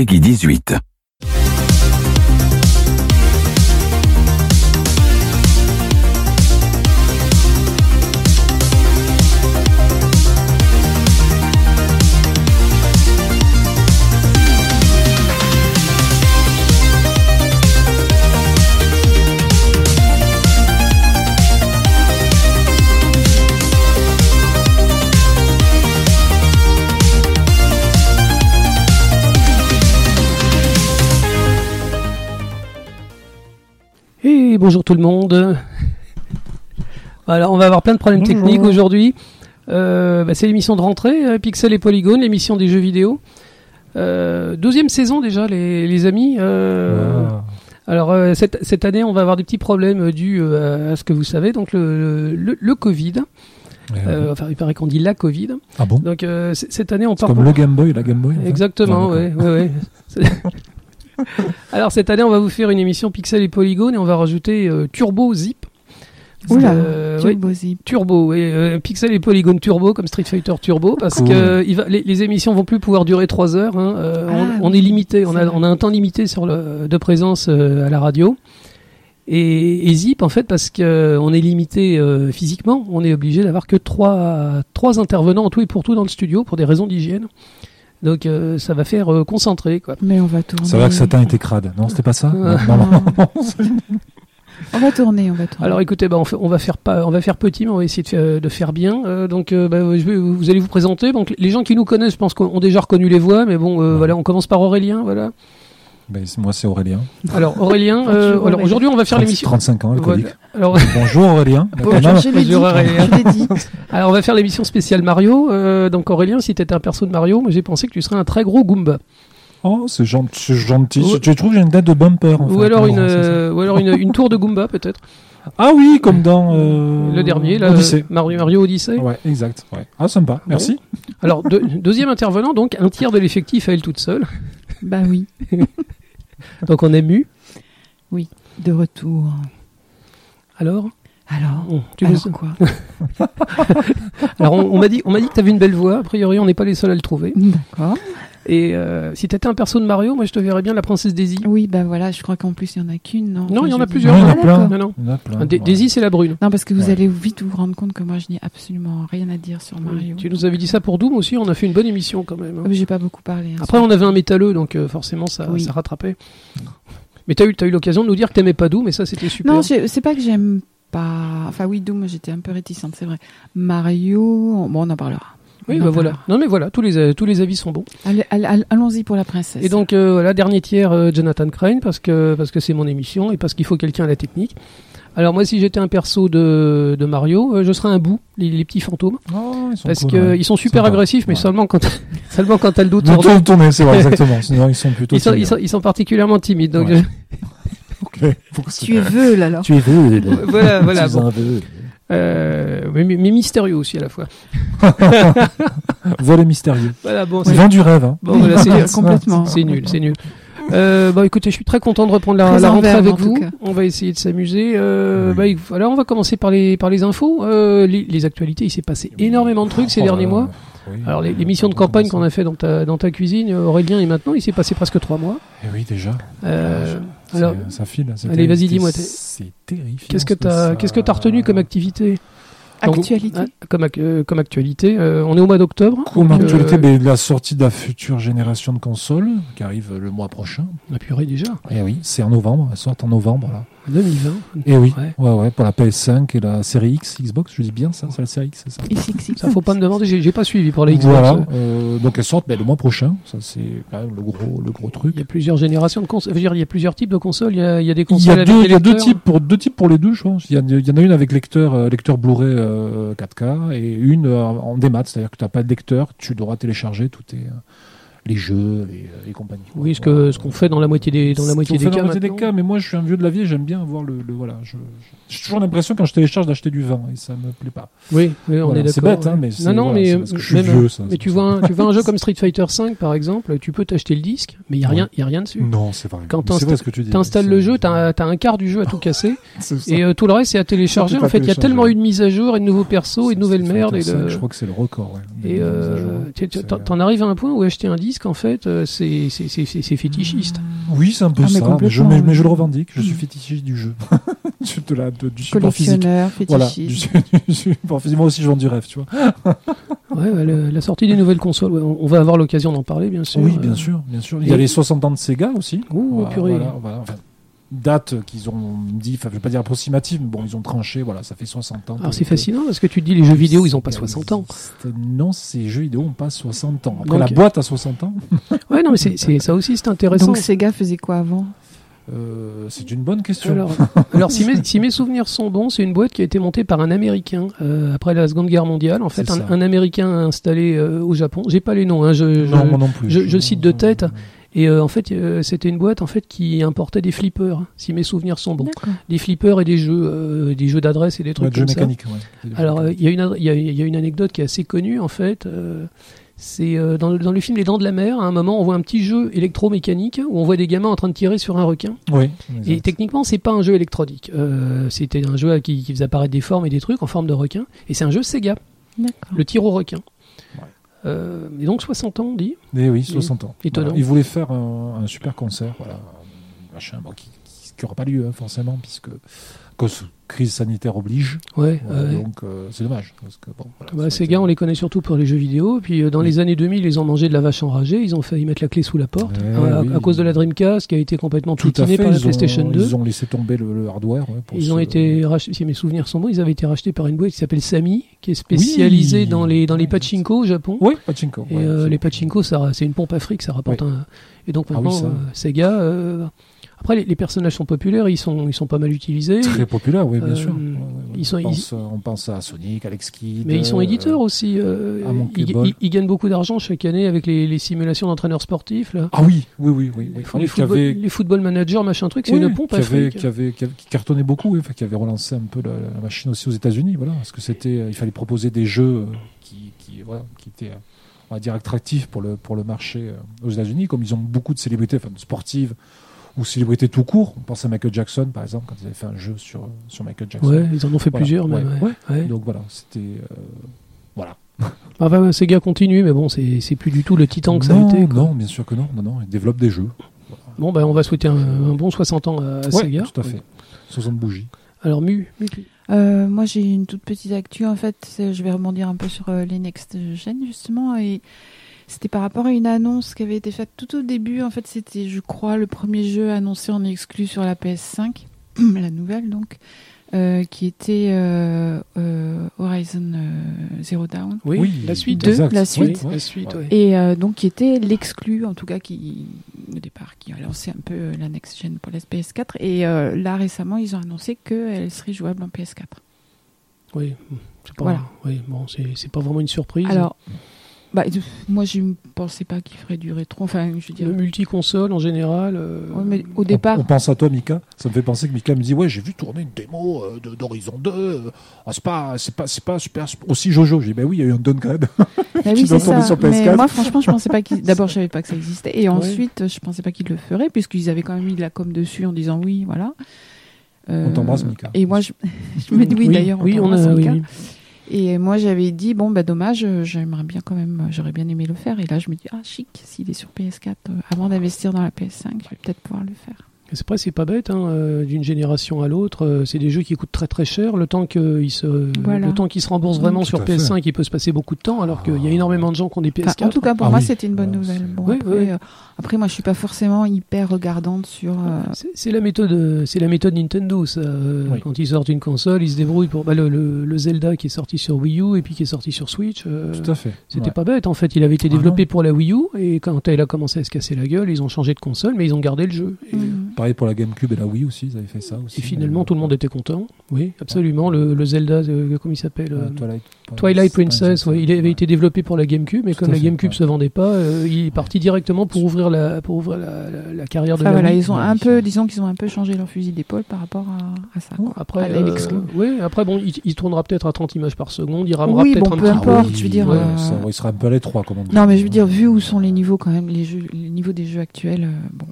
Peggy 18. Bonjour tout le monde. Alors on va avoir plein de problèmes Bonjour. techniques aujourd'hui. Euh, bah, c'est l'émission de rentrée, euh, Pixel et Polygone, l'émission des jeux vidéo. Euh, deuxième saison déjà, les, les amis. Ah. Alors cette, cette année, on va avoir des petits problèmes dus à ce que vous savez, donc le, le, le Covid. Euh, ouais. enfin, il paraît qu'on dit la Covid. ah bon Donc euh, cette année, on part comme pour- le Game Boy, la Game Boy. Exactement, ouais, ouais, ouais. Alors cette année, on va vous faire une émission Pixel et Polygone et on va rajouter euh, Turbo Zip. Oula, Euh, ouais, Turbo Zip. Turbo, et euh, Pixel et Polygone Turbo comme Street Fighter Turbo parce Cool. que il va, les, les émissions vont plus pouvoir durer 3 heures. hein, Ah, on, est limité, on a, vrai. on a un temps limité sur le, de présence à la radio. Et, et Zip en fait parce que euh, on est limité euh, physiquement, on est obligé d'avoir que trois trois intervenants en tout et pour tout dans le studio pour des raisons d'hygiène. Donc euh, ça va faire euh, concentrer quoi. Mais on va tourner. C'est vrai que Satan était crade. Non, c'était pas ça Ouais. Non, non, non. On va tourner, on va tourner. Alors écoutez, bah, on, fait- on va faire pas, on va faire petit, mais on va essayer de faire, de faire bien. Euh, donc, euh, bah, je vais, vous allez vous présenter. Donc, les gens qui nous connaissent, je pense qu'on ont déjà reconnu les voix, mais bon, euh, Ouais. voilà, on commence par Aurélien, voilà. Ben, c'est- moi, c'est Aurélien. Alors Aurélien, Bonjour, euh, alors aujourd'hui, on va faire 30 l'émission. 35 ans, alcoolique. Voilà. Alors, Bonjour Aurélien. Bonjour, je dit, Aurélien. je dit. alors, on va faire l'émission spéciale Mario. Euh, donc, Aurélien, si t'étais un perso de Mario, moi j'ai pensé que tu serais un très gros Goomba. Oh, c'est gentil. c'est gentil. Tu trouves que j'ai une tête de bumper en ou fait. alors Non, une, euh, ou alors une, une tour de Goomba peut-être. Ah oui, comme dans euh, Le dernier, là, Odyssée. Mario, Mario Odyssey. Ouais, exact. Ouais. Ah, sympa. Merci. Alors, deux- deuxième intervenant, donc un tiers de l'effectif à elle toute seule. Bah oui, Donc, on est mu. de retour. Alors, Alors, on- tu alors nous- quoi? Alors on, on m'a dit, on m'a dit que t'avais une belle voix. A priori, on n'est pas les seuls à le trouver. D'accord. Et euh, si t'étais un perso de Mario, moi je te verrais bien la princesse Daisy. Oui, bah voilà, je crois qu'en plus il y en a qu'une, non Non, il y en a plusieurs. Oui, il y en a plein. d'accord. Non, non. Il y en a plein. Da- Ouais. Daisy, c'est la brune. Non, parce que vous Ouais. allez vite vous rendre compte que moi je n'ai absolument rien à dire sur Mario. Tu nous avais dit ça pour Doom aussi. On a fait une bonne émission quand même. hein. Mais J'ai pas beaucoup parlé. hein, Après, on avait un métalleux, donc euh, forcément ça, Oui. ça rattrapait. Mais t'as eu, t'as eu l'occasion de nous dire que t'aimais pas Doom, et ça c'était super. Non, c'est pas que j'aime pas. Enfin, oui, Doom, j'étais un peu réticente, c'est vrai. Mario, bon, on en parlera. Oui, bah voilà. Non, mais voilà, tous les euh, tous les avis sont bons. Allons-y pour la princesse. Et donc euh, voilà, dernier tiers, euh, Jonathan Crane, parce que parce que c'est mon émission et parce qu'il faut quelqu'un à la technique. Alors moi, si j'étais un perso de, de Mario, euh, je serais un bout, les, les petits fantômes. Oh, ils sont Parce cool, qu'ils ouais. sont super agressifs, mais Ouais. seulement quand seulement quand t'as le eux. tout tourné, c'est vrai, exactement. Sinon, ils sont plutôt. Ils sont, ils, timides. sont, ils sont particulièrement timides. Donc Ouais. Ok. Faut que tu es veule alors. Tu es veuve. je- voilà, voilà. Tu es bon. un veuve. Euh, mais, mystérieux aussi à la fois. Volet mystérieux. Voilà, bon, c'est du rêve. Hein. bon, voilà, c'est complètement. c'est nul, c'est nul. Euh, bah écoutez, je suis très content de reprendre la, la en rentrée avec vous. On va essayer de s'amuser. Euh, Oui. bah, voilà, on va commencer par les par les infos, euh, les, les actualités. Il s'est passé énormément de trucs ces Oh derniers mois. Oui. Alors les, les missions de campagne qu'on a fait dans ta dans ta cuisine, Aurélien et maintenant, il s'est passé presque trois mois. Eh oui, déjà. Alors, ça file. allez, vas-y, dis-moi, C'est- terrifiant. qu'est-ce que t'as ça- qu'est-ce que t'as retenu comme activité Donc, Actualité. comme, ac- euh, comme actualité, euh, on est au mois d'octobre. Comme donc, actualité, euh, ben, la sortie de la future génération de consoles qui arrive le mois prochain. on a purée déjà. Eh oui, c'est en novembre, elle sort en novembre là. 2020. Eh oui, Ouais. ouais, ouais, pour la PS5 et la série X, Xbox, je dis bien ça, c'est la série X, c'est ça. Ici. Ça faut pas me demander, j'ai pas suivi pour la Xbox. Voilà, euh, donc elles sortent ben, le mois prochain, ça c'est quand même le gros, le gros truc. Il y a plusieurs générations de consoles. Je veux dire, il y a plusieurs types de consoles. Il y a, il y a des Il y consoles a avec deux, il y a deux types pour deux types pour les deux, je pense. Il y, a- il y en a une avec lecteur euh, lecteur Blu-ray euh, 4K et une euh, en démat, c'est-à-dire que tu n'as pas de lecteur, tu devras télécharger tous tes euh, les jeux, euh, les compagnies. Oui, ce que ce qu'on fait dans la moitié des dans la moitié qu'on des fait cas. dans la moitié des cas, mais moi je suis un vieux de la vie, j'aime bien avoir le, le- voilà. J'ai toujours l'impression quand je télécharge d'acheter du vin et ça me plaît pas. Oui, oui, on Voilà, est d'accord. c'est bête, hein, mais c'est- non, non, voilà, mais euh, parce que je suis même, vieux, ça, Mais tu vois, un, tu vois un jeu comme Street Fighter 5 par exemple, tu peux t'acheter le disque, mais il y a rien, il y a rien dessus. Non, c'est vrai. Quand tu dis. T'installes le jeu, t'as as un quart du jeu à tout casser, et euh, tout le reste c'est à télécharger. En fait, il y a tellement eu de mises à jour et de nouveaux persos et de nouvelles merdes et Fighter de. 5, Je crois que c'est le record. Et euh, t'en arrives à un point où acheter un disque, disque, en fait, euh, c'est c'est- c'est- c'est- c'est fétichiste. Oui, c'est un peu Ah, mais ça, mais je, complètement, mais- mais je le revendique. Je suis Mm. fétichiste du jeu. Je- de la, de- du support physique. Voilà, fétichiste. du, du support physique. Moi aussi, je vends du rêve, tu vois. Ouais, ouais, le- la sortie des nouvelles consoles, ouais, on, on va avoir l'occasion d'en parler, bien sûr. Oui, bien sûr, bien sûr. Il y a et- les 60 ans de Sega aussi. Ouh, Voilà, purée. voilà, voilà. Enfin, date qu'ils ont dit, enfin, je vais pas dire approximative, mais bon, ils ont tranché, voilà, ça fait 60 ans. Alors que- c'est fascinant parce que tu dis les jeux vidéo, ils ont pas Sega 60 ans. Non, ces jeux vidéo ont pas 60 ans. Après, Donc- la boîte a 60 ans. Ouais, non, mais c'est c'est- ça aussi, c'est intéressant. Donc Sega faisait quoi avant? Euh, c'est une bonne question. Alors, alors si, mes, si mes souvenirs sont bons, c'est une boîte qui a été montée par un Américain euh, après la Seconde Guerre mondiale. En fait, un, Américain installé euh, au Japon. J'ai pas les noms. Hein, je, je- non, moi non plus. je- je cite de tête. Et euh, en fait, euh, c'était une boîte en fait qui importait des flippers, si mes souvenirs sont bons. Des flippers et des jeux, euh, des jeux d'adresse et des Ouais, trucs de jeux comme ça. mécaniques, ouais. Alors, euh, il y, a une ad- il y, a, y a une anecdote qui est assez connue, en fait. euh, c'est euh, dans, le- dans le film Les Dents de la Mer, à un moment, on voit un petit jeu électromécanique où on voit des gamins en train de tirer sur un requin. oui, Et exact. techniquement, c'est pas un jeu électronique. Euh, C'était un jeu qui, qui faisait apparaître des formes et des trucs en forme de requin. Et c'est un jeu Sega, D'accord. le tir au requin. Ouais. Euh, et donc 60 ans, on dit. Eh oui, 60 ans. Étonnant. Voilà. Ils voulaient faire un, un super concert, voilà, machin, bon, qui n'aura pas lieu hein, forcément, puisque cause crise sanitaire oblige. Ouais. Ouais. Donc euh, c'est dommage. Parce que, bon, voilà, Bah, ça Sega, été- on les connaît surtout pour les jeux vidéo. Puis euh, dans Oui. les années 2000, ils ont mangé de la vache enragée. Ils ont failli mettre la clé sous la porte hein, à, oui. à cause de la Dreamcast qui a été complètement Tout piétinée par la PlayStation ont, 2. ils ont laissé tomber le, le hardware. ouais, pour Ils ont se- été rachetés, si mes souvenirs sont bons, ils avaient été rachetés par une boîte qui s'appelle Samy, qui est spécialisée Oui. dans les dans les pachinko au Japon. Oui, Pachinko. Et euh, les pachinko, ça, c'est une pompe à fric, ça rapporte un. Et donc Ah maintenant, ça. euh, Sega. Après, les, les personnages sont populaires, ils sont ils sont pas mal utilisés. Très populaire, oui, bien Euh, sûr. Ils sont- on, pense, euh, on pense à Sonic, Alex Kidd. Mais ils sont euh, éditeurs aussi. ils, ils- ils gagnent beaucoup d'argent chaque année avec les, les simulations d'entraîneurs sportifs. Là. Ah oui, oui, oui, oui. oui. Les, football, avait- les football managers, machin truc, c'est Oui, une pompe qui avait, qui, avait, qui avait- qui cartonnait beaucoup, oui, qui avait relancé un peu la, la machine aussi aux États-Unis, voilà, parce que c'était, il fallait proposer des jeux qui, qui, voilà, qui étaient, on va dire, attractifs pour le, pour le marché aux États-Unis, comme ils ont beaucoup de célébrités, enfin, sportives ou célébrités tout court. On pense à Michael Jackson, par exemple, quand ils avaient fait un jeu sur, sur Michael Jackson. Ouais, ils en ont fait Voilà, plusieurs. ouais, même, ouais. ouais. Donc voilà, c'était, euh, voilà. Enfin, ouais, Sega continue, mais bon, c'est c'est plus du tout le titan que ça a été. quoi. non, bien sûr que non, non, non, ils développent des jeux. Bon, ben, on va souhaiter un, un bon 60 ans à, à Ouais, Sega. tout à fait. 60 bougies. Alors, Mu, Euh, moi, j'ai une toute petite actu. En fait, je vais rebondir un peu sur euh, les Next Gen, justement. Et c'était par rapport à une annonce qui avait été faite tout au début. En fait, c'était, je crois, le premier jeu annoncé en exclu sur la PS5, la nouvelle donc, euh, qui était euh, euh, Horizon Zero Dawn. Oui, Oui, la suite. Deux, exact. la Oui, suite. ouais. La suite, ouais. Et euh, donc, qui était l'exclu, en tout cas, qui, au départ, qui a lancé un peu la Next Gen pour la PS4. Et euh, là, récemment, ils ont annoncé qu'elle serait jouable en PS4. Oui, c'est pas, Voilà. oui, bon, c'est pas vraiment une surprise. Alors, bah, euh, moi, je ne pensais pas qu'il ferait du rétro. Enfin, je veux dire. le multi-console en général. euh, Ouais, mais au On- départ, On, pense à toi, Mika. Ça me fait penser que Mika me dit Ouais, j'ai vu tourner une démo euh, de- d'Horizon 2. euh, ah, c'est pas, c'est pas, c'est pas super, aussi Jojo. J'ai dit Ben oui, il y a eu un downgrade. bah oui, c'est ça. sur Mais PS4. moi, franchement, je pensais pas qu'il. D'abord, je savais pas que ça existait, et ensuite, je pensais pas qu'ils le feraient, puisqu'ils avaient quand même mis de la com dessus en disant oui, voilà. Euh, On t'embrasse, Mika. Et moi, je, je me dis oui, d'ailleurs. on Oui, on t'embrasse, a. oui, Mika. oui. Et moi, j'avais dit bon, bah dommage, euh, j'aimerais bien quand même, euh, j'aurais bien aimé le faire. Et là, je me dis ah chic, s'il est sur PS4, euh, avant d'investir dans la PS5, je vais peut-être pouvoir le faire. C'est vrai, c'est pas bête, hein, euh, d'une génération à l'autre. euh, c'est des jeux qui coûtent très très cher. Le temps qu'ils se, Voilà. le temps qu'ils se remboursent vraiment sur à fait. PS5, il peut se passer beaucoup de temps, alors qu'il y a énormément de gens qui ont des Enfin, PS4. en tout cas, pour Ah moi, oui. c'était une bonne Ouais, nouvelle. Bon, Oui, après, oui. euh, après, moi, je suis pas forcément hyper regardante sur. euh, C'est- C'est la méthode, c'est la méthode Nintendo. Ça. Oui. Quand ils sortent une console, ils se débrouillent pour bah, le, le- le Zelda qui est sorti sur Wii U et puis qui est sorti sur Switch. euh, Tout à fait. C'était Ouais. pas bête en fait. Il avait été Ah développé pour la Wii U et quand elle a commencé à se casser la gueule, ils ont changé de console, mais ils ont gardé le jeu. Et, mm. Pareil pour la GameCube et la Wii aussi, ils avaient fait ça aussi. et finalement, tout le monde était content. Oui, absolument. Le, le Zelda, euh, comment il s'appelle Euh, Twilight, Twilight Princess, ouais, il avait Ouais. été développé pour la GameCube, mais comme la GameCube ouais. se vendait pas, euh, il est parti directement pour ouvrir la, pour ouvrir la, la- la carrière de Enfin, la voilà, ils ont un peu, disons qu'ils ont un peu changé leur fusil d'épaule par rapport à, à ça. Après, À euh, ouais, après bon, il, il tournera peut-être à 30 images par seconde, il ramera Oui, peut-être bon, un peu petit importe, peu. je veux dire, Ouais, euh, ça, il sera un peu à l'étroit, comme on dit. Non, mais je veux dire, vu où sont les niveaux quand même, les jeux, le niveau des jeux actuels, bon,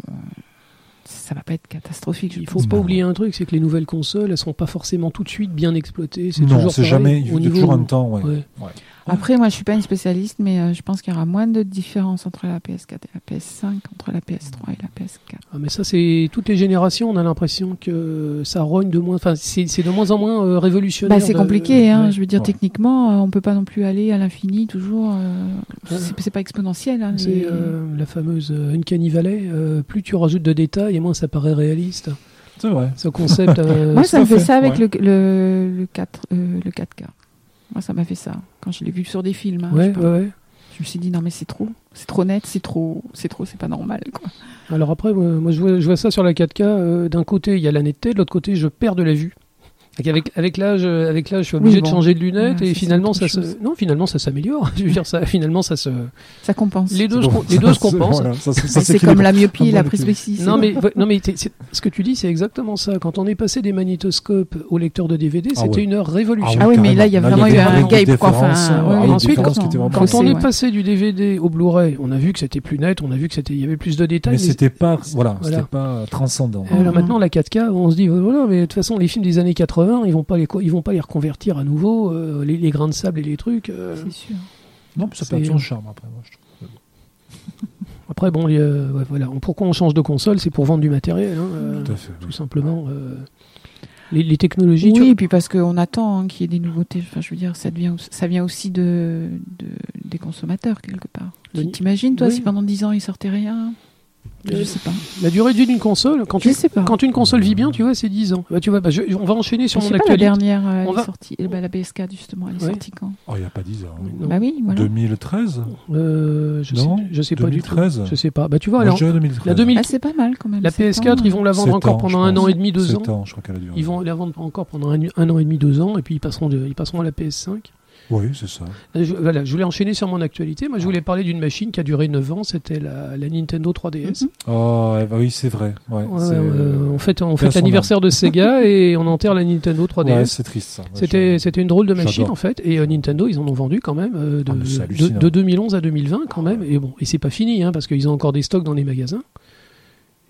ça va pas être catastrophique. je Il faut pense. pas Non. oublier un truc, c'est que les nouvelles consoles, elles seront pas forcément tout de suite bien exploitées. C'est Non, toujours c'est pareil, jamais. Il y a toujours un temps, ouais. Ouais. Après, moi, je suis pas une spécialiste, mais euh, je pense qu'il y aura moins de différence entre la PS4 et la PS5, entre la PS3 et la PS4. Ah, mais ça, c'est toutes les générations. On a l'impression que ça rogne de moins. Enfin, c'est de moins en moins euh, révolutionnaire. Bah, c'est de- compliqué, hein. Ouais. Je veux dire, Ouais. techniquement, euh, on peut pas non plus aller à l'infini toujours. euh, Ouais. c'est pas exponentiel. Hein, C'est les- euh, la fameuse euh, Uncanny Valley. euh, plus tu rajoutes de détails, et moins ça paraît réaliste. C'est vrai. Ce concept. euh, Moi, ça me fait fait, ça avec ouais. le, le, le, 4, euh, le 4K. Moi, ça m'a fait ça. Quand je l'ai vu sur des films, hein, je, ouais, sais pas. ouais, ouais. je me suis dit, non, mais c'est trop. C'est trop net, c'est trop, c'est trop, c'est pas normal, quoi. Alors après, moi, moi, je, vois, je vois ça sur la 4K. euh, D'un côté, il y a la netteté, de l'autre côté, je perds de la vue. Avec, avec l'âge, euh, avec l'âge, je suis obligé Oui, de changer de lunettes Ouais, et finalement ça se, non, finalement ça s'améliore. Je veux dire ça, finalement ça se, Ça compense. les deux, se, les deux se compensent. voilà, c'est comme la myopie et la bon presbytie. Non mais, non mais ce que tu dis, c'est exactement ça. Quand on est passé des magnétoscopes au lecteur de DVD, Ah c'était ouais. une heure révolution. Ah oui, mais là, il y a vraiment eu un gap, quoi. Enfin, différences, ouais, euh, ah, ensuite, quand- on est passé du DVD au Blu-ray, on a vu que c'était plus net, on a vu que c'était, il y avait plus de détails. Mais c'était pas, voilà, c'était pas transcendant. Alors maintenant la 4K, on se dit voilà, mais de toute façon les films des années 80, ils vont pas les, ils vont pas les reconvertir à nouveau, euh, les, les grains de sable et les trucs. euh. C'est sûr. Non, ça perd son charme après. Moi, je trouve. Après bon, les, euh, ouais, voilà, pourquoi on change de console, c'est pour vendre du matériel, hein, euh, Tout à fait. tout simplement. euh. les, les technologies. tu Oui, et puis parce qu'on attend hein, qu'il y ait des nouveautés. Enfin, je veux dire, ça, devient, ça vient aussi de, de- des consommateurs, quelque part. T'imagines, toi, Oui. si pendant 10 ans, il sortait rien Je Euh, sais pas. La durée de vie d'une console, quand Je tu, sais pas. quand une console vit bien, tu vois, c'est 10 ans. Bah, tu vois, bah, je- on va enchaîner sur je mon sais pas, la actualité. dernière, euh, elle On est va- sortie. Eh ben, la BSK, justement, elle est Ouais. sortie quand? Oh, il n'y a pas 10 ans. Bah oui, voilà. 2013 Euh, je, Non, sais, je sais pas du tout. 2013. Je sais pas. Bah, tu vois, alors, je dirais 2013. la 2000 Ah, c'est pas mal quand même. la sept PS4, ans, ils vont la vendre Sept encore ans, pendant un an et demi, deux ans. 7 ans, je crois qu'elle a duré. Ils vont la vendre encore pendant un, un an et demi, deux ans, et puis ils passeront, de, ils passeront à la PS5. Oui, c'est ça. Euh, Je, voilà, je voulais enchaîner sur mon actualité. Moi, je voulais parler d'une machine qui a duré 9 ans. C'était la, la Nintendo 3DS. Mhm. Oh, ouais, bah oui, c'est vrai. Ouais, Ouais, c'est euh, on fête, on son l'anniversaire de Sega et on enterre la Nintendo 3DS. ouais, c'est triste C'était, c'était une drôle de machine en fait. Et euh, Nintendo, ils en ont vendu quand même euh, de, Ah, de, de 2011 à 2020 quand même. Et bon, et c'est pas fini hein, parce qu'ils ont encore des stocks dans les magasins.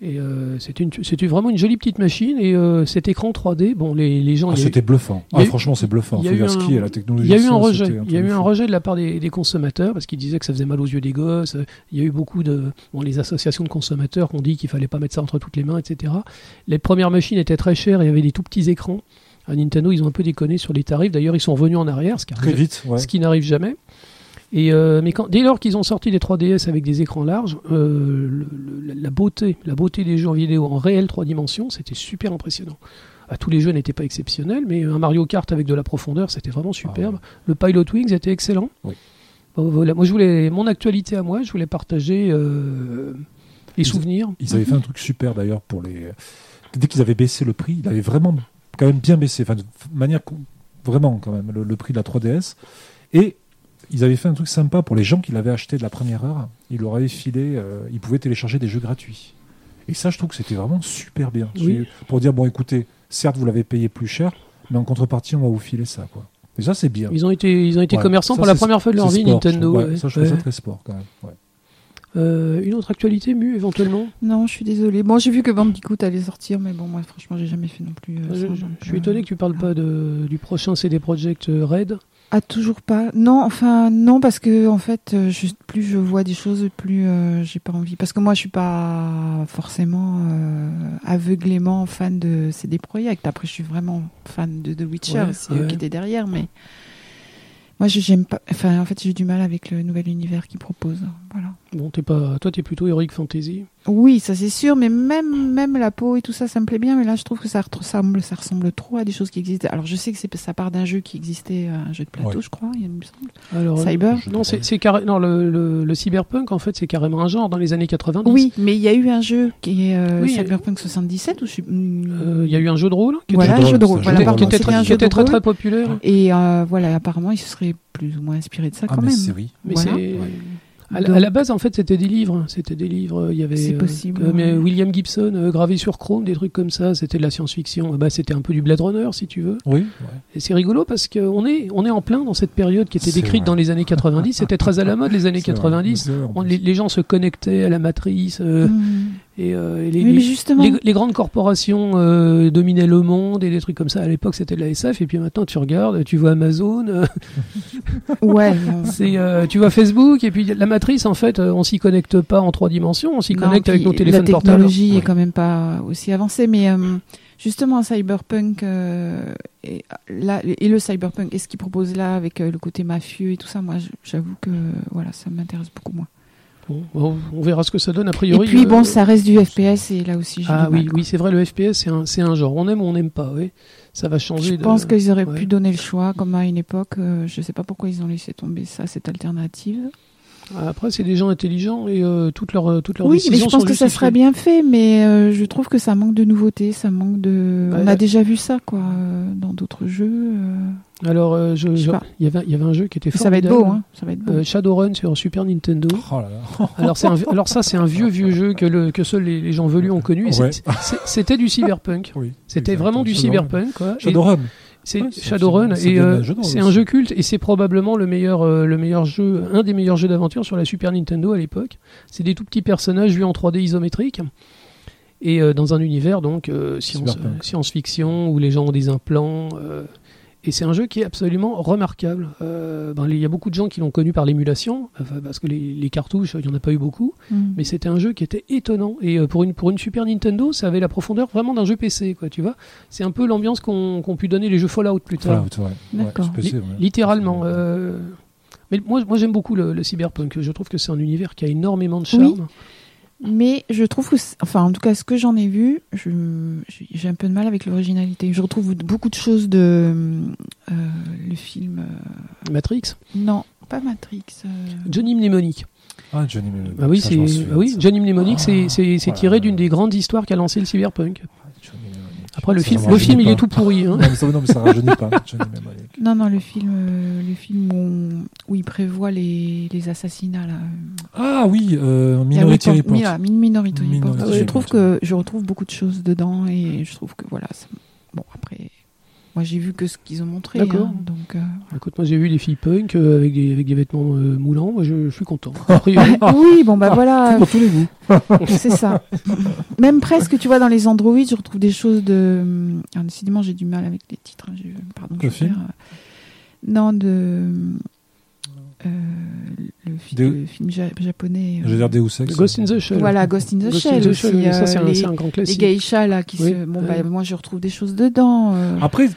Et euh, c'était, vraiment une jolie petite machine. Et euh, cet écran 3D, bon, les, les gens. Ah, eu- c'était bluffant. Ah, eu- franchement, c'est bluffant. il y a eu un- est la technologie. Il y a eu un rejet. Il y a eu de un rejet de la part des, des consommateurs parce qu'ils disaient que ça faisait mal aux yeux des gosses. Il y a eu beaucoup de bon, les associations de consommateurs qui ont dit qu'il fallait pas mettre ça entre toutes les mains, etc. Les premières machines étaient très chères. Y avait des tout petits écrans. À Nintendo, ils ont un peu déconné sur les tarifs. D'ailleurs, ils sont revenus en arrière, ce qui Très arrive- vite, ouais. ce qui n'arrive jamais. Et euh, mais quand, dès lors qu'ils ont sorti les 3DS avec des écrans larges, euh, le- le- la beauté, la beauté des jeux en vidéo en réel trois dimensions, c'était super impressionnant. Ah, tous les jeux n'étaient pas exceptionnels, mais un Mario Kart avec de la profondeur, c'était vraiment superbe. Le Pilot Wings était excellent. Oui. Bon, voilà. Moi, je voulais mon actualité à moi, je voulais partager euh, les Ils- souvenirs. Ils avaient fait un truc super d'ailleurs pour les. Dès qu'ils avaient baissé le prix, il avait vraiment quand même bien baissé, enfin de manière vraiment quand même le, le prix de la 3DS. Et ils avaient fait un truc sympa pour les gens qui l'avaient acheté de la première heure. Ils leur avaient filé, euh, ils pouvaient télécharger des jeux gratuits. Et ça, je trouve que c'était vraiment super bien. Oui. Pour dire bon, écoutez, certes vous l'avez payé plus cher, mais en contrepartie on va vous filer ça quoi. Et ça c'est bien. Ils ont été, ils ont été Ouais, commerçants ça, pour la première fois de leur vie, sport, je Nintendo. trouve. Ouais, ouais. Ça je trouve Ouais. ça très sport quand même. ouais. Euh, une autre actualité mue éventuellement? Non, je suis désolée. Bon, j'ai vu que Bandicoot allait sortir, mais bon, moi, franchement, j'ai jamais fait non plus. euh, Je, ça, je- donc, je suis étonné que tu parles pas de, du prochain CD Projekt Red. Ah, toujours pas. Non, enfin, non, parce que en fait, euh, je- plus je vois des choses, plus euh, j'ai pas envie. Parce que moi, je suis pas forcément euh, aveuglément fan de CD Projekt. Après, je suis vraiment fan de The Witcher. Ouais, c'est eux qui étaient derrière, mais moi, j'aime pas. Enfin, en fait, j'ai du mal avec le nouvel univers qu'ils proposent. Voilà. Bon, t'es pas, toi, t'es plutôt Heroic Fantasy. Oui, ça c'est sûr, mais même même la peau et tout ça, ça me plaît bien. Mais là, je trouve que ça ressemble, ça ressemble trop à des choses qui existaient. Alors, je sais que c'est ça part d'un jeu qui existait, un jeu de plateau, Ouais. je crois. Il me semble. Alors, Cyber. Non, c'est, c'est carré- non, le, le, le cyberpunk, en fait, c'est carrément un genre dans les années 90. Oui, mais il y a eu un jeu qui est euh, Oui, Cyberpunk 77 ou je suis- Euh, Il y a eu un jeu de rôle qui voilà, un jeu de rôle. Voilà, était, très, qui était très, très populaire. Et euh, voilà, apparemment, il se serait plus ou moins inspiré de ça Ah quand mais même. c'est oui. Mais Voilà. c'est. À, la- Donc- à la base, en fait, c'était des livres. C'était des livres. Il y avait. C'est euh, possible, euh, mais ouais. William Gibson euh, gravé sur chrome, des trucs comme ça. C'était de la science-fiction. Bah, c'était un peu du Blade Runner, si tu veux. Oui. ouais. Et c'est rigolo parce qu'on est, on est en plein dans cette période qui était décrite dans les années 90. C'était très à la mode, les années C'est vrai. 90. C'est vrai, en On- plus. les, les gens se connectaient à la matrice. euh, Mm. Et, euh, et les, Oui, mais les- justement, les, les grandes corporations euh, dominaient le monde et des trucs comme ça. À l'époque, c'était de la SF, et puis maintenant, tu regardes, tu vois Amazon, euh, ouais. c'est, tu vois Facebook, et puis la matrice, en fait, on s'y connecte pas en trois dimensions, on s'y connecte avec nos téléphones La portables. technologie Ouais. est quand même pas aussi avancée, mais justement, Cyberpunk et, là, et le Cyberpunk, et ce qu'il propose là avec le côté mafieux et tout ça, moi, j'avoue que voilà, ça m'intéresse beaucoup moins. Bon, on, verra ce que ça donne a Et priori. puis bon, euh, ça reste du FPS et là aussi, Ah mal, oui, oui, c'est vrai, le FPS, c'est un, c'est un genre. On aime ou on n'aime pas, oui. Ça va changer. Je de- pense qu'ils auraient ouais. pu donner le choix, comme à une époque. euh, je sais pas pourquoi ils ont laissé tomber ça, cette alternative. Après, c'est des gens intelligents et euh, toutes leurs toutes leurs Oui, décisions mais je pense que ça serait bien fait, mais euh, je trouve que ça manque de nouveauté, ça manque de. Ouais. On a déjà vu ça, quoi, euh, dans d'autres jeux. euh. Alors, euh, je, Je il y avait il y avait un jeu qui était Ça va être beau, formidable. hein. Ça va être beau. Euh, Shadowrun sur Super Nintendo. Oh là là. Alors, c'est un, alors ça, c'est un vieux vieux jeu que, le, que seuls les, les gens velus ont connu. Ouais. C'était du cyberpunk. Oui. C'était vraiment du cyberpunk. Quoi. Et Shadowrun. C'est Ouais, Shadowrun et euh, c'est un jeu culte et c'est probablement le meilleur euh, le meilleur jeu un des meilleurs jeux d'aventure sur la Super Nintendo à l'époque. C'est des tout petits personnages vus en 3D isométrique et euh, dans un univers donc science science-fiction où les gens ont des implants et c'est un jeu qui est absolument remarquable. Euh, ben, il y a beaucoup de gens qui l'ont connu par l'émulation, enfin, parce que les, les cartouches, il n'y en a pas eu beaucoup, Mm. mais c'était un jeu qui était étonnant. Et euh, pour une, pour une Super Nintendo, ça avait la profondeur vraiment d'un jeu PC, quoi, tu vois. C'est un peu l'ambiance qu'ont qu'ont pu donner les jeux Fallout plus tard. Fallout, ouais. PC. Littéralement. Euh, Mais moi, moi j'aime beaucoup le, le cyberpunk. Je trouve que c'est un univers qui a énormément de Oui. Mais je trouve que, c'est- enfin, en tout cas, ce que j'en ai vu, j'ai un peu de mal avec l'originalité. Je retrouve beaucoup de choses de euh, le film. euh, Matrix, non, pas Matrix. euh, Johnny Mnemonic. Ah, Johnny Mnemonic. Ah oui, c'est ah oui. Johnny Mnemonic, c'est- Ah, c'est c'est voilà. tiré d'une des grandes histoires qu'a lancé le cyberpunk. Après, le film, le film, il est tout pourri. Hein. Non, mais ça, non, mais ça rajeunit pas. Non, non, le film, euh, le film où, on- où il prévoit les, les assassinats là. Ah oui, euh, Minority Report-. Mi- Minority Report. Minority je trouve que je retrouve beaucoup de choses dedans et je trouve que voilà. Bon après, moi j'ai vu que ce qu'ils ont montré. D'accord. hein, donc. euh, Écoute, moi j'ai vu des filles punk euh, avec, des, avec des vêtements euh, moulants. Moi je, je suis content. Oui, bon bah voilà. Pour tous les goûts. C'est ça. Même presque, tu vois, dans les Android, je retrouve des choses de. Alors, décidément, j'ai du mal avec les titres. hein, Pardon. Je perds, euh, Non, de. Euh, le, fi- De- le film ja- japonais. euh, Je veux dire Deus Ex. Ghost in the Shell. Voilà, Ghost in the Ghost in Shell aussi. Ça euh, c'est un, les, c'est un grand les classique. geishas là qui Oui, se. Bon, bah, moi je retrouve des choses dedans. euh. Après,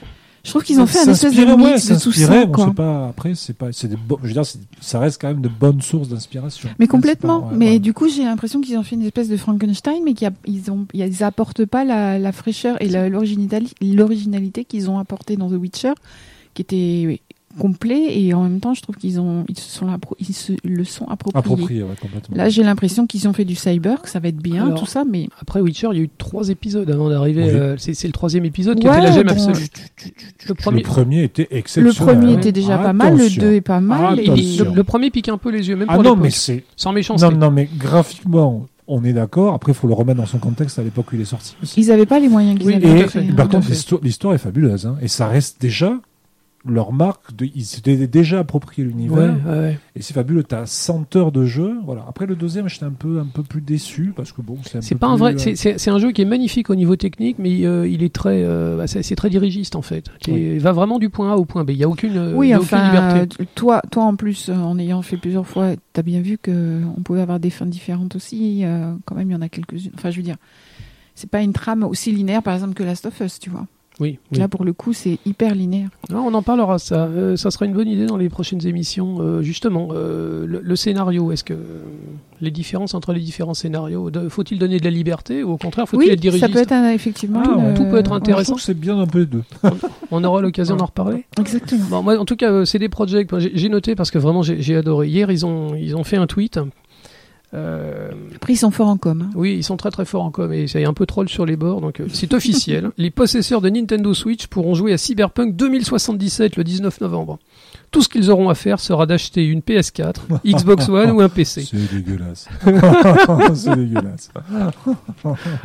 je trouve qu'ils ont fait un espèce de ouais, de tout ça. sait pas. Après, c'est pas, c'est des bo- je veux dire, c'est- ça reste quand même de bonnes sources d'inspiration. Mais complètement. c'est pas- ouais, mais ouais. du coup, j'ai l'impression qu'ils ont fait une espèce de Frankenstein, mais qu'ils ont, ils apportent pas la, la fraîcheur et l'originalité qu'ils ont apporté dans The Witcher, qui était complet et en même temps, je trouve qu'ils ont, ils se sont, ils se le sont appropriés. approprié, ouais, complètement. Là, j'ai l'impression qu'ils ont fait du cyber, que ça va être bien, Alors, tout ça, mais Après Witcher, il y a eu trois épisodes avant d'arriver. Oui. euh, c'est c'est le troisième épisode qui a fait la gemme bon, absolue. Le premier, Le premier était le exceptionnel. premier ouais. était déjà pas mal, le. 2 est pas mal. et- le, le premier pique un peu les yeux, même Ah pour non, mais c'est. Sans méchanceté. Non, non, mais graphiquement, on est d'accord. Après, il faut le remettre dans son contexte à l'époque où il est sorti. aussi. Ils avaient pas les moyens qu'ils Oui, avaient. Et fait. par contre, l'histoire est fabuleuse. hein. Et ça reste déjà leur marque. De, ils s'étaient déjà approprié l'univers. ouais, ouais. Et c'est fabuleux. T'as 100 heures de jeu. Voilà. Après, le deuxième, j'étais un peu, un peu plus déçu parce que bon, c'est pas un vrai. euh, c'est- un jeu qui est magnifique au niveau technique, mais euh, il est très. euh, bah, c'est très dirigiste en fait. Qui est- va vraiment du point A au point B. Il y a aucune. Oui, y a aucune liberté. euh, toi, toi en plus, en ayant fait plusieurs fois, t'as bien vu que on pouvait avoir des fins différentes aussi. euh, quand même, il y en a quelques-unes. Enfin, je veux dire, c'est pas une trame aussi linéaire, par exemple, que Last of Us, tu vois. Oui. oui. Là, pour le coup, c'est hyper linéaire. Non, on en parlera. Ça, Euh, ça sera une bonne idée dans les prochaines émissions. Euh, justement, euh, le, le scénario. Est-ce que les différences entre les différents scénarios, de- faut-il donner de la liberté ou au contraire faut-il Oui, être dirigiste ça peut être un, effectivement. Ah, tout peut être Je intéressant. trouve que c'est bien un peu les deux. On aura l'occasion d'en reparler. exactement. Bon, moi, en tout cas, c'est des projets que j'ai j'ai noté parce que vraiment j'ai j'ai adoré. Hier, ils ont ils ont fait un tweet. Euh, Après, ils sont forts en com. hein. oui, ils sont très très forts en com et c'est un peu troll sur les bords, donc euh, c'est officiel. les possesseurs de Nintendo Switch pourront jouer à Cyberpunk 2077 le 19 novembre. Tout ce qu'ils auront à faire sera d'acheter une PS4, Xbox One ou un PC. C'est dégueulasse. c'est dégueulasse.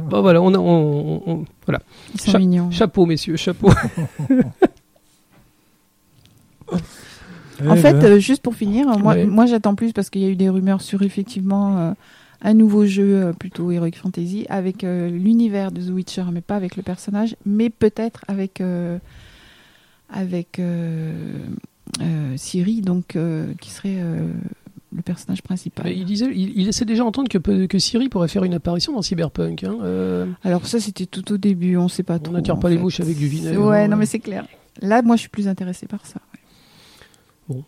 Bon voilà, on, a, on, on- voilà. Ils sont Cha- mignons. Chapeau messieurs, chapeau. En fait, euh, juste pour finir, moi, Ouais. moi j'attends plus parce qu'il y a eu des rumeurs sur effectivement euh, un nouveau jeu euh, plutôt Heroic Fantasy avec euh, l'univers de The Witcher, mais pas avec le personnage, mais peut-être avec euh, avec euh, euh, Ciri, donc euh, qui serait euh, le personnage principal. Mais il disait, il, il laissait déjà entendre que, que Siri pourrait faire une apparition dans Cyberpunk. Hein. Euh, Alors ça, c'était tout au début, on sait pas trop. on n'attire pas les fait. mouches avec du vinaigre. Ouais, hein. non mais c'est clair. Là, moi, je suis plus intéressée par ça. Ouais.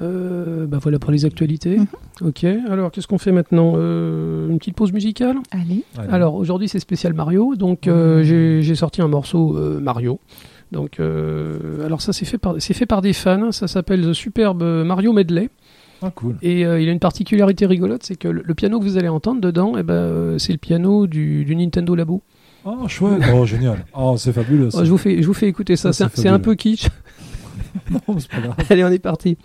Euh, bah voilà pour les actualités. Mhm. Ok. Alors qu'est-ce qu'on fait maintenant Euh, Une petite pause musicale? Allez. Allez. Alors aujourd'hui c'est spécial Mario, donc euh, j'ai j'ai sorti un morceau euh, Mario. Donc euh, alors ça c'est fait par c'est fait par des fans, ça s'appelle The Superbe Mario Medley Ah, cool. et euh, il a une particularité rigolote, c'est que le, le piano que vous allez entendre dedans, eh ben c'est le piano du, du Nintendo Labo. Oh, chouette. Oh, génial. Oh, c'est fabuleux. Oh, je vous fais je vous fais écouter ça, Ça, c'est un peu kitsch. Non, c'est pas grave. Allez on est parti.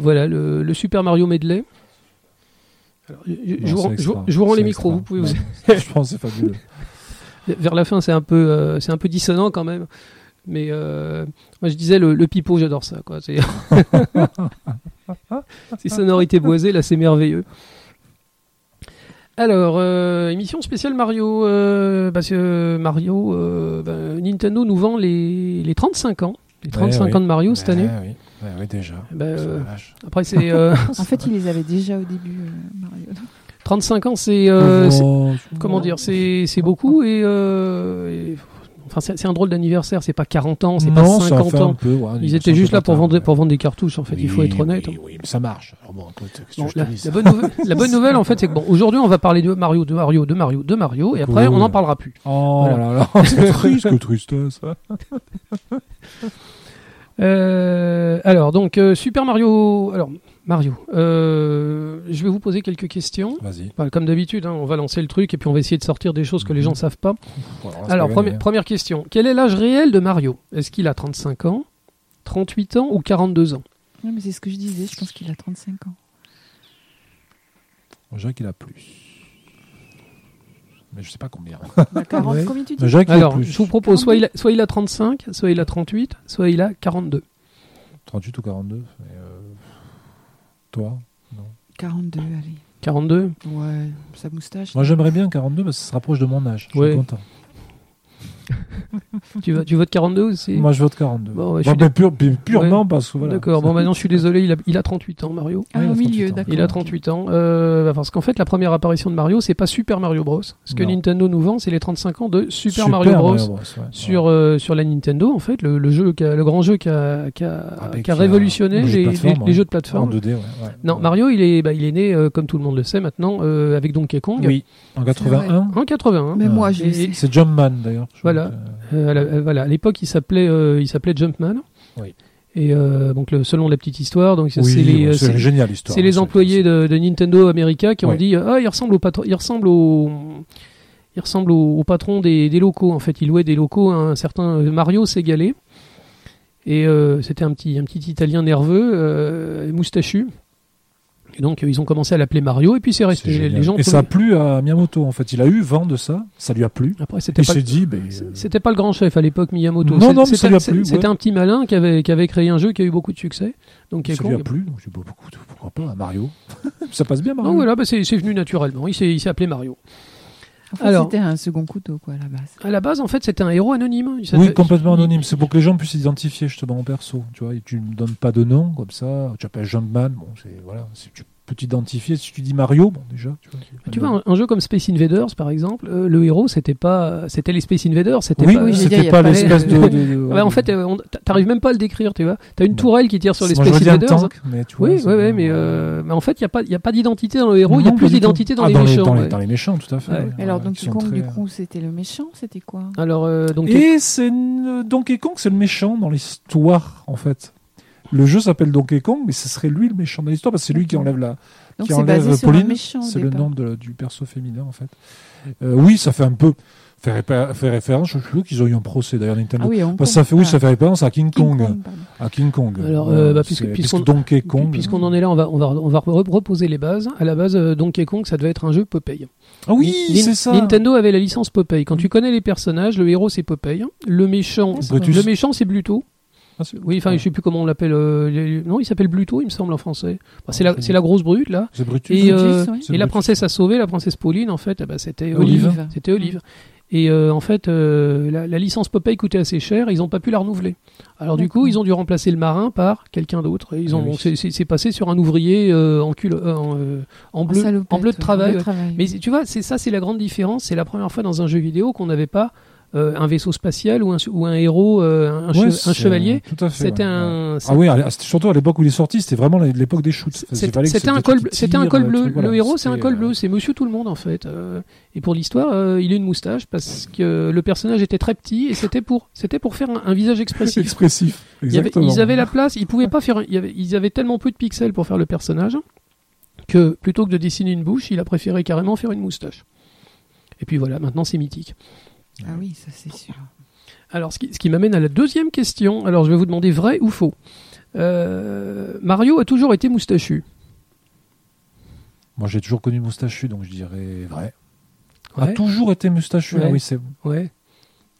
Voilà, le, le Super Mario Medley. Alors, je, Non, vous, rends- je vous- extra. je vous rends les micros, vous pouvez vous... Je pense c'est fabuleux. Vers la fin, c'est un peu, euh, c'est un peu dissonant quand même. Mais euh, moi, je disais le, le pipeau, j'adore ça. Quoi. C'est ces sonorités boisées, là, c'est merveilleux. Alors, euh, émission spéciale Mario. parce que Mario, ben, Nintendo nous vend les, les 35 ans. Les 35 Ouais, ans de Mario cette Ouais, année. Oui, Ouais, oui, déjà. Ben, C'est euh, après, c'est euh, En fait, il les avait déjà au début, euh, Mario. 35 ans, c'est euh, c'est- Oh, comment dire, c'est c'est beaucoup et, euh, et- enfin c'est c'est un drôle d'anniversaire. C'est pas 40 ans, c'est pas Non, ça 50 fait un ans. peu, ouais, Ils étaient juste là pour vendre, ouais. pour vendre des cartouches, en fait, il faut être honnête. Oui, oui, mais ça marche. Alors bon, écoute, Bon, la, bonne nouvelle, la bonne nouvelle, en fait, c'est que bon, aujourd'hui, on va parler de Mario, de Mario, de Mario, de Mario, et après, Oui. on n'en parlera plus. Oh Voilà. là là, c'est triste, que tristesse. Euh, alors, donc, euh, Super Mario. Alors, Mario. euh, je vais vous poser quelques questions. Vas-y. Enfin, comme d'habitude, hein, on va lancer le truc et puis on va essayer de sortir des choses que les Mhm. gens ne savent pas. Bon, alors, première, première question. Quel est l'âge réel de Mario? Est-ce qu'il a 35 ans, 38 ans ou 42 ans? Ouais, mais c'est ce que je disais, je pense qu'il a 35 ans. hein. Jacques, il a plus. Mais je sais pas combien. Bah, 40, Ouais. combien tu dis Alors, plus. je vous propose soit il, a, soit il a 35, soit il a 38, soit il a 42. 38 ou 42. mais, euh, Toi 42, allez. 42 Ouais, sa moustache. Moi, j'aimerais bien 42 parce que ça se rapproche de mon âge. Je Ouais. suis content. tu, vas- tu votes 42 aussi? Moi, je vote 42. Bon, ouais, je Bon, suis mais purement parce que voilà. D'accord, bon maintenant je suis désolé, il a, il a 38 ans Mario. Ah, Ouais, il a au 38 milieu, ans. d'accord. Il a 38 ans. Euh, parce qu'en fait, la première apparition de Mario, c'est pas Super Mario Bros. Ce que Non. Nintendo nous vend, c'est les 35 ans de Super, Mario Bros. ouais. Sur, euh, sur la Nintendo, en fait, le, le jeu, qui a- le grand jeu qui a, qui a, Ah, qui a révolutionné les, plateforme, les- les ouais. jeux de En plateforme. 2D, ouais. ouais. Non, Ouais. Mario, il est, bah, il est né, euh, comme tout le monde le sait maintenant, euh, avec Donkey Kong. Oui, en 81. En 81. Mais Ah. moi, le sais. C'est Jumpman d'ailleurs. Voilà. Euh, à la- euh, voilà, à l'époque, il s'appelait, euh, il s'appelait Jumpman. Oui. Et euh, donc, le, selon la petite histoire, donc Oui, c'est les, euh, c'est génial l'histoire. C'est les C'est- employés de, de Nintendo America qui ont dit ah il ressemble au patron, il ressemble au il ressemble au, au patron des, des locaux en fait. Il louait des locaux à un certain Mario Segalé et euh, c'était un petit un petit Italien nerveux euh, moustachu. Et donc euh, ils ont commencé à l'appeler Mario et puis c'est resté. Les gens Et ça a plu à Miyamoto en fait. Il a eu vent de ça, ça lui a plu. après c'était Il pas s'est dit, ben, euh, c'était pas le grand chef à l'époque Miyamoto. Non, C'est- non, mais ça lui a plu, C'était ouais. un petit malin qui avait qui avait créé un jeu qui a eu beaucoup de succès. Donc ça lui a plu. Donc, beaucoup de- pourquoi pas à Mario? Ça passe bien Mario. Donc voilà, bah, c'est c'est venu naturellement. Il s'est il s'est appelé Mario. En fait, Alors- c'était un second couteau, quoi, à la base. À la base, en fait, c'était un héros anonyme. Il Oui, complètement anonyme. C'est pour que les gens puissent s'identifier justement en perso. Tu vois, et tu ne donnes pas de nom comme ça. Tu appelles Jumpman. Bon, c'est voilà. Si tu peux t'identifier, si tu dis Mario, bon déjà. Tu vois, Tu vois, un, un jeu comme Space Invaders, par exemple, euh, le héros, c'était pas, c'était les Space Invaders, c'était Oui, pas. oui, y c'était pas pas- l'espèce de. de- de- Ouais, en fait, euh, t'arrives même pas à le décrire, tu vois. T'as une Non. tourelle qui tire sur les Moi, Space dit un Invaders. tank, mais tu vois, Oui, mais, euh, mais en fait, il n'y a pas, il y a pas d'identité dans le héros, il y a Non, plus d'identité dans Ah, les dans méchants. dans, ouais. les, dans les méchants, tout à fait. Ouais. ouais. Et alors, Donkey Kong, du coup, c'était le méchant C'était quoi? Alors, euh, donc, Et c'est Donkey Kong, c'est le méchant dans l'histoire, en fait. Le jeu s'appelle Donkey Kong, mais ce serait lui le méchant dans l'histoire, parce que c'est lui qui enlève la, Donc, qui c'est enlève basé sur un Pauline. C'est le nom de- du perso féminin, en fait. Euh, oui, ça fait un peu. Fait, répa- fait référence, je crois qu'ils ont eu un procès d'ailleurs Nintendo. Ah oui, Parce que ça fait, oui, Ah, ça fait référence à King King Kong. À King Kong. Alors, euh, bah, puisque- puisqu'on- Donkey Kong. puisqu'on en est là, on va, on va, on va re- reposer les bases. À la base, euh, Donkey Kong, ça devait être un jeu Popeye. Ah oui, c'est ça. Nintendo avait la licence Popeye. Quand tu connais les personnages, le héros c'est Popeye, le méchant. Brutus. le méchant c'est Bluto. Ah, Oui, enfin, ah, je sais plus comment on l'appelle. euh, les- non, il s'appelle Bluto, il me semble en français. Bah, c'est Ah, la, c'est la grosse brute là. C'est Brutus. Et, Brutus, euh, ouais. Et la princesse a sauvé, la princesse Pauline, en fait, eh ben, c'était Olive. Olive. C'était Olive. Et euh, en fait, euh, la, la licence Popeye coûtait assez cher, ils n'ont pas pu la renouveler. Alors du coup, ils ont dû remplacer le marin par quelqu'un d'autre. Et Ils ont, Ah oui. bon, c'est- c'est c'est passé sur un ouvrier euh, en, cul, euh, en, euh, en En bleu, salopette, en bleu de ouais, ouais. travail. Mais tu vois, c'est ça, c'est la grande différence. C'est la première fois dans un jeu vidéo qu'on n'avait pas euh, un vaisseau spatial ou un, ou un héros, euh, un, Ouais, che- un c'est- chevalier. C'était ouais, un. Ah oui, surtout à l'époque où il est sorti, c'était vraiment l'époque des shoots. C'était un des col, c'était un bleu. voilà, le héros, c'est un col euh, bleu. C'est Monsieur Tout le Monde en fait. Euh, et pour l'histoire, euh, il a une moustache parce que le personnage était très petit et c'était pour, c'était pour faire un, un visage expressif. Expressif. Il y avait- Exactement. ils avaient la place, ils pouvaient pas faire. il avait, ils avaient tellement peu de pixels pour faire le personnage que plutôt que de dessiner une bouche, il a préféré carrément faire une moustache. Et puis voilà, maintenant c'est mythique. Ah oui, ça c'est sûr. Alors, ce qui, ce qui m'amène à la deuxième question. Alors, je vais vous demander vrai ou faux. Euh, Mario a toujours été moustachu. Moi, j'ai toujours connu moustachu, donc je dirais vrai. A toujours été moustachu. Ah Ouais. oui, c'est. Ouais.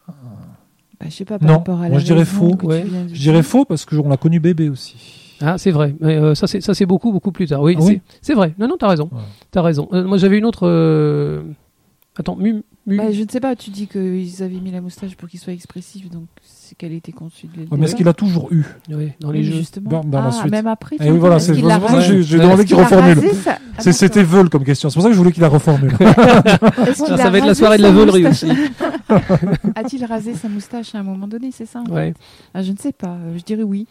Bah, je sais pas par Non, rapport à moi, la je dirais faux. Ouais. de Je dirais faux parce que on l'a connu bébé aussi. Ah, c'est vrai. Mais, euh, ça, c'est ça, c'est beaucoup, beaucoup plus tard. Oui, Ah oui c'est- vrai. Non, non, t'as raison. Ouais. T'as raison. Euh, moi, j'avais une autre. euh, Attends, Bah, je ne sais pas, tu dis qu'ils avaient mis la moustache pour qu'il soit expressif, donc c'est qu'elle était conçue de Ouais, mais est-ce qu'il a toujours eu Ouais, dans les Oui, jeux. Justement. Dans- dans la ah, suite. même après. Eh oui, voilà, c'est pour ça que j'ai demandé qu'il reformule. C'est- C'était C'était veule comme question. C'est pour ça que je voulais qu'il la reformule. Ça, ça va être la soirée de la veulerie aussi. A-t-il rasé sa moustache à un moment donné, c'est ça Ouais. ah, Je ne sais pas, euh, je dirais oui.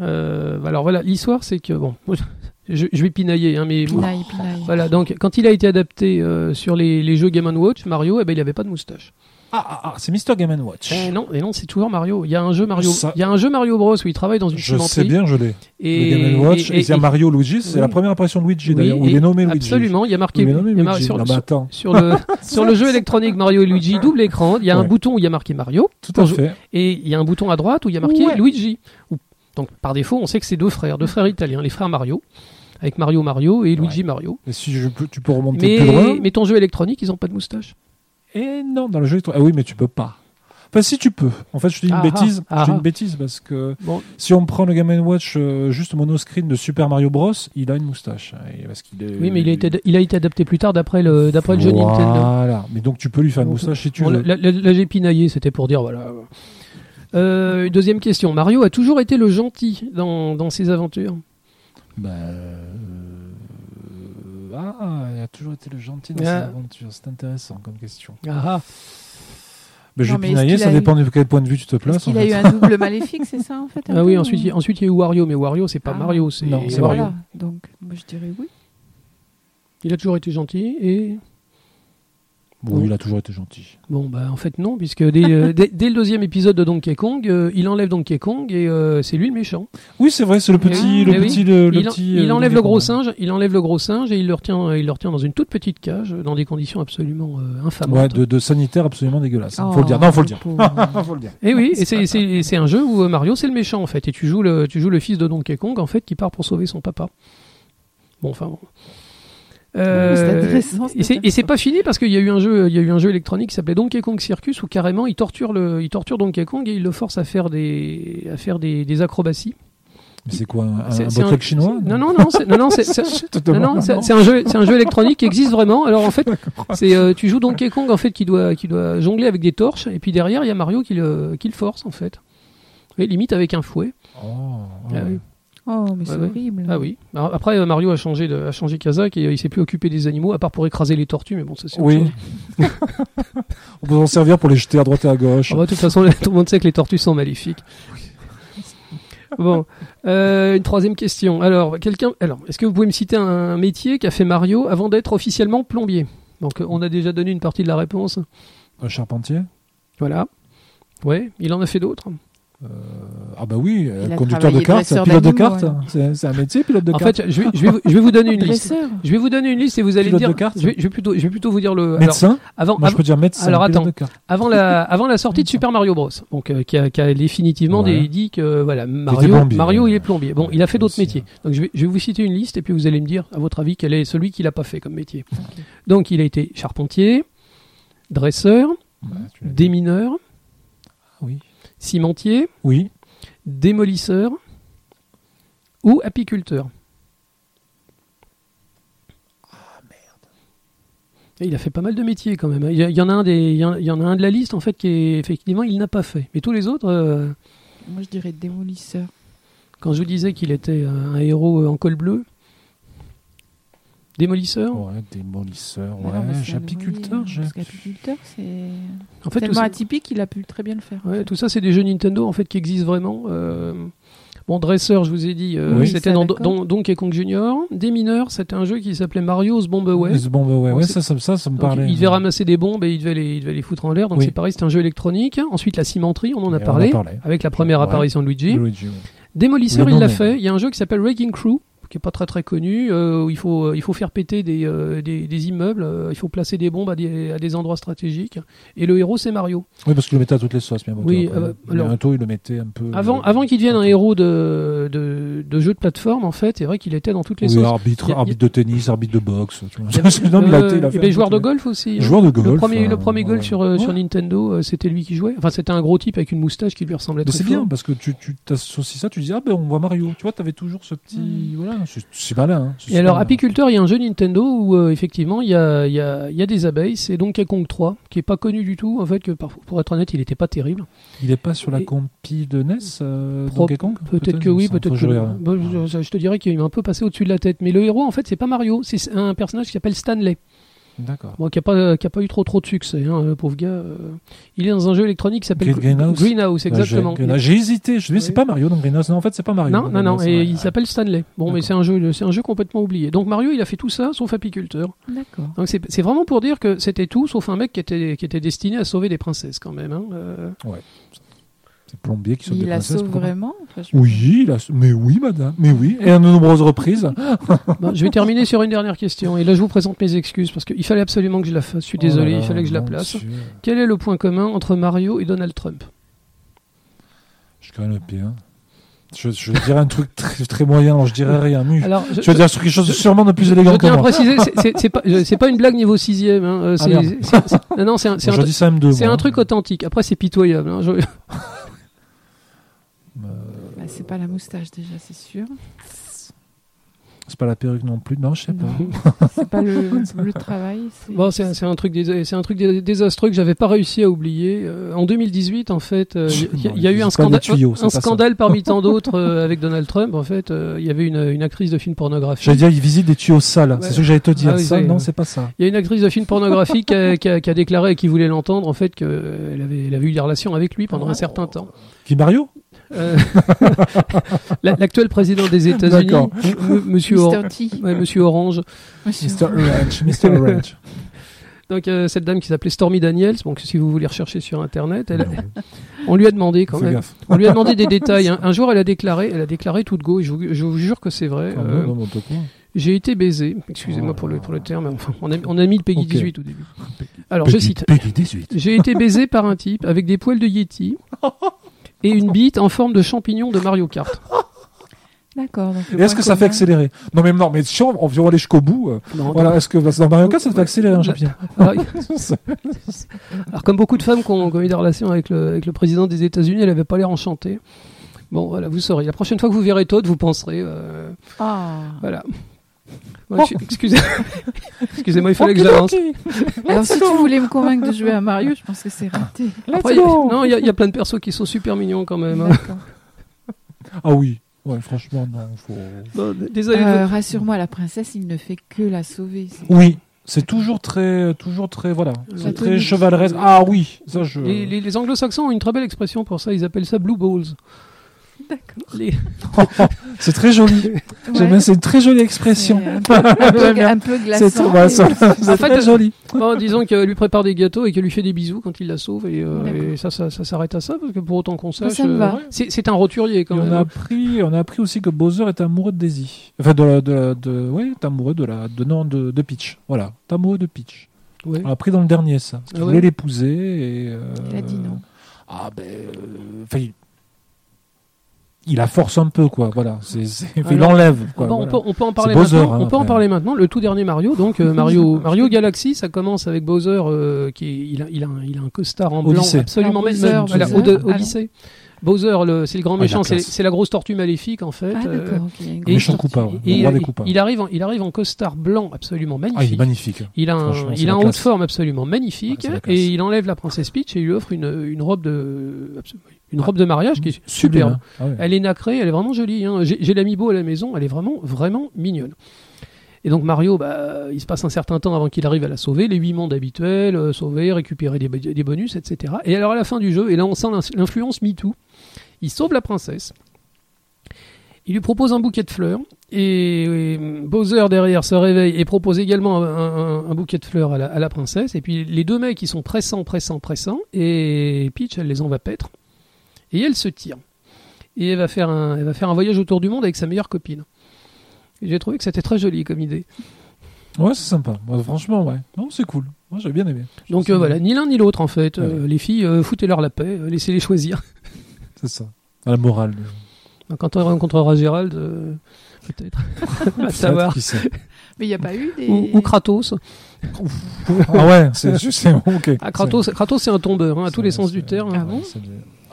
Euh, alors voilà, l'histoire, c'est que bon, je, je vais pinailler, hein, mais Pinaille, pinaille. voilà. Donc, quand il a été adapté euh, sur les, les jeux Game Watch, Mario, eh ben, il avait pas de moustache. ah, ah, ah, c'est Mr. Game Watch. Eh non, et non, c'est toujours Mario. Il y a un jeu Mario, Ça- il y a un jeu Mario Bros où il travaille dans une Je sais bien, je l'ai. Et, le Game Watch. et- Et, il y a et- Mario Luigi. C'est Oui. la première apparition de Luigi oui, d'ailleurs. Où il est nommé Luigi. Absolument, il y a marqué Il est nommé il y a mar- Luigi. sur, Non, mais sur- attends. sur le sur le jeu électronique Mario et Luigi, double écran, il y a un bouton où il y a marqué Mario Tout à fait. et il y a un bouton à droite où il y a marqué Ouais. Luigi. Ou- Donc par défaut, on sait que c'est deux frères, deux frères italiens, les frères Mario, avec Mario Mario et Luigi Mario. Et si je peux, tu peux remonter plus Mais, loin. mais ton jeu électronique, ils ont pas de moustache. Et non, dans le jeu. Ah oui, mais tu peux pas. Enfin, si tu peux. En fait, je te dis une Ah, bêtise. ah, je dis ah. une bêtise parce que Bon, si on prend le Game Watch euh, juste monoscreen de Super Mario Bros, il a une moustache. Et parce qu'il est- oui, mais il a été, il a été adapté plus tard d'après le d'après le jeu Nintendo. Voilà. Mais donc tu peux lui faire une moustache si tu Bon, veux. là, j'ai pinaillé, c'était pour dire voilà. Euh, deuxième question. Mario a toujours été le gentil dans, dans ses aventures. Bah, euh, Ah, il a toujours été le gentil dans Ah. ses aventures. C'est intéressant comme question. Ah, ah. Mais je Non, vais mais pinailler, qu'il ça a dépend de quel point de vue tu te Est-ce places. en qu'il a fait. eu un double maléfique, c'est ça en fait un Ah oui, peu, ensuite, il y a- ou- ensuite il y a eu Wario, mais Wario c'est pas Ah. Mario, c'est Non, c'est Wario. Voilà, donc moi je dirais oui. Il a toujours été gentil et Bon, il a toujours été gentil. bon bah en fait non puisque dès, euh, dès, dès le deuxième épisode de Donkey Kong, euh, il enlève Donkey Kong et euh, c'est lui le méchant. Oui, c'est vrai, c'est le Eh petit, oui, le eh oui. petit, le, le il, en- petit. il enlève le gros singe, il enlève le gros singe et il le retient, il le retient dans une toute petite cage dans des conditions absolument infâmes. Ouais, de, de sanitaire absolument dégueulasse. Oh, Faut le dire. Non, faut le dire. faut le dire. Et oui, et c'est- un jeu où Mario c'est le méchant en fait, et tu joues le tu joues le fils de Donkey Kong en fait qui part pour sauver son papa. Bon enfin bon. Euh, et c'est- et pas fini parce qu'il y a eu un jeu, il y a eu un jeu électronique qui s'appelait Donkey Kong Circus où carrément il torture le, il torture Donkey Kong et il le force à faire des, à faire des, des acrobaties. Mais c'est quoi un, C'est- un c'est bootleg chinois Non non non, c'est- non non, c'est- un jeu, c'est un jeu électronique qui existe vraiment. Alors en fait, c'est euh, tu joues Donkey Kong en fait qui doit, qui doit jongler avec des torches et puis derrière il y a Mario qui le, qui le force en fait. Oui, limite avec un fouet. Oh, Ah oui. Oh, mais c'est Ouais, ouais. horrible. Ah oui. Alors, après euh, Mario a changé de, a changé Kazakh et euh, il s'est plus occupé des animaux à part pour écraser les tortues, mais bon ça c'est. Oui. On peut en servir pour les jeter à droite et à gauche. Ah bah, de toute façon, tout le monde sait que les tortues sont maléfiques. Bon, euh, une troisième question. Alors, quelqu'un, alors, est-ce que vous pouvez me citer un métier qu'a fait Mario avant d'être officiellement plombier? Donc, on a déjà donné une partie de la réponse. Un charpentier? Voilà. Ouais, il en a fait d'autres. Euh, Ah bah oui, euh, Il conducteur de carte, pilote de carte. ouais. C'est un métier, pilote de En carte. fait, je vais, je vais vous, je vais vous donner une liste. Je vais vous donner une liste et vous allez me dire. de carte je, vais, je vais plutôt, je vais plutôt vous dire le. alors, Médecin avant, Moi, je peux dire médecin. alors, attends. de carte. avant la, avant la sortie de Super Mario Bros, donc euh, qui, a, qui a définitivement Ouais. des- dit que voilà Mario, plombier. Mario il est plombier. Bon, il a fait d'autres métiers. Donc je vais, je vais vous citer une liste et puis vous allez me dire à votre avis quel est celui qu'il a pas fait comme métier. Donc il a été charpentier, dresseur, démineur. Cimentier, Oui. démolisseur ou apiculteur. Et il a fait pas mal de métiers quand même. Il y, en a un des, il y en- a un de la liste en fait qui est effectivement il n'a pas fait. Mais tous les autres, euh, Moi je dirais démolisseur. quand je vous disais qu'il était un héros euh, en col bleu, démolisseur. Ouais, démolisseur. Ouais, c'est apiculteur. Parce qu'apiculteur, En fait, tellement ça, atypique qu'il a pu très bien le faire. ouais, tout ça, c'est des jeux Nintendo en fait qui existent vraiment. Euh, Bon, dresseur, je vous ai dit, euh, Oui. c'était dans, Donkey Kong Junior. Démineur, c'était un jeu qui s'appelait Mario's Bombaway. Bah ouais, ça, ça, ça, ça me Donc, parlait. il devait ramasser des bombes et il devait les, il devait les foutre en l'air. Donc Oui. c'est pareil, c'est un jeu électronique. Ensuite, la cimenterie, on en a on parlé, en a parlé. avec la première Ouais. apparition de Luigi. Luigi, ouais. Démolisseur, Le il l'a fait. Il y a un jeu qui s'appelle Wrecking Crew qui est pas très très connu, euh, où il faut il faut faire péter des, euh, des, des immeubles, euh, il faut placer des bombes à des, à des endroits stratégiques. Et le héros c'est Mario. Oui, parce qu'il le mettait à toutes les sauces, Miyamoto. Oui, euh, alors- Miyamoto, il le mettait un peu. Avant euh, avant qu'il devienne un héros de de, de jeux de plateforme en fait, c'est vrai qu'il était dans toutes les oui, sauces. arbitre, a- arbitre de tennis, arbitre de boxe. Tu vois. Non, mais il a euh, il fait joueur de golf aussi. hein. Joueur de golf. Le premier, euh, le premier golf sur, euh, sur. Nintendo, euh, c'était lui qui jouait. Enfin, c'était un gros type avec une moustache qui lui ressemblait Mais c'est bien parce que tu tu t'associes ça, tu dis ah ben on voit Mario. Tu vois, t'avais toujours ce petit voilà, c'est- malin. hein. Et alors, malin. apiculteur, il y a un jeu Nintendo où euh, effectivement il y a, y, a, y a des abeilles. C'est Donkey Kong 3, qui est pas connu du tout. En fait, que pour être honnête, il était pas terrible. il est pas sur la Et- compi de NES, euh, Pro- Donkey Kong Peut-être que oui, peut-être que. Bon, je, je te dirais qu'il m'a un peu passé au-dessus de la tête. Mais le héros, en fait, c'est pas Mario. C'est un personnage qui s'appelle Stanley. D'accord. Bon, qui a pas, qui a pas eu trop trop de succès, hein, le pauvre gars. euh. Il est dans un jeu électronique qui s'appelle Green- Greenhouse Greenhouse, exactement. J'ai- J'ai hésité. Je me dis c'est pas Mario donc Greenhouse. Non, en fait c'est pas Mario. Non, non, non, et il s'appelle Stanley. Bon, mais c'est un jeu, c'est un jeu complètement oublié. Donc Mario, il a fait tout ça, sauf apiculteur. D'accord. Donc c'est c'est vraiment pour dire que c'était tout, sauf un mec qui était, qui était destiné à sauver des princesses quand même. hein. Euh, Qui sauve Il des la princesses. sauve vraiment Enfin, je- Oui, il a- mais oui, madame, mais oui, et à de nombreuses reprises. bon, je vais terminer sur une dernière question, et là je vous présente mes excuses parce qu'il fallait absolument que je la fasse. Je suis désolé, Oh là il fallait que je la place. Dieu. Quel est le point commun entre Mario et Donald Trump? Je crains le pire. Je, je vais dire un truc très, très moyen, alors je dirais rien. Mais Alors, je, tu vas dire quelque chose de sûrement de plus je élégant que tiens à préciser, c'est- pas, je- pas une blague niveau sixième. Hein. euh, Ah, non, non, c'est un, Bon, un- je dis ça M2. c'est moi. un truc authentique. Après, c'est pitoyable. hein. Je- Bah, c'est pas la moustache déjà, c'est sûr. C'est pas la perruque non plus. Non, je sais pas. C'est pas le, le travail. c'est- Bon, c'est un, truc, c'est un truc dés- désastreux que j'avais pas réussi à oublier. Euh, en 2018, en fait, euh, il y, a- il y a eu un scandale, tuyaux, un ça. parmi tant d'autres euh, avec Donald Trump. En fait, euh, il y avait une, une actrice de film pornographique. J'allais dire, il visite des tuyaux sales. Ouais. C'est ce que j'allais te dire. Ah oui, ça, non, c'est pas ça. Il y a une actrice de film pornographique qui, a, qui a- qui a déclaré et qui voulait l'entendre, en fait, qu'elle avait, elle avait eu des relations avec lui pendant un certain temps. Qui Mario Euh, la- L'actuel président des États-Unis, Monsieur, Or- ouais, Monsieur Orange. Monsieur- Mr. Orange. Mr. Orange. Donc euh, cette dame qui s'appelait Stormy Daniels, donc si vous voulez rechercher sur internet, elle, on lui a demandé quand même. gaffe. On lui a demandé des détails. Un, un jour, elle a déclaré, elle a déclaré toute go, et je vous, je vous jure que c'est vrai. Ah, euh, J'ai été baisé. Excusez-moi Oh pour le pour le terme. mais Enfin, on a, on a mis le Peggy Ok. 18 au début. Alors je cite. Peggy 18. J'ai été baisé par un type avec des poils de yeti et une bite en forme de champignon de Mario Kart. D'accord. Et est-ce que ça fait accélérer? Non, mais non, mais si on, on veut aller jusqu'au bout. euh, Non, voilà, est-ce que dans Mario Kart, ça te fait accélérer un champignon? Alors, alors, comme beaucoup de femmes qui ont, qui ont eu des relations avec le, avec le président des États-Unis, elle avait pas l'air enchantée. Bon, voilà, vous saurez. La prochaine fois que vous verrez Todd, vous penserez. euh, Ah. Voilà. Ouais, je suis- excusez- Excusez-moi, il fallait que j'avance. Alors si tu voulais me convaincre de jouer à Mario, je pense que c'est raté. Après, il y a- non, il y, a- il y a plein de persos qui sont super mignons quand même. hein. Ah oui. Ouais, franchement, non, faut. Bon, désolé. Euh, Rassure-moi, la princesse, il ne fait que la sauver. Oui, c'est toujours très, toujours très, voilà, très chevaleresque. Ah oui, ça je. Les, les- les anglo-saxons ont une très belle expression pour ça, ils appellent ça blue balls. D'accord. Les- C'est très joli. J'aime bien, c'est une très jolie expression. Un peu, un peu- J'aime bien. un peu C'est glaçant. En fait, très euh, joli. Bon, disons qu'elle lui prépare des gâteaux et qu'elle lui fait des bisous quand il la sauve, et, euh, et ça, ça, ça s'arrête à ça, parce que pour autant qu'on sache. ça me va. c'est c'est un roturier quand Et on même. a appris, on a appris aussi que Bowser est amoureux de Daisy. Enfin, de, la- de, la- de, ouais, est amoureux de la, de non, de, de Peach. Voilà, t'es amoureux de Peach. Ouais. On a appris dans le dernier ça. Parce qu'il Ah ouais voulait l'épouser et. euh, Il a dit non. Ah ben, euh, enfin, il, la force un peu quoi. Voilà, c'est, c'est- il Alors, l'enlève. Quoi, Bon, voilà. on, peut, on peut en parler C'est Bowser, maintenant. hein, on peut en parler maintenant. Le tout dernier Mario, donc euh, Mario, Mario Galaxy, ça commence avec Bowser, euh, qui est- il a, il a, un, il a un costard en blanc Odyssey. absolument magnifique. Bowser, Voilà, ah, Odyssey. Bowser, le- c'est le grand Ah, méchant, c'est classe. c'est la grosse tortue maléfique en fait. Ah euh, et- Méchant coupable. et il, arrive en, il arrive en costard blanc absolument magnifique. Ah, il est magnifique. Il a un, c'est il a un haut de forme absolument magnifique c'est et il enlève la princesse Peach et il lui offre une, une robe de une robe de mariage qui est Sublime, superbe. hein. Ah ouais. Elle est nacrée, elle est vraiment jolie. hein. J'ai j'ai l'amiibo à la maison, elle est vraiment vraiment mignonne. Et donc Mario, bah, il se passe un certain temps avant qu'il arrive à la sauver, les huit mondes habituels, euh, sauver, récupérer des, des bonus, etc. Et alors à la fin du jeu, et là on sent l'in- l'influence MeToo, il sauve la princesse. Il lui propose un bouquet de fleurs et, euh, Bowser derrière se réveille et propose également un, un- un bouquet de fleurs à la, à la princesse. Et puis les deux mecs ils sont pressants, pressants, pressants et Peach elle les en va paître et elle se tire et elle va faire un, elle va faire un voyage autour du monde avec sa meilleure copine. Et j'ai trouvé que c'était très joli comme idée. Ouais, c'est sympa. Franchement, ouais. Non, c'est cool. Moi, j'ai bien aimé. Je Donc euh, voilà, ni l'un ni l'autre en fait. Ouais. Euh, les filles, euh, foutez-leur la paix, euh, laissez-les choisir. C'est ça. La morale. Quand on rencontrera Gérald, euh, peut-être, on va savoir. Mais il n'y a pas eu des. Ou, ou Kratos. ah ouais, c'est sais, ok. Ah, Kratos, Kratos c'est un tombeur, hein, à tous les sens du terme. Ah bon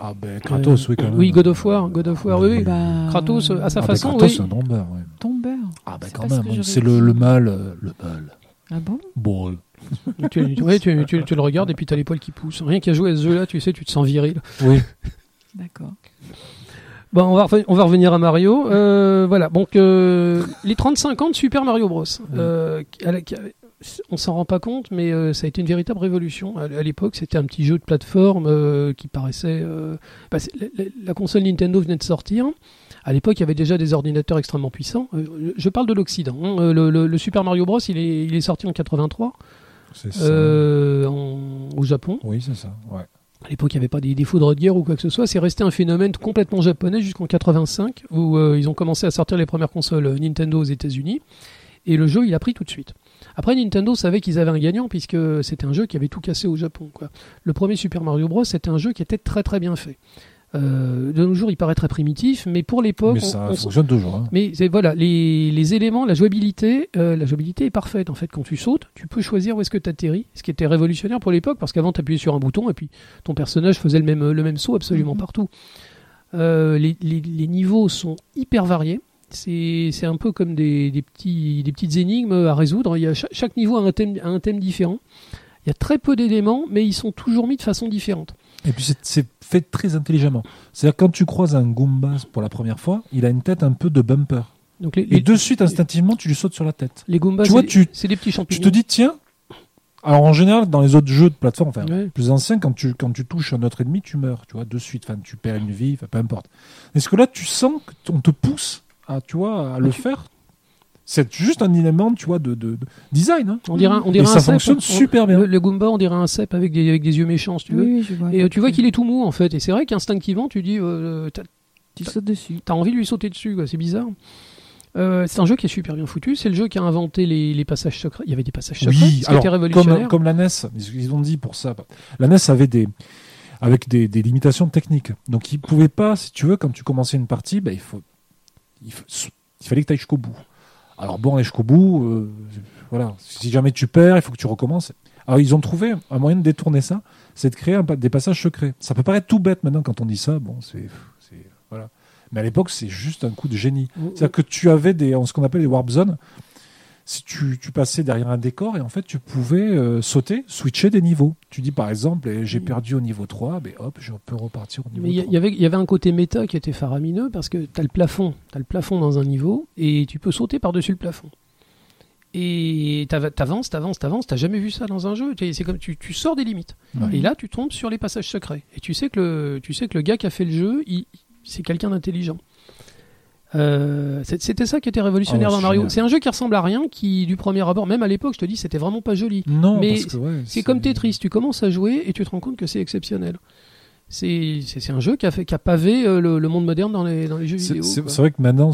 Ah ben Kratos, oui, quand même. Oui, God of War, God of War, oui. oui. Bah, Kratos, à sa Ah, ben, façon, Kratos, oui. c'est un tombeur, ouais. Tombeur. Ah ben quand même, c'est le, le mal, euh, le mal. Ah bon? Bon, tu, tu- ouais, tu, tu- tu le regardes et puis t'as les poils qui poussent. Rien qu'à jouer à ce jeu-là, tu sais, tu te sens viril. oui. D'accord. Bon, on va, on va revenir à Mario. Euh, voilà, donc euh, les 35 ans de Super Mario Bros. Euh, on s'en rend pas compte, mais euh, ça a été une véritable révolution. À, à l'époque, c'était un petit jeu de plateforme euh, qui paraissait. euh, bah, la, console Nintendo venait de sortir. À l'époque, il y avait déjà des ordinateurs extrêmement puissants. Je parle de l'Occident. hein. Le, le- le Super Mario Bros. Il est, il est sorti en 83 C'est ça. euh, en- au Japon. Oui, c'est ça. Ouais. À l'époque, il n'y avait pas des, des foudres de guerre ou quoi que ce soit. C'est resté un phénomène complètement japonais jusqu'en 85, où ils ont commencé à sortir les premières consoles Nintendo aux États-Unis. Et le jeu, il a pris tout de suite. Après, Nintendo savait qu'ils avaient un gagnant, puisque c'était un jeu qui avait tout cassé au Japon. Quoi. Le premier Super Mario Bros, c'était un jeu qui était très très bien fait. Euh, de nos jours, il paraît très primitif, mais pour l'époque, Mais ça on- fonctionne toujours. hein. mais c'est voilà, les, les éléments, la jouabilité, euh, la jouabilité est parfaite en fait. Quand tu sautes, tu peux choisir où est-ce que tu atterris, ce qui était révolutionnaire pour l'époque parce qu'avant tu appuyais sur un bouton et puis ton personnage faisait le même le même saut absolument Mhm. partout. Euh, les, les- les niveaux sont hyper variés. C'est un peu comme des, des petits des petites énigmes à résoudre. Il y a chaque, chaque niveau a un thème a un thème différent. Il y a très peu d'éléments, mais ils sont toujours mis de façon différente. Et puis c'est- fait très intelligemment. C'est-à-dire quand tu croises un Goomba pour la première fois, il a une tête un peu de bumper. Donc les, Et les, de suite, instinctivement, tu lui sautes sur la tête. les Goombas, tu vois, c'est- tu- des petits Tu champignons. te dis, tiens. Alors en général, dans les autres jeux de plateforme, enfin Ouais. plus anciens, quand tu, quand tu touches un autre ennemi, tu meurs, tu vois, de suite. Enfin, tu perds une vie, enfin, peu importe. Est-ce que là, tu sens qu'on te pousse à, tu vois, à le tu- faire C'est juste un élément, tu vois, de, de- de design. hein. On dirait, un- on dirait Et un ça fonctionne On- super bien. Le, le Goomba, on dirait un cep avec des, avec des yeux méchants, si tu veux. Oui, oui, je vois. Et euh, tu vois qu'il est tout mou en fait. Et c'est vrai qu'instinctivement, tu dis, euh, t'as Tu sautes dessus. t'as envie de lui sauter dessus, quoi. C'est bizarre. Euh, c'est un jeu qui est super bien foutu. C'est le jeu qui a inventé les, les passages secrets. Il y avait des passages secrets, Oui, ce qui alors, comme, révolutionnaire. comme la NES, ils ont dit pour ça. La NES avait des, avec des, des limitations techniques. Donc ils pouvaient pas, si tu veux, quand tu commençais une partie, ben, il, faut, il, fallait que tu ailles jusqu'au bout. Alors bon, aller jusqu'au bout, euh, voilà. Si jamais tu perds, il faut que tu recommences. Alors ils ont trouvé un moyen de détourner ça, c'est de créer un des passages secrets. Ça peut paraître tout bête maintenant quand on dit ça, bon, c'est, voilà. Mais à l'époque, c'est juste un coup de génie. C'est-à-dire que tu avais des, ce qu'on appelle des warp zones. Si tu, tu passais derrière un décor et en fait tu pouvais euh, sauter, switcher des niveaux. Tu dis par exemple, eh, j'ai perdu au niveau 3, ben hop, je peux repartir au niveau Mais il y, a- 3. il y avait, il y avait un côté méta qui était faramineux parce que tu as le plafond, tu le plafond dans un niveau et tu peux sauter par-dessus le plafond. Et t'av- t'avances, t'avances, t'avances, t'as jamais vu ça dans un jeu. C'est comme tu, tu sors des limites. Ouais. Et là, tu tombes sur les passages secrets. Et tu sais que le, tu sais que le gars qui a fait le jeu, c'est quelqu'un d'intelligent. Euh, c'était ça qui était révolutionnaire Ah, dans Mario. C'est un jeu qui ressemble à rien, qui du premier abord, même à l'époque, je te dis, c'était vraiment pas joli. Non, Mais ouais, C'est comme Tetris, tu commences à jouer et tu te rends compte que c'est exceptionnel. C'est un jeu qui a, fait, qui a pavé euh, le, le monde moderne dans les, dans les jeux C'est vidéo. c'est- vrai que maintenant.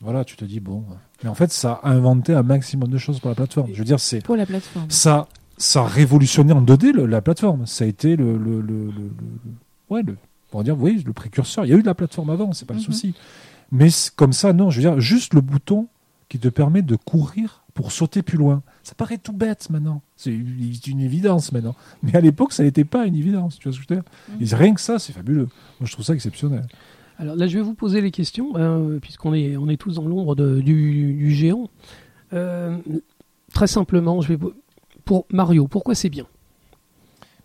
Voilà, tu te dis, bon. Mais en fait, ça a inventé un maximum de choses pour la plateforme. Je veux dire, c'est. Pour la plateforme. Ça, ça a révolutionné en 2D le- la plateforme. Ça a été le. le, le, le- le- ouais, le. On va dire, oui, le précurseur. Il y a eu de la plateforme avant, c'est pas le Mhm. souci. Mais comme ça, non. Je veux dire, juste le bouton qui te permet de courir pour sauter plus loin. Ça paraît tout bête maintenant. C'est une, évidence maintenant. Mais à l'époque, ça n'était pas une évidence. Tu vois ce que je veux dire? Et rien que ça, c'est fabuleux. Moi, je trouve ça exceptionnel. Alors là, je vais vous poser les questions, euh, puisqu'on est, on est tous dans l'ombre du, du géant. Euh, très simplement, je vais pour Mario, pourquoi c'est bien?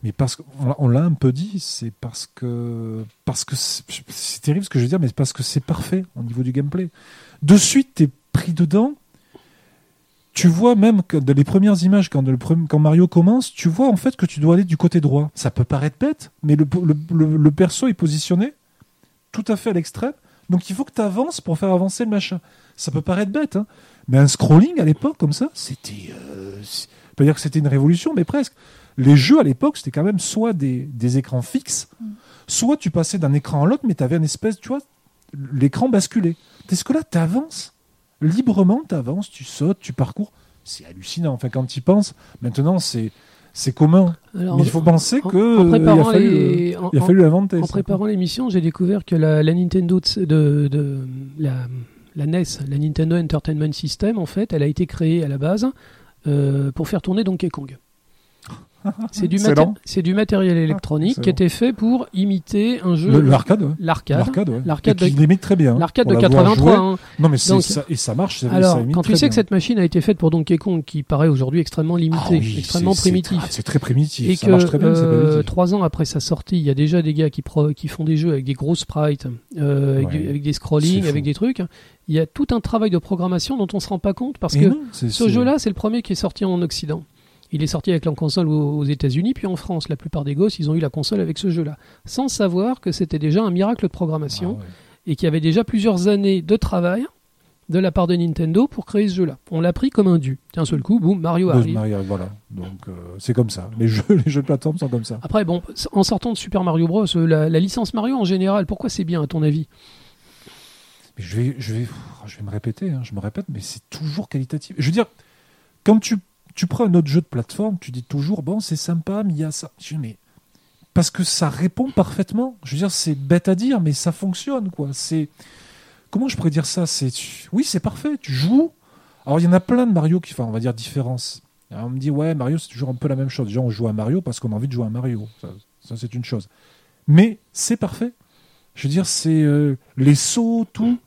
Mais parce qu'on l'a- un peu dit, c'est parce que parce que c'est terrible ce que je veux dire, mais parce que c'est parfait au niveau du gameplay. De suite, t'es pris dedans. Tu vois même que dans les premières images, quand, Mario commence, tu vois en fait que tu dois aller du côté droit. Ça peut paraître bête, mais le, perso est positionné tout à fait à l'extrême. Donc il faut que tu avances pour faire avancer le machin. Ça peut paraître bête, hein. mais un scrolling à l'époque comme ça, c'était... Euh, pas dire que c'était une révolution, mais presque. Les jeux à l'époque, c'était quand même soit des, des écrans fixes, Mm. soit tu passais d'un écran à l'autre, mais tu avais une espèce, tu vois, l'écran basculé. Est-ce que là, tu avances librement, tu avances, tu sautes, tu parcours. C'est hallucinant. Enfin, quand tu y penses, maintenant, c'est c'est commun. Alors, Mais il faut penser en- que en préparant il a fallu, les- en- il a en- fallu préparant l'émission, j'ai découvert que la, la Nintendo de, de, de- la, la NES, la Nintendo Entertainment System, en fait, elle a été créée à la base euh, pour faire tourner Donkey Kong. C'est du, maté- matériel électronique qui excellent. était fait pour imiter un jeu. L'arcade, ouais. L'arcade. L'arcade, ouais. L'arcade qui de- limite très bien. L'arcade Pour de l'avoir 83. joué. hein. Non, mais Donc- ça, et ça marche. ça- Alors, ça quand tu sais que cette machine a été faite pour Donkey Kong, qui paraît aujourd'hui extrêmement limité, Ah oui, extrêmement primitif, C'est très primitif. et ça marche que très bien, euh, trois ans après sa sortie, il y a déjà des gars qui, pro- qui font des jeux avec des gros sprites, euh, avec, du- avec des scrollings, avec des trucs. Il y a tout un travail de programmation dont on se rend pas compte parce Mais que non, ce jeu-là, c'est le premier qui est sorti en Occident. Il est sorti avec la console aux États-Unis, puis en France. La plupart des gosses, ils ont eu la console avec ce jeu-là, sans savoir que c'était déjà un miracle de programmation Ah ouais. et qu'il y avait déjà plusieurs années de travail de la part de Nintendo pour créer ce jeu-là. On l'a pris comme un dû. D'un seul coup, boum, Mario arrive. Mario, voilà. Donc euh, c'est comme ça. Les jeux, les jeux de plateforme sont comme ça. Après, bon, en sortant de Super Mario Bros, euh, la, la licence Mario en général, pourquoi c'est bien à ton avis? Je vais, je vais, je vais me répéter. hein, je me répète, mais c'est toujours qualitatif. Je veux dire, quand tu, tu prends un autre jeu de plateforme, tu dis toujours bon, c'est sympa, mais il y a ça. Je dis, mais parce que ça répond parfaitement. Je veux dire, c'est bête à dire, mais ça fonctionne, quoi. C'est comment je pourrais dire ça? C'est oui, c'est parfait. Tu joues. Alors il y en a plein de Mario qui, enfin, on va dire différence. On me dit ouais, Mario, c'est toujours un peu la même chose. Déjà, on joue à Mario parce qu'on a envie de jouer à Mario. Ça, ça, c'est une chose. Mais c'est parfait. Je veux dire, c'est euh, les sauts, tout.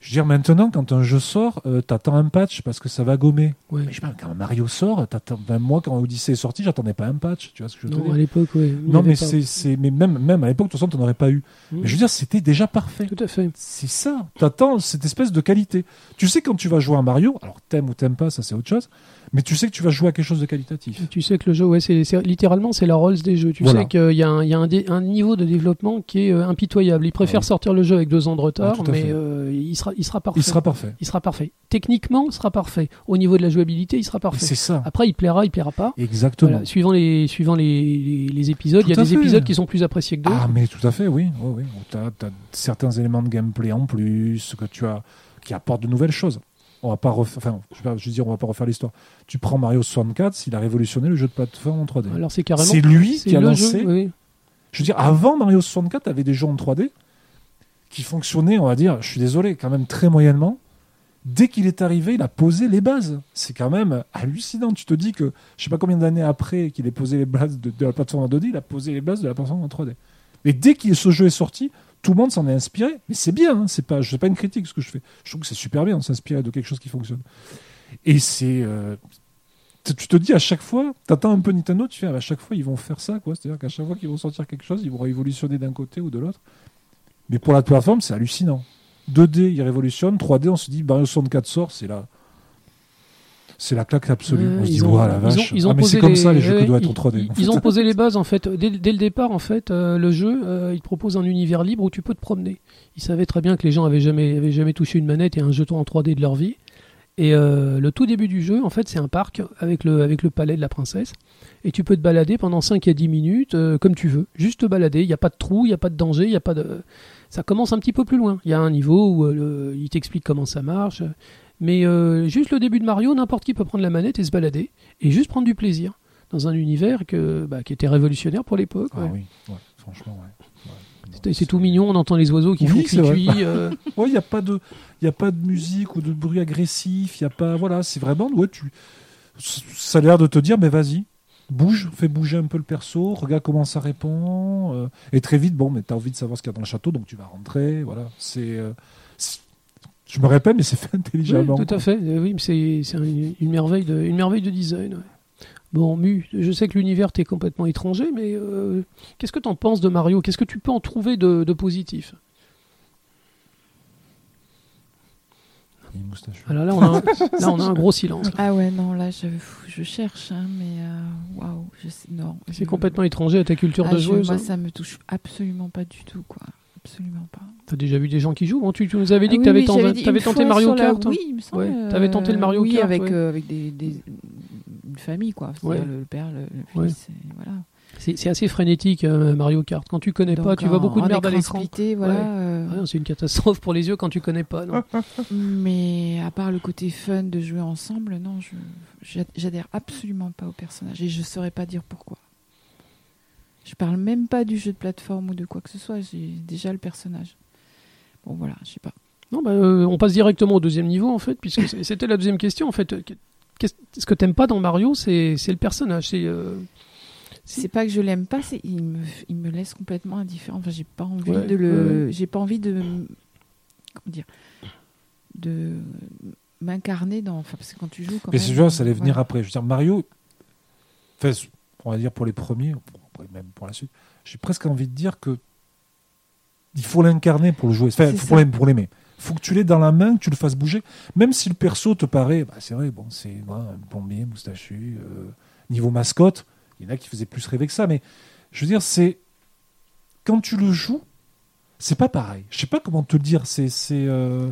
Je veux dire, maintenant, quand un jeu sort, euh, t'attends un patch parce que ça va gommer. Ouais. Mais je sais pas, quand Mario sort, t'attends. ben, moi, quand Odyssey est sorti, j'attendais pas un patch. Tu vois ce que je veux te Non, dire? à l'époque, oui. Non, mais c'est, c'est, mais même, même à l'époque, de toute façon, t'en aurais pas eu. Mmh. Mais je veux dire, c'était déjà parfait. Tout à fait. C'est ça. T'attends cette espèce de qualité. Tu sais quand tu vas jouer à Mario, alors t'aimes ou t'aimes pas, ça c'est autre chose. Mais tu sais que tu vas jouer à quelque chose de qualitatif. Tu sais que le jeu, ouais, c'est littéralement c'est la Rolls des jeux. Tu Voilà. sais qu'il y a, un, il y a un, dé- un niveau de développement qui est euh, impitoyable. Ils préfèrent Ah sortir le jeu avec deux ans de retard, Ah, mais euh, il sera, il sera parfait. Il sera parfait. Il sera parfait. Techniquement, il sera parfait. Au niveau de la jouabilité, il sera parfait. c'est ça. Après, il plaira, il plaira pas. Exactement. Voilà, suivant les, suivant les, les, les épisodes, il y a des fait. épisodes qui sont plus appréciés que d'autres. Ah, mais tout à fait, oui. oui, oui. T'as, t'as certains éléments de gameplay en plus que tu as, qui apportent de nouvelles choses. On va pas refaire, enfin, je veux pas- je veux dire, on va pas refaire l'histoire. Tu prends Mario 64, il a révolutionné le jeu de plateforme en 3D. Alors c'est carrément. C'est lui qui a lancé. jeu. oui. Je veux dire, avant Mario 64, tu avais des jeux en 3D qui fonctionnaient, on va dire, je suis désolé, quand même très moyennement. Dès qu'il est arrivé, il a posé les bases. C'est quand même hallucinant. Tu te dis que, je sais pas combien d'années après qu'il ait posé les bases de, de la plateforme en 2D, il a posé les bases de la plateforme en 3D. Mais dès que ce jeu est sorti, tout le monde s'en est inspiré. Mais c'est bien, hein, c'est pas, je sais pas une critique ce que je fais. Je trouve que c'est super bien de s'inspirer de quelque chose qui fonctionne. Et c'est, euh, tu te dis à chaque fois, t'attends un peu Nintendo, tu fais à chaque fois ils vont faire ça, quoi. C'est-à-dire qu'à chaque fois qu'ils vont sortir quelque chose, ils vont révolutionner d'un côté ou de l'autre. Mais pour la plateforme, c'est hallucinant. 2D, ils révolutionnent. 3D, on se dit, Mario 64 sort, c'est là. C'est la claque absolue. Ouais, on se ils dit, la ils ont- vache. ils ont ah, mais c'est posé comme les- ça, les jeux ouais, que doivent être en 3D. Ils, en ils fait. ont posé les bases en fait dès, dès le départ en fait euh, le jeu euh, il propose un univers libre où tu peux te promener. Ils savaient très bien que les gens avaient jamais avaient jamais touché une manette et un jeton en 3D de leur vie. Et euh, le tout début du jeu en fait c'est un parc avec le avec le palais de la princesse et tu peux te balader pendant 5 à 10 minutes euh, comme tu veux, juste te balader, il n'y a pas de trou, il n'y a pas de danger, il y a pas de ça commence un petit peu plus loin. Il y a un niveau où euh, le- il t'explique comment ça marche. Mais euh, juste le début de Mario, n'importe qui peut prendre la manette et se balader et juste prendre du plaisir dans un univers que, bah, qui était révolutionnaire pour l'époque. Ah ouais. oui, ouais, franchement, ouais. C'est tout mignon, on entend les oiseaux qui Oui, font cuit-cuit. euh, Ouais, il n'y a pas de, il a pas de musique ou de bruit agressif. Il y a pas, voilà, c'est vraiment, ouais, tu, ça a l'air de te dire, mais vas-y, bouge, fais bouger un peu le perso, regarde comment ça répond, euh, et très vite, bon, mais t'as envie de savoir ce qu'il y a dans le château, donc tu vas rentrer, voilà. C'est, euh, c'est- je me répète, mais c'est fait intelligemment. tout à fait. Euh, oui, mais c'est c'est un- une merveille de, une merveille de design. ouais. Bon, Mu, je sais que l'univers t'est complètement étranger, mais euh, qu'est-ce que t'en penses de Mario? Qu'est-ce que tu peux en trouver de, de positif? Alors là, on a un, là, on a un gros silence. Ah ouais, non, là, je, je cherche, hein, mais euh, waouh, je sais, non. C'est je- complètement étranger à ta culture Ah, de joueuse. Moi, hein. ça me touche absolument pas du tout, quoi. Absolument pas. T'as déjà vu des gens qui jouent Bon, tu, tu nous avais dit Ah que t'avais oui, tenté, dit une tenté Mario la- Kart. hein. Oui, il me semble. Ouais, t'avais tenté le Mario oui, Kart, avec, ouais. euh, avec des, des- une famille, quoi. Ouais. le père, le, fils, voilà. C'est assez frénétique euh, Mario Kart. Quand tu connais pas, tu vois beaucoup de merde à écran l'écran. splitté, voilà. Ouais. euh, Ouais, c'est une catastrophe pour les yeux quand tu connais pas. Non. Mais à part le côté fun de jouer ensemble, non, j'adhère absolument pas au personnage et je saurais pas dire pourquoi. Je parle même pas du jeu de plateforme ou de quoi que ce soit, j'ai déjà le personnage. Bon voilà, je sais pas. Non, bah, euh, on passe directement au deuxième niveau en fait, puisque c'était la deuxième question en fait. Qu'est-ce ce que t'aimes pas dans Mario, c'est c'est le personnage. C'est euh. C'est pas que je l'aime pas, c'est il me, il me laisse complètement indifférent. Enfin, j'ai pas envie Ouais, de le, ouais, j'ai pas envie de, comment dire, de m'incarner dans. Enfin, parce que quand tu joues, quand Mais c'est ça allait venir voilà. après. Je veux dire, Mario, enfin, on va dire pour les premiers, même pour la suite, j'ai presque envie de dire que il faut l'incarner pour le jouer. Enfin, pour l'aimer. faut que tu l'aies dans la main, que tu le fasses bouger. Même si le perso te paraît, bah, c'est vrai, bon, c'est voilà, un plombier, moustachu, euh, niveau mascotte, il y en a qui faisaient plus rêver que ça, mais je veux dire, c'est quand tu le joues, c'est pas pareil. Je sais pas comment te le dire. C'est, c'est, euh,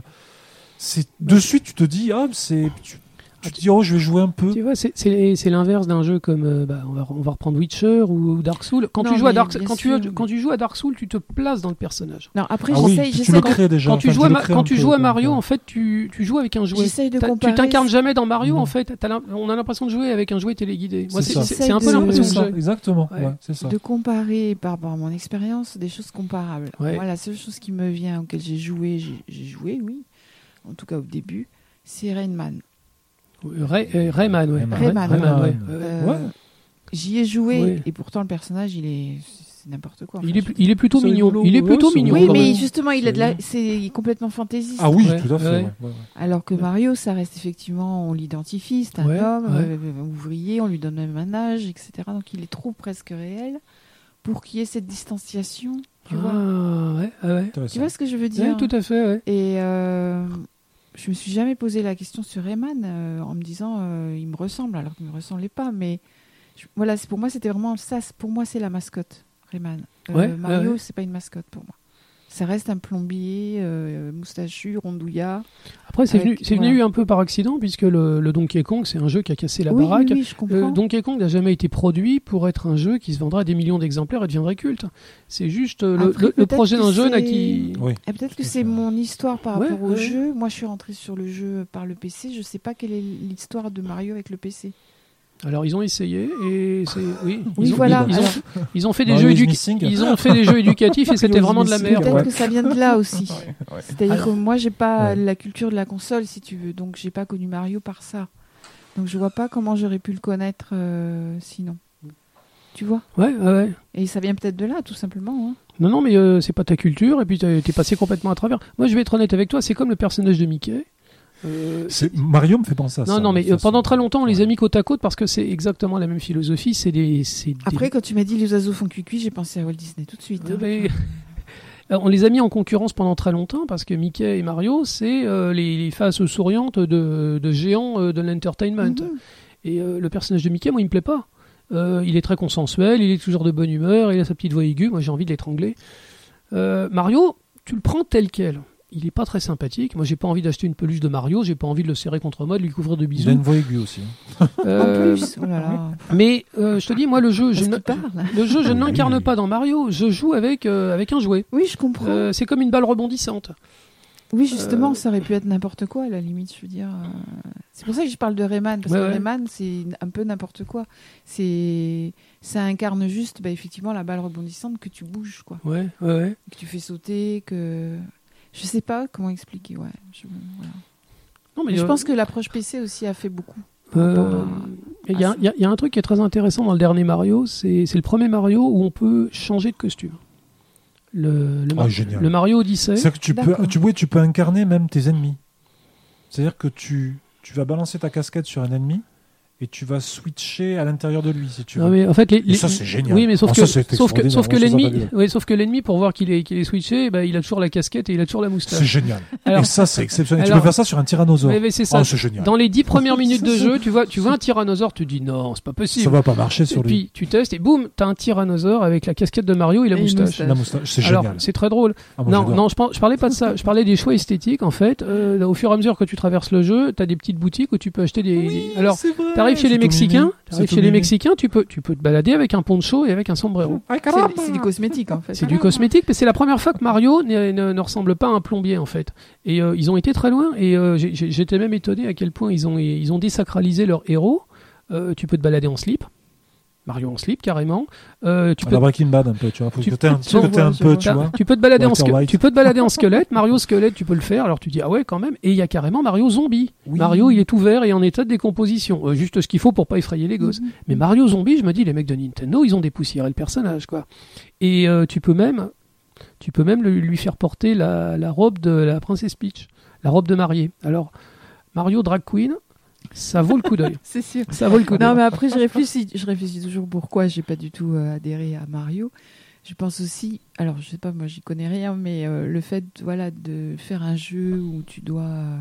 de suite, tu te dis, ah, c'est, tu, tu te dis, oh, je vais jouer un peu. Tu vois, c'est- l'inverse d'un jeu comme euh, bah, on, va, on va reprendre Witcher ou, ou Dark Souls. Quand Non, tu joues à Dark, quand tu, quand tu joues à Dark Souls, tu te places dans le personnage. Non, après Ah oui, j'essaye, tu j'essaye le de- crées déjà. Quand tu Enfin, joues à, Ma- crées quand tu peu, joues à. Mario, en fait, tu, tu joues avec un jouet. De Tu t'incarnes jamais dans Mario, Non. en fait. On a l'impression de jouer avec un jouet téléguidé. Moi, C'est un peu de- l'impression j'ai. exactement. De comparer par rapport à mon expérience des choses comparables. Moi, la seule chose qui me vient auquel j'ai joué, j'ai j'ai joué, oui, en tout cas au début, c'est Rainman. Ray- Rayman, ouais. Rayman. Rayman, Rayman. ouais. Ouais. Ouais. Euh, Ouais. J'y ai joué Ouais. et pourtant le personnage, il est, c'est n'importe quoi. Il est, pl- il est plutôt mignon. Il est Ouais, plutôt mignon. Oui, quand mais même. justement, il a de la, C'est complètement fantaisiste. Ah oui, Ouais, tout à fait. ouais. ouais, ouais, ouais. Alors que Ouais. Mario, ça reste effectivement, on l'identifie, c'est un Ouais, homme, ouais. euh, ouvrier, on lui donne même un âge, etc. Donc il est trop presque réel pour qu'il y ait cette distanciation. Tu vois, Ah, ouais, ouais, ouais. Intéressant. tu vois ce que je veux Ouais, dire? tout à fait, ouais. Et euh, je me suis jamais posé la question sur Rayman euh, en me disant euh, il me ressemble alors qu'il me ressemblait pas. Mais je- voilà, c'est pour moi c'était vraiment ça. Pour moi c'est la mascotte Rayman. Euh, Ouais, Mario ouais, ouais. c'est pas une mascotte pour moi. Ça reste un plombier euh, moustachu, rondouillard. Après, c'est Avec- venu, c'est voilà. venu un peu par accident, puisque le, le Donkey Kong, c'est un jeu qui a cassé la oui, baraque. oui, oui, je Euh. Donkey Kong n'a jamais été produit pour être un jeu qui se vendrait à des millions d'exemplaires et deviendrait culte. C'est juste euh, le, Après, le- le peut-être projet d'un jeu n'a c'est- qui. Oui. Et peut-être que à c'est mon histoire par Ouais, rapport au ouais. jeu. Moi, je suis rentrée sur le jeu par le PC. Je sais pas quelle est l'histoire de Mario avec le PC. Alors ils ont essayé et c'est oui. Oui, ils ont, voilà. Ils, ils ont, Alors, ils ont fait des Mario jeux is éduc- missing. Ils ont fait des jeux éducatifs et c'était vraiment de la merde. peut-être ouais. que ça vient de là aussi. C'est-à-dire que moi, j'ai pas Ouais. la culture de la console, si tu veux, donc j'ai pas connu Mario par ça. Donc je vois pas comment j'aurais pu le connaître euh, sinon. Tu vois? Ouais, ouais, ouais. Et ça vient peut-être de là, tout simplement. hein. Non, non, mais euh, c'est pas ta culture et puis t'es passé complètement à travers. Moi, je vais être honnête avec toi, c'est comme le personnage de Mickey. Euh, C'est- Mario me fait penser à ça. non, non, mais euh, pendant très longtemps, on les a mis côte à côte parce que c'est exactement la même philosophie. C'est des, Après, quand tu m'as dit les oiseaux font cuicui, j'ai pensé à Walt Disney tout de suite. Hein. ben, euh, on les a mis en concurrence pendant très longtemps parce que Mickey et Mario, c'est euh, les, les faces souriantes de, de géants euh, de l'entertainment. Mhm. Et euh, le personnage de Mickey, moi, il me plaît pas. Euh, il est très consensuel, il est toujours de bonne humeur, il a sa petite voix aiguë. Moi, j'ai envie de l'étrangler. Euh, Mario, tu le prends tel quel. Il est pas très sympathique. Moi, j'ai pas envie d'acheter une peluche de Mario. J'ai pas envie de le serrer contre moi, de lui couvrir de Il a bisous. une voix aiguë aussi. hein. Euh, En plus, oh là là. mais euh, je te dis, moi, le jeu, je ne, le jeu, je ne Oui. l'incarne pas dans Mario. Je joue avec euh, avec un jouet. Oui, je comprends. Euh, c'est comme une balle rebondissante. Oui, justement, Euh, ça aurait pu être n'importe quoi, à la limite, je veux dire. euh, C'est pour ça que je parle de Rayman, parce Ouais, que ouais. Rayman, c'est un peu n'importe quoi. C'est, Ça incarne juste, bah, effectivement, la balle rebondissante que tu bouges, quoi. Ouais, ouais, ouais. Que tu fais sauter, que. Je sais pas comment expliquer, ouais. Je, voilà. Non, Mais je euh, pense que l'approche PC aussi a fait beaucoup. Euh, Il y, a- y y un truc qui est très intéressant dans le dernier Mario, c'est c'est le premier Mario où on peut changer de costume. Le, le, Ah, Mar- génial. le Mario Odyssey. C'est-à-dire que tu peux, tu, oui, tu peux incarner même tes ennemis. C'est-à-dire que tu, tu vas balancer ta casquette sur un ennemi et tu vas switcher à l'intérieur de lui si tu veux. Non, mais en fait, les, Et les- ça, c'est génial. Oui, mais sauf que, ça, c'est sauf que, extraordinaire. sauf que ça, ça l'ennemi, oui, sauf que l'ennemi, pour voir qu'il est, qu'il est switché, bah, il a toujours la casquette et il a toujours la C'est moustache. génial. Alors- et ça, c'est exceptionnel. tu peux faire ça sur un tyrannosaure. Mais c'est ça. Oh, c'est génial. Dans les dix premières minutes de jeu, tu vois, tu vois un tyrannosaure, tu dis non, c'est pas Ça possible. va pas marcher Et sur lui. puis tu testes et boum, t'as un tyrannosaure avec la casquette de Mario et la Et moustache. La moustache, c'est Alors, génial. c'est très drôle. Ah, non, non, je, par- je parlais pas de ça. Je parlais des choix esthétiques. En fait, Euh, au fur et à mesure que tu traverses le jeu, t'as des petites boutiques où tu peux acheter des. Alors, c'est t'arrives chez les Mexicains, t'arrives chez les. Mexicains, tu peux, tu peux te balader avec un poncho et avec un sombrero. C'est du cosmétique en fait. C'est du cosmétique, mais c'est la première fois que Mario ne, ne- ne ressemble pas à un plombier en fait. Et euh, ils ont été très loin. Et euh, j'étais même étonné à quel point ils ont, ils ont désacralisé leur héros. Euh, tu peux te balader en slip. Mario en slip carrément. Euh, tu peux la Breaking Bad un peu, tu vois. Faut tu que t'aies un peux- petit côté Ouais, un je peu, vois. tu T'as- vois. Tu peux te balader en squelette. Tu peux te balader en squelette. Mario squelette, tu peux le faire. Alors tu dis ah ouais quand même. Et il y a carrément Mario zombie. Oui. Mario il est ouvert et en état de décomposition. Euh, juste ce qu'il faut pour pas effrayer les gosses. Mhm. Mais Mario zombie, je me dis les mecs de Nintendo ils ont dépoussiéré le personnage quoi. Et euh, tu peux même, tu peux même lui faire porter la, la robe de la princesse Peach, la robe de mariée. Alors Mario drag queen, ça vaut le coup d'œil. C'est sûr. Ça vaut le coup d'œil. Non, mais après, je réfléchis, je réfléchis toujours pourquoi j'ai pas du tout euh, adhéré à Mario. Je pense aussi, alors je sais pas, moi j'y connais rien, mais euh, le fait voilà, de faire un jeu où tu dois euh,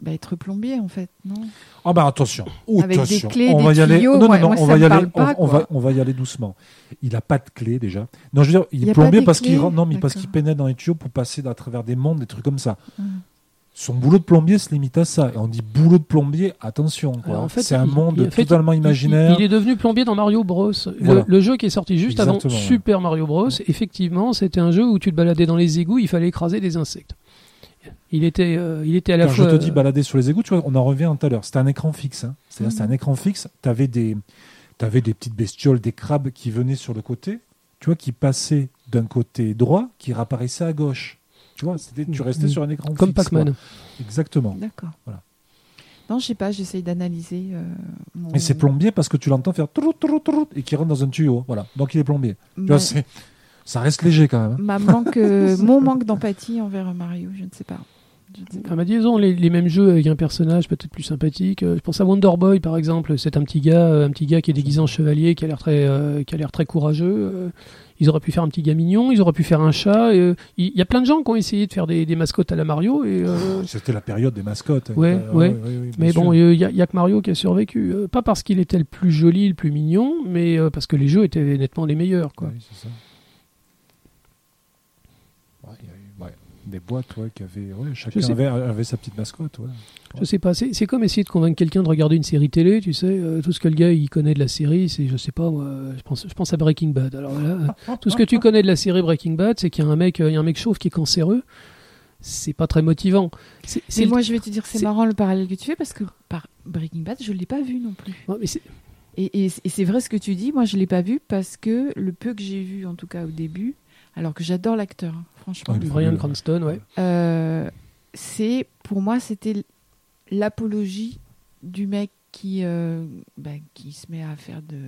bah, être plombier en fait, non? Ah bah attention, Avec des clés, on des va y aller. tuyaux, non, moi- non, non, moi, on va y aller. pas, on, va, on va y aller doucement. Il a pas de clé déjà. Non, je veux dire, il y est a pas plombier parce qu'il non, mais parce qu'il pénètre dans les tuyaux pour passer à travers des mondes, des trucs comme ça. Mhm. Son boulot de plombier se limite à ça. Et on dit boulot de plombier, attention. quoi. Alors, en fait, c'est un il- monde il- en fait, totalement imaginaire. Il, il est devenu plombier dans Mario Bros. Le, Voilà. le jeu qui est sorti juste avant Exactement. Super Mario Bros. Effectivement, c'était un jeu où tu te baladais dans les égouts, il fallait écraser des insectes. Il était, euh, il était à la Quand fois. je te dis euh, balader sur les égouts, tu vois, on en revient tout à l'heure. C'était un écran fixe. hein. C'est-à-dire, c'était un écran fixe. Tu avais des, t'avais des petites bestioles, des crabes qui venaient sur le côté, tu vois, qui passaient d'un côté droit, qui réapparaissaient à gauche. Tu vois, c'était, tu restais Mm. sur un écran comme. Pac-Man. Exactement. D'accord. Voilà. Non, je sais pas, j'essaye d'analyser. euh, mon- Et c'est plombier parce que tu l'entends faire trou, trou, trou, et qui rentre dans un tuyau. Voilà. Donc il est plombier. Tu ma, vois, c'est, ça reste léger quand même. hein. ma manque, euh, mon manque d'empathie envers Mario, je ne sais pas. À ma disons les, les mêmes jeux avec un personnage peut-être plus sympathique. Euh, Je pense à Wonder Boy par exemple. C'est un petit gars, euh, un petit gars qui est déguisé en chevalier, qui a l'air très, euh, qui a l'air très courageux. Ils auraient pu faire un petit gars mignon, ils auraient pu faire un chat. euh, Il y a plein de gens qui ont essayé de faire des, des mascottes à la Mario. Et, euh, C'était la période des mascottes. Ouais, Euh, ouais. oui, oui, bien mais bon, il y, a- que Mario qui a survécu. Pas parce qu'il était le plus joli, le plus mignon, mais parce que les jeux étaient nettement les meilleurs. Quoi. Oui, c'est ça. Ouais, il y a eu ouais, des boîtes ouais, qui avaient. Ouais, chacun avait, avait sa petite mascotte. Ouais. Je sais pas, c'est comme essayer de convaincre quelqu'un de regarder une série télé, tu sais. euh, tout ce que le gars il connaît de la série, c'est, je sais pas, moi, je pense, je pense à Breaking Bad. Alors là, euh, tout ce que tu connais de la série Breaking Bad, c'est qu'il y a un mec, euh, il y a un mec chauve qui est cancéreux. C'est pas très motivant. C'est, c'est Mais le- moi, je vais te dire, c'est marrant le parallèle que tu fais parce que par Breaking Bad, je l'ai pas vu non plus. Ouais, mais c'est- Et, et- et c'est vrai ce que tu dis, moi je l'ai pas vu parce que le peu que j'ai vu, en tout cas au début, alors que j'adore l'acteur, hein, franchement, fabuleux. Cranston, ouais. euh, c'est pour moi c'était l'apologie du mec qui euh, ben, qui se met à faire de,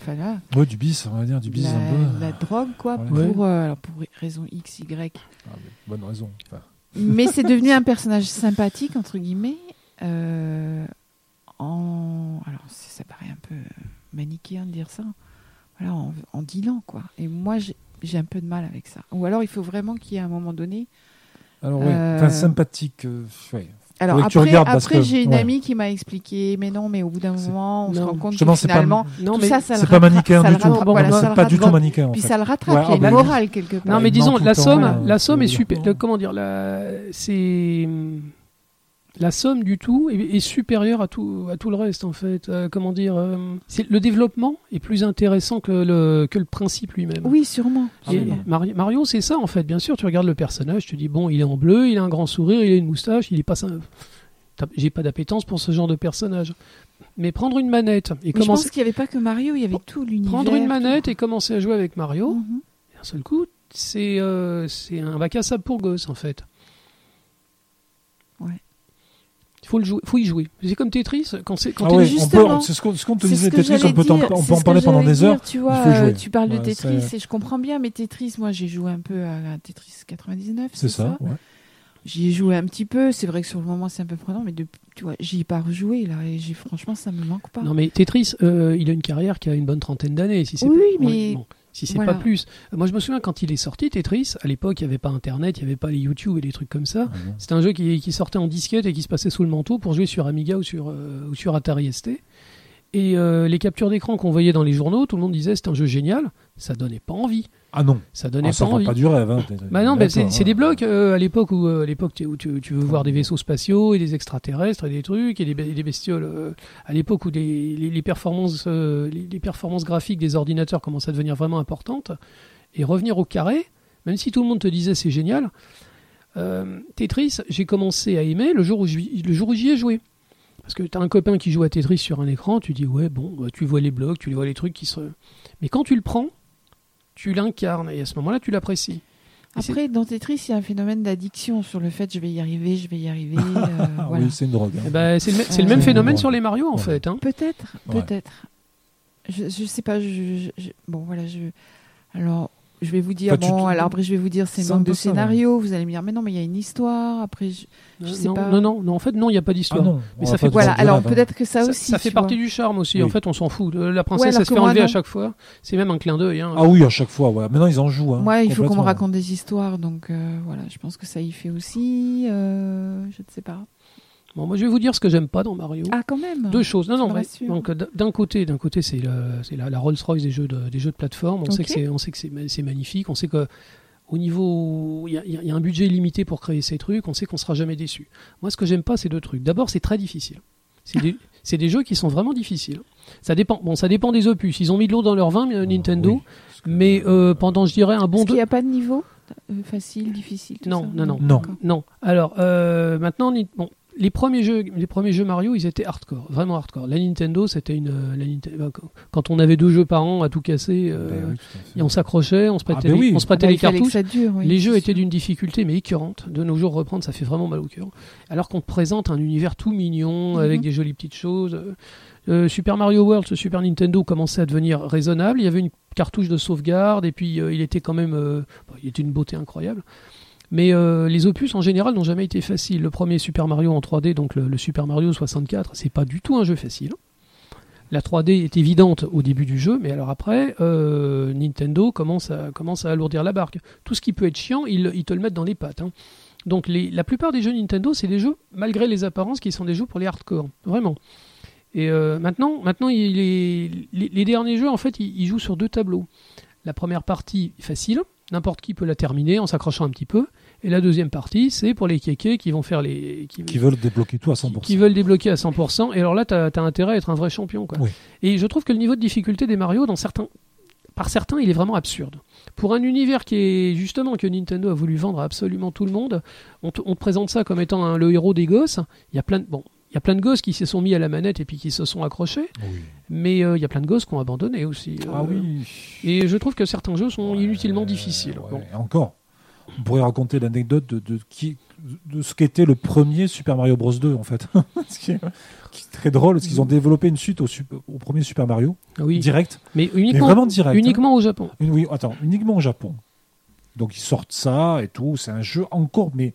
enfin là, Ouais, du bis, on va dire, du bis la, un peu. la drogue quoi Ouais. pour euh, alors pour raison X Y Ah, bonne raison. Enfin, mais c'est devenu un personnage sympathique entre guillemets euh, en alors ça paraît un peu manichéen de dire ça voilà en, en dealant quoi et moi j'ai j'ai un peu de mal avec ça ou alors il faut vraiment qu'il y ait un moment donné Alors, ouais, Euh, enfin, sympathique. euh, ouais. alors après, après que- j'ai une ouais. amie qui m'a expliqué mais non mais au bout d'un moment on se rend compte Justement, que c'est pas- finalement Non, tout mais ça ça C'est le pas rattrape- manichéen du tout. rattrape, voilà, Bon, ça c'est le pas du tout manichéen. puis fait. ça le rattrape Ouais, il y a une morale quelque part Non, mais disons, la tout somme, temps, la somme est euh, super. comment dire, c'est la somme du tout est, est supérieure à tout, à tout le reste en fait. Euh, comment dire, euh, le développement est plus intéressant que le que le principe lui-même. oui sûrement, Et sûrement. Mari- Mario, c'est ça en fait. Bien sûr, tu regardes le personnage, tu dis bon, il est en bleu, il a un grand sourire, il a une moustache, il est pas. J'ai pas d'appétence pour ce genre de personnage. Mais prendre une manette et Mais je commencer, pense qu'il n'y avait pas que Mario, il y avait tout l'univers. prendre une tout. manette et commencer à jouer avec Mario, Mhm. d'un seul coup, c'est euh, c'est un bac à sable pour gosse en fait. Ouais. Il faut, le jouer, faut y jouer. C'est comme Tetris, quand, c'est- quand Ah ouais, justement, c'est ce qu'on ce te disait, Tetris, on peut, t'en- dire, on c'est peut en parler pendant des heures. Tu vois, faut y jouer. euh, tu parles de Tetris et je comprends bien, mais Tetris, moi j'ai joué un peu à Tetris 99. C'est ça, ouais. J'y ai joué un petit peu. C'est vrai que sur le moment c'est un peu prenant, mais tu vois, j'y ai pas rejoué là et franchement ça me manque pas. Non mais Tetris, euh, il a une carrière qui a une bonne trentaine d'années. Si c'est Oui, pas- mais- bon, si c'est voilà. pas plus. Moi je me souviens quand il est sorti Tetris, à l'époque il n'y avait pas Internet, il n'y avait pas les YouTube et des trucs comme ça. Ah. C'était un jeu qui, qui sortait en disquette et qui se passait sous le manteau pour jouer sur Amiga ou sur, euh, ou sur Atari ST. Et euh, les captures d'écran qu'on voyait dans les journaux, tout le monde disait c'est un jeu génial. Ça donnait pas envie. Ah non. Ça donnait Ah, ça pas envie. pas du rêve. Hein. Bah non, bah c'est des blocs euh, à l'époque où, euh, à l'époque tu- où tu, tu veux voir des vaisseaux spatiaux et des extraterrestres et des trucs et des, bestioles. euh, à l'époque où les, les, les performances, euh, les, les performances graphiques des ordinateurs commencent à devenir vraiment importantes et revenir au carré, même si tout le monde te disait c'est génial. Tetris, j'ai commencé à aimer le jour où j'y- ai joué. Parce que tu as un copain qui joue à Tetris sur un écran, tu dis ouais bon, bah, tu vois les blocs, tu vois les trucs qui se. Mais quand tu le prends, tu l'incarnes et à ce moment-là tu l'apprécies. Après, dans Tetris, il y a un phénomène d'addiction sur le fait je vais y arriver, je vais y arriver. euh, Ah voilà. oui, c'est une drogue. hein. Eh ben, c'est le, me- c'est le Euh, même c'est phénomène sur les Mario en Ouais. fait. hein. Peut-être, Ouais. peut-être. Je, je sais pas. Je, je- je- bon, voilà. Je, alors, je vais vous dire. Bon, alors après, je vais vous dire c'est manque de ouais. scénario. Vous allez me dire, mais non, mais il y a une histoire. Après, je, je sais non, pas. non, non, non, en fait, non, il n'y a pas Ah d'histoire. non, Mais ça fait- voilà. Alors hein. peut-être que ça ça, aussi. ça fait partie vois. du charme aussi. Oui. En fait, on s'en fout. La Ouais, princesse, elle se fait enlever à chaque fois. C'est même un clin d'œil. hein. Ah oui, à chaque fois. Ouais. Maintenant, ils en jouent. Hein, Moi, il faut qu'on me raconte des histoires, donc euh, voilà. Je pense que ça y fait aussi. euh, je ne sais pas. Bon, moi, je vais vous dire ce que j'aime pas dans Mario. Ah, quand même. Deux choses. Non, non. ouais. Donc, d'un côté, d'un côté, c'est la, la Rolls-Royce des jeux de, des jeux de plateforme. On sait que c'est, on sait que c'est, ma- c'est magnifique. On sait que au niveau, il y, a- il y a un budget limité pour créer ces trucs. On sait qu'on sera jamais déçu. Moi, ce que j'aime pas, c'est deux trucs. D'abord, c'est très difficile. C'est des, c'est des jeux qui sont vraiment difficiles. Ça dépend. Bon, ça dépend des opus. Ils ont mis de l'eau dans leur vin, euh, Nintendo. Oui, parce que- Mais euh, pendant, je dirais, un bon deux. qu'il n'y a pas de niveau Euh, Facile, difficile tout Non, ça non, non. Non. Non. Alors, euh, maintenant, bon, les premiers jeux, les premiers jeux Mario, ils étaient hardcore, vraiment hardcore. La Nintendo, c'était une, euh, la euh, quand- on avait deux jeux par an à tout casser, euh, Ben oui, tout à fait. et on s'accrochait, on se prêtait, Ah ben les, oui. on se Ah prêtait bah, les que cartouches. ça dure, oui, les jeux sûr. étaient d'une difficulté mais écœurante. De nos jours, reprendre, ça fait vraiment mal au cœur. Alors qu'on te présente un univers tout mignon Mhm. avec des jolies petites choses. Euh, Super Mario World sur Super Nintendo commençait à devenir raisonnable. Il y avait une cartouche de sauvegarde et puis euh, il était quand même, euh, bon, il était une beauté incroyable. Mais euh, les opus en général n'ont jamais été faciles. Le premier Super Mario en 3D, donc le, Super Mario 64, c'est pas du tout un jeu facile. La 3D est évidente au début du jeu, mais alors après, euh, Nintendo commence à, alourdir la barque. Tout ce qui peut être chiant, ils, te le mettent dans les pattes. hein. Donc les, la plupart des jeux Nintendo, c'est des jeux, malgré les apparences, qui sont des jeux pour les hardcore. Vraiment. Et euh, maintenant, maintenant les derniers jeux, en fait, ils, ils jouent sur deux tableaux. La première partie, facile, n'importe qui peut la terminer en s'accrochant un petit peu. Et la deuxième partie, c'est pour les kékés qui vont faire les... Qui, Qui veulent débloquer tout à 100%. qui veulent débloquer à 100%. Et alors là, tu as, intérêt à être un vrai champion. Quoi. Oui. Et je trouve que le niveau de difficulté des Mario, dans certains, par certains, il est vraiment absurde. Pour un univers qui est justement que Nintendo a voulu vendre à absolument tout le monde, on te, on te présente ça comme étant un- le héros des gosses. Il y a plein de bon, il y a plein de gosses qui se sont mis à la manette et puis qui se sont accrochés, Oui. Mais euh, il y a plein de gosses qui ont abandonné aussi. Ah euh, oui. Et je trouve que certains jeux sont Ouais, inutilement difficiles. ouais. Bon. Et encore, on pourrait raconter l'anecdote de, de, qui, de ce qu'était le premier Super Mario Bros 2 en fait. ce qui, est, qui est très drôle, parce qu'ils ont développé une suite au, au premier Super Mario, Ah oui, direct. mais Mais uniquement, vraiment direct. hein. uniquement au Japon. Une- Oui, attends, uniquement au Japon. Donc ils sortent ça et tout. C'est un jeu encore, mais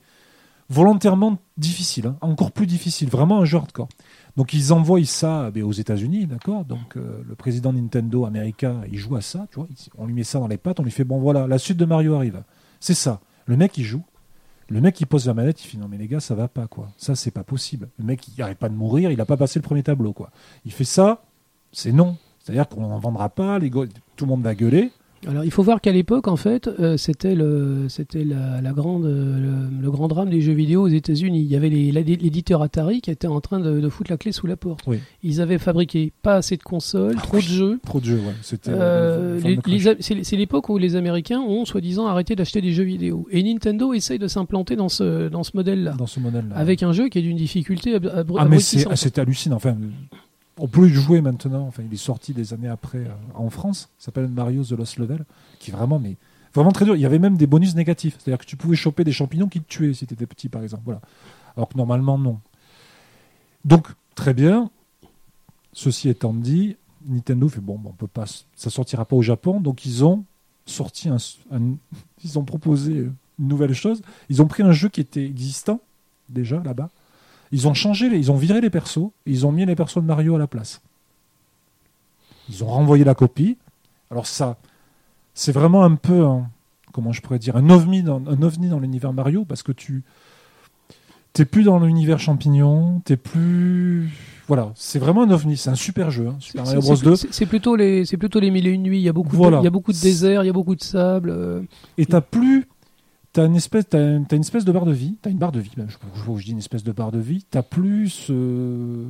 volontairement difficile, hein, encore plus difficile, vraiment un jeu hardcore. Donc ils envoient ça ben, aux États-Unis, d'accord? Donc euh, le président Nintendo américain, il joue à ça, tu vois. On lui met ça dans les pattes, on lui fait bon voilà, la suite de Mario arrive. C'est ça. Le mec il joue. Le mec il pose la manette, il fait non mais les gars ça va pas quoi. Ça c'est pas possible. Le mec il arrête pas de mourir, il a pas passé le premier tableau quoi. Il fait ça, c'est non. C'est-à-dire qu'on n'en vendra pas, les tout le monde va gueuler. Alors il faut voir qu'à l'époque, en fait, euh, c'était le, c'était la, la grande, euh, le, le grand drame des jeux vidéo aux États-Unis. Il y avait l'éditeur Atari qui était en train de, de foutre la clé sous la porte. Oui. Ils avaient fabriqué pas assez de consoles, Ah trop oui. de jeux. Trop de jeux, ouais. C'était. Euh, c'est l'époque où les Américains ont soi-disant arrêté d'acheter des jeux vidéo. Et Nintendo essaye de s'implanter dans ce, dans ce modèle-là. dans ce modèle-là. Avec un jeu qui est d'une difficulté ab- abru- ah mais c'est ah, hallucinant. Enfin, on peut le jouer maintenant. Enfin, il est sorti des années après euh, en France. S'appelle Mario The Lost Level, qui est vraiment vraiment très dur. Il y avait même des bonus négatifs, c'est-à-dire que tu pouvais choper des champignons qui te tuaient si tu étais petit, par exemple. Voilà. Alors que normalement non. Donc très bien. Ceci étant dit, Nintendo fait bon, on peut pas, ça sortira pas au Japon, donc ils ont sorti un- ils ont proposé une nouvelle chose. Ils ont pris un jeu qui était existant déjà là-bas. Ils ont changé, les- ils ont viré les persos, et ils ont mis les persos de Mario à la place. Ils ont renvoyé la copie. Alors ça, c'est vraiment un peu, un- comment je pourrais dire, un ovni dans, un ovni dans l'univers Mario parce que tu, t'es plus dans l'univers champignon, t'es plus. Voilà, c'est vraiment un ovni, c'est un super jeu, hein, Super Mario Bros 2. c'est- plutôt les, c'est plutôt les mille et une nuits. Il y a beaucoup, Voilà. de, il y a beaucoup de désert, il y a beaucoup de sable. euh, Et t'as plus. T'as une, espèce, une- espèce de barre de vie. T'as une barre de vie. Je, je, je dis une espèce de barre de vie. T'as plus. euh,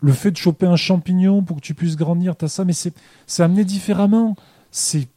le fait de choper un champignon pour que tu puisses grandir, t'as ça, mais c'est, c'est amené différemment. C'est.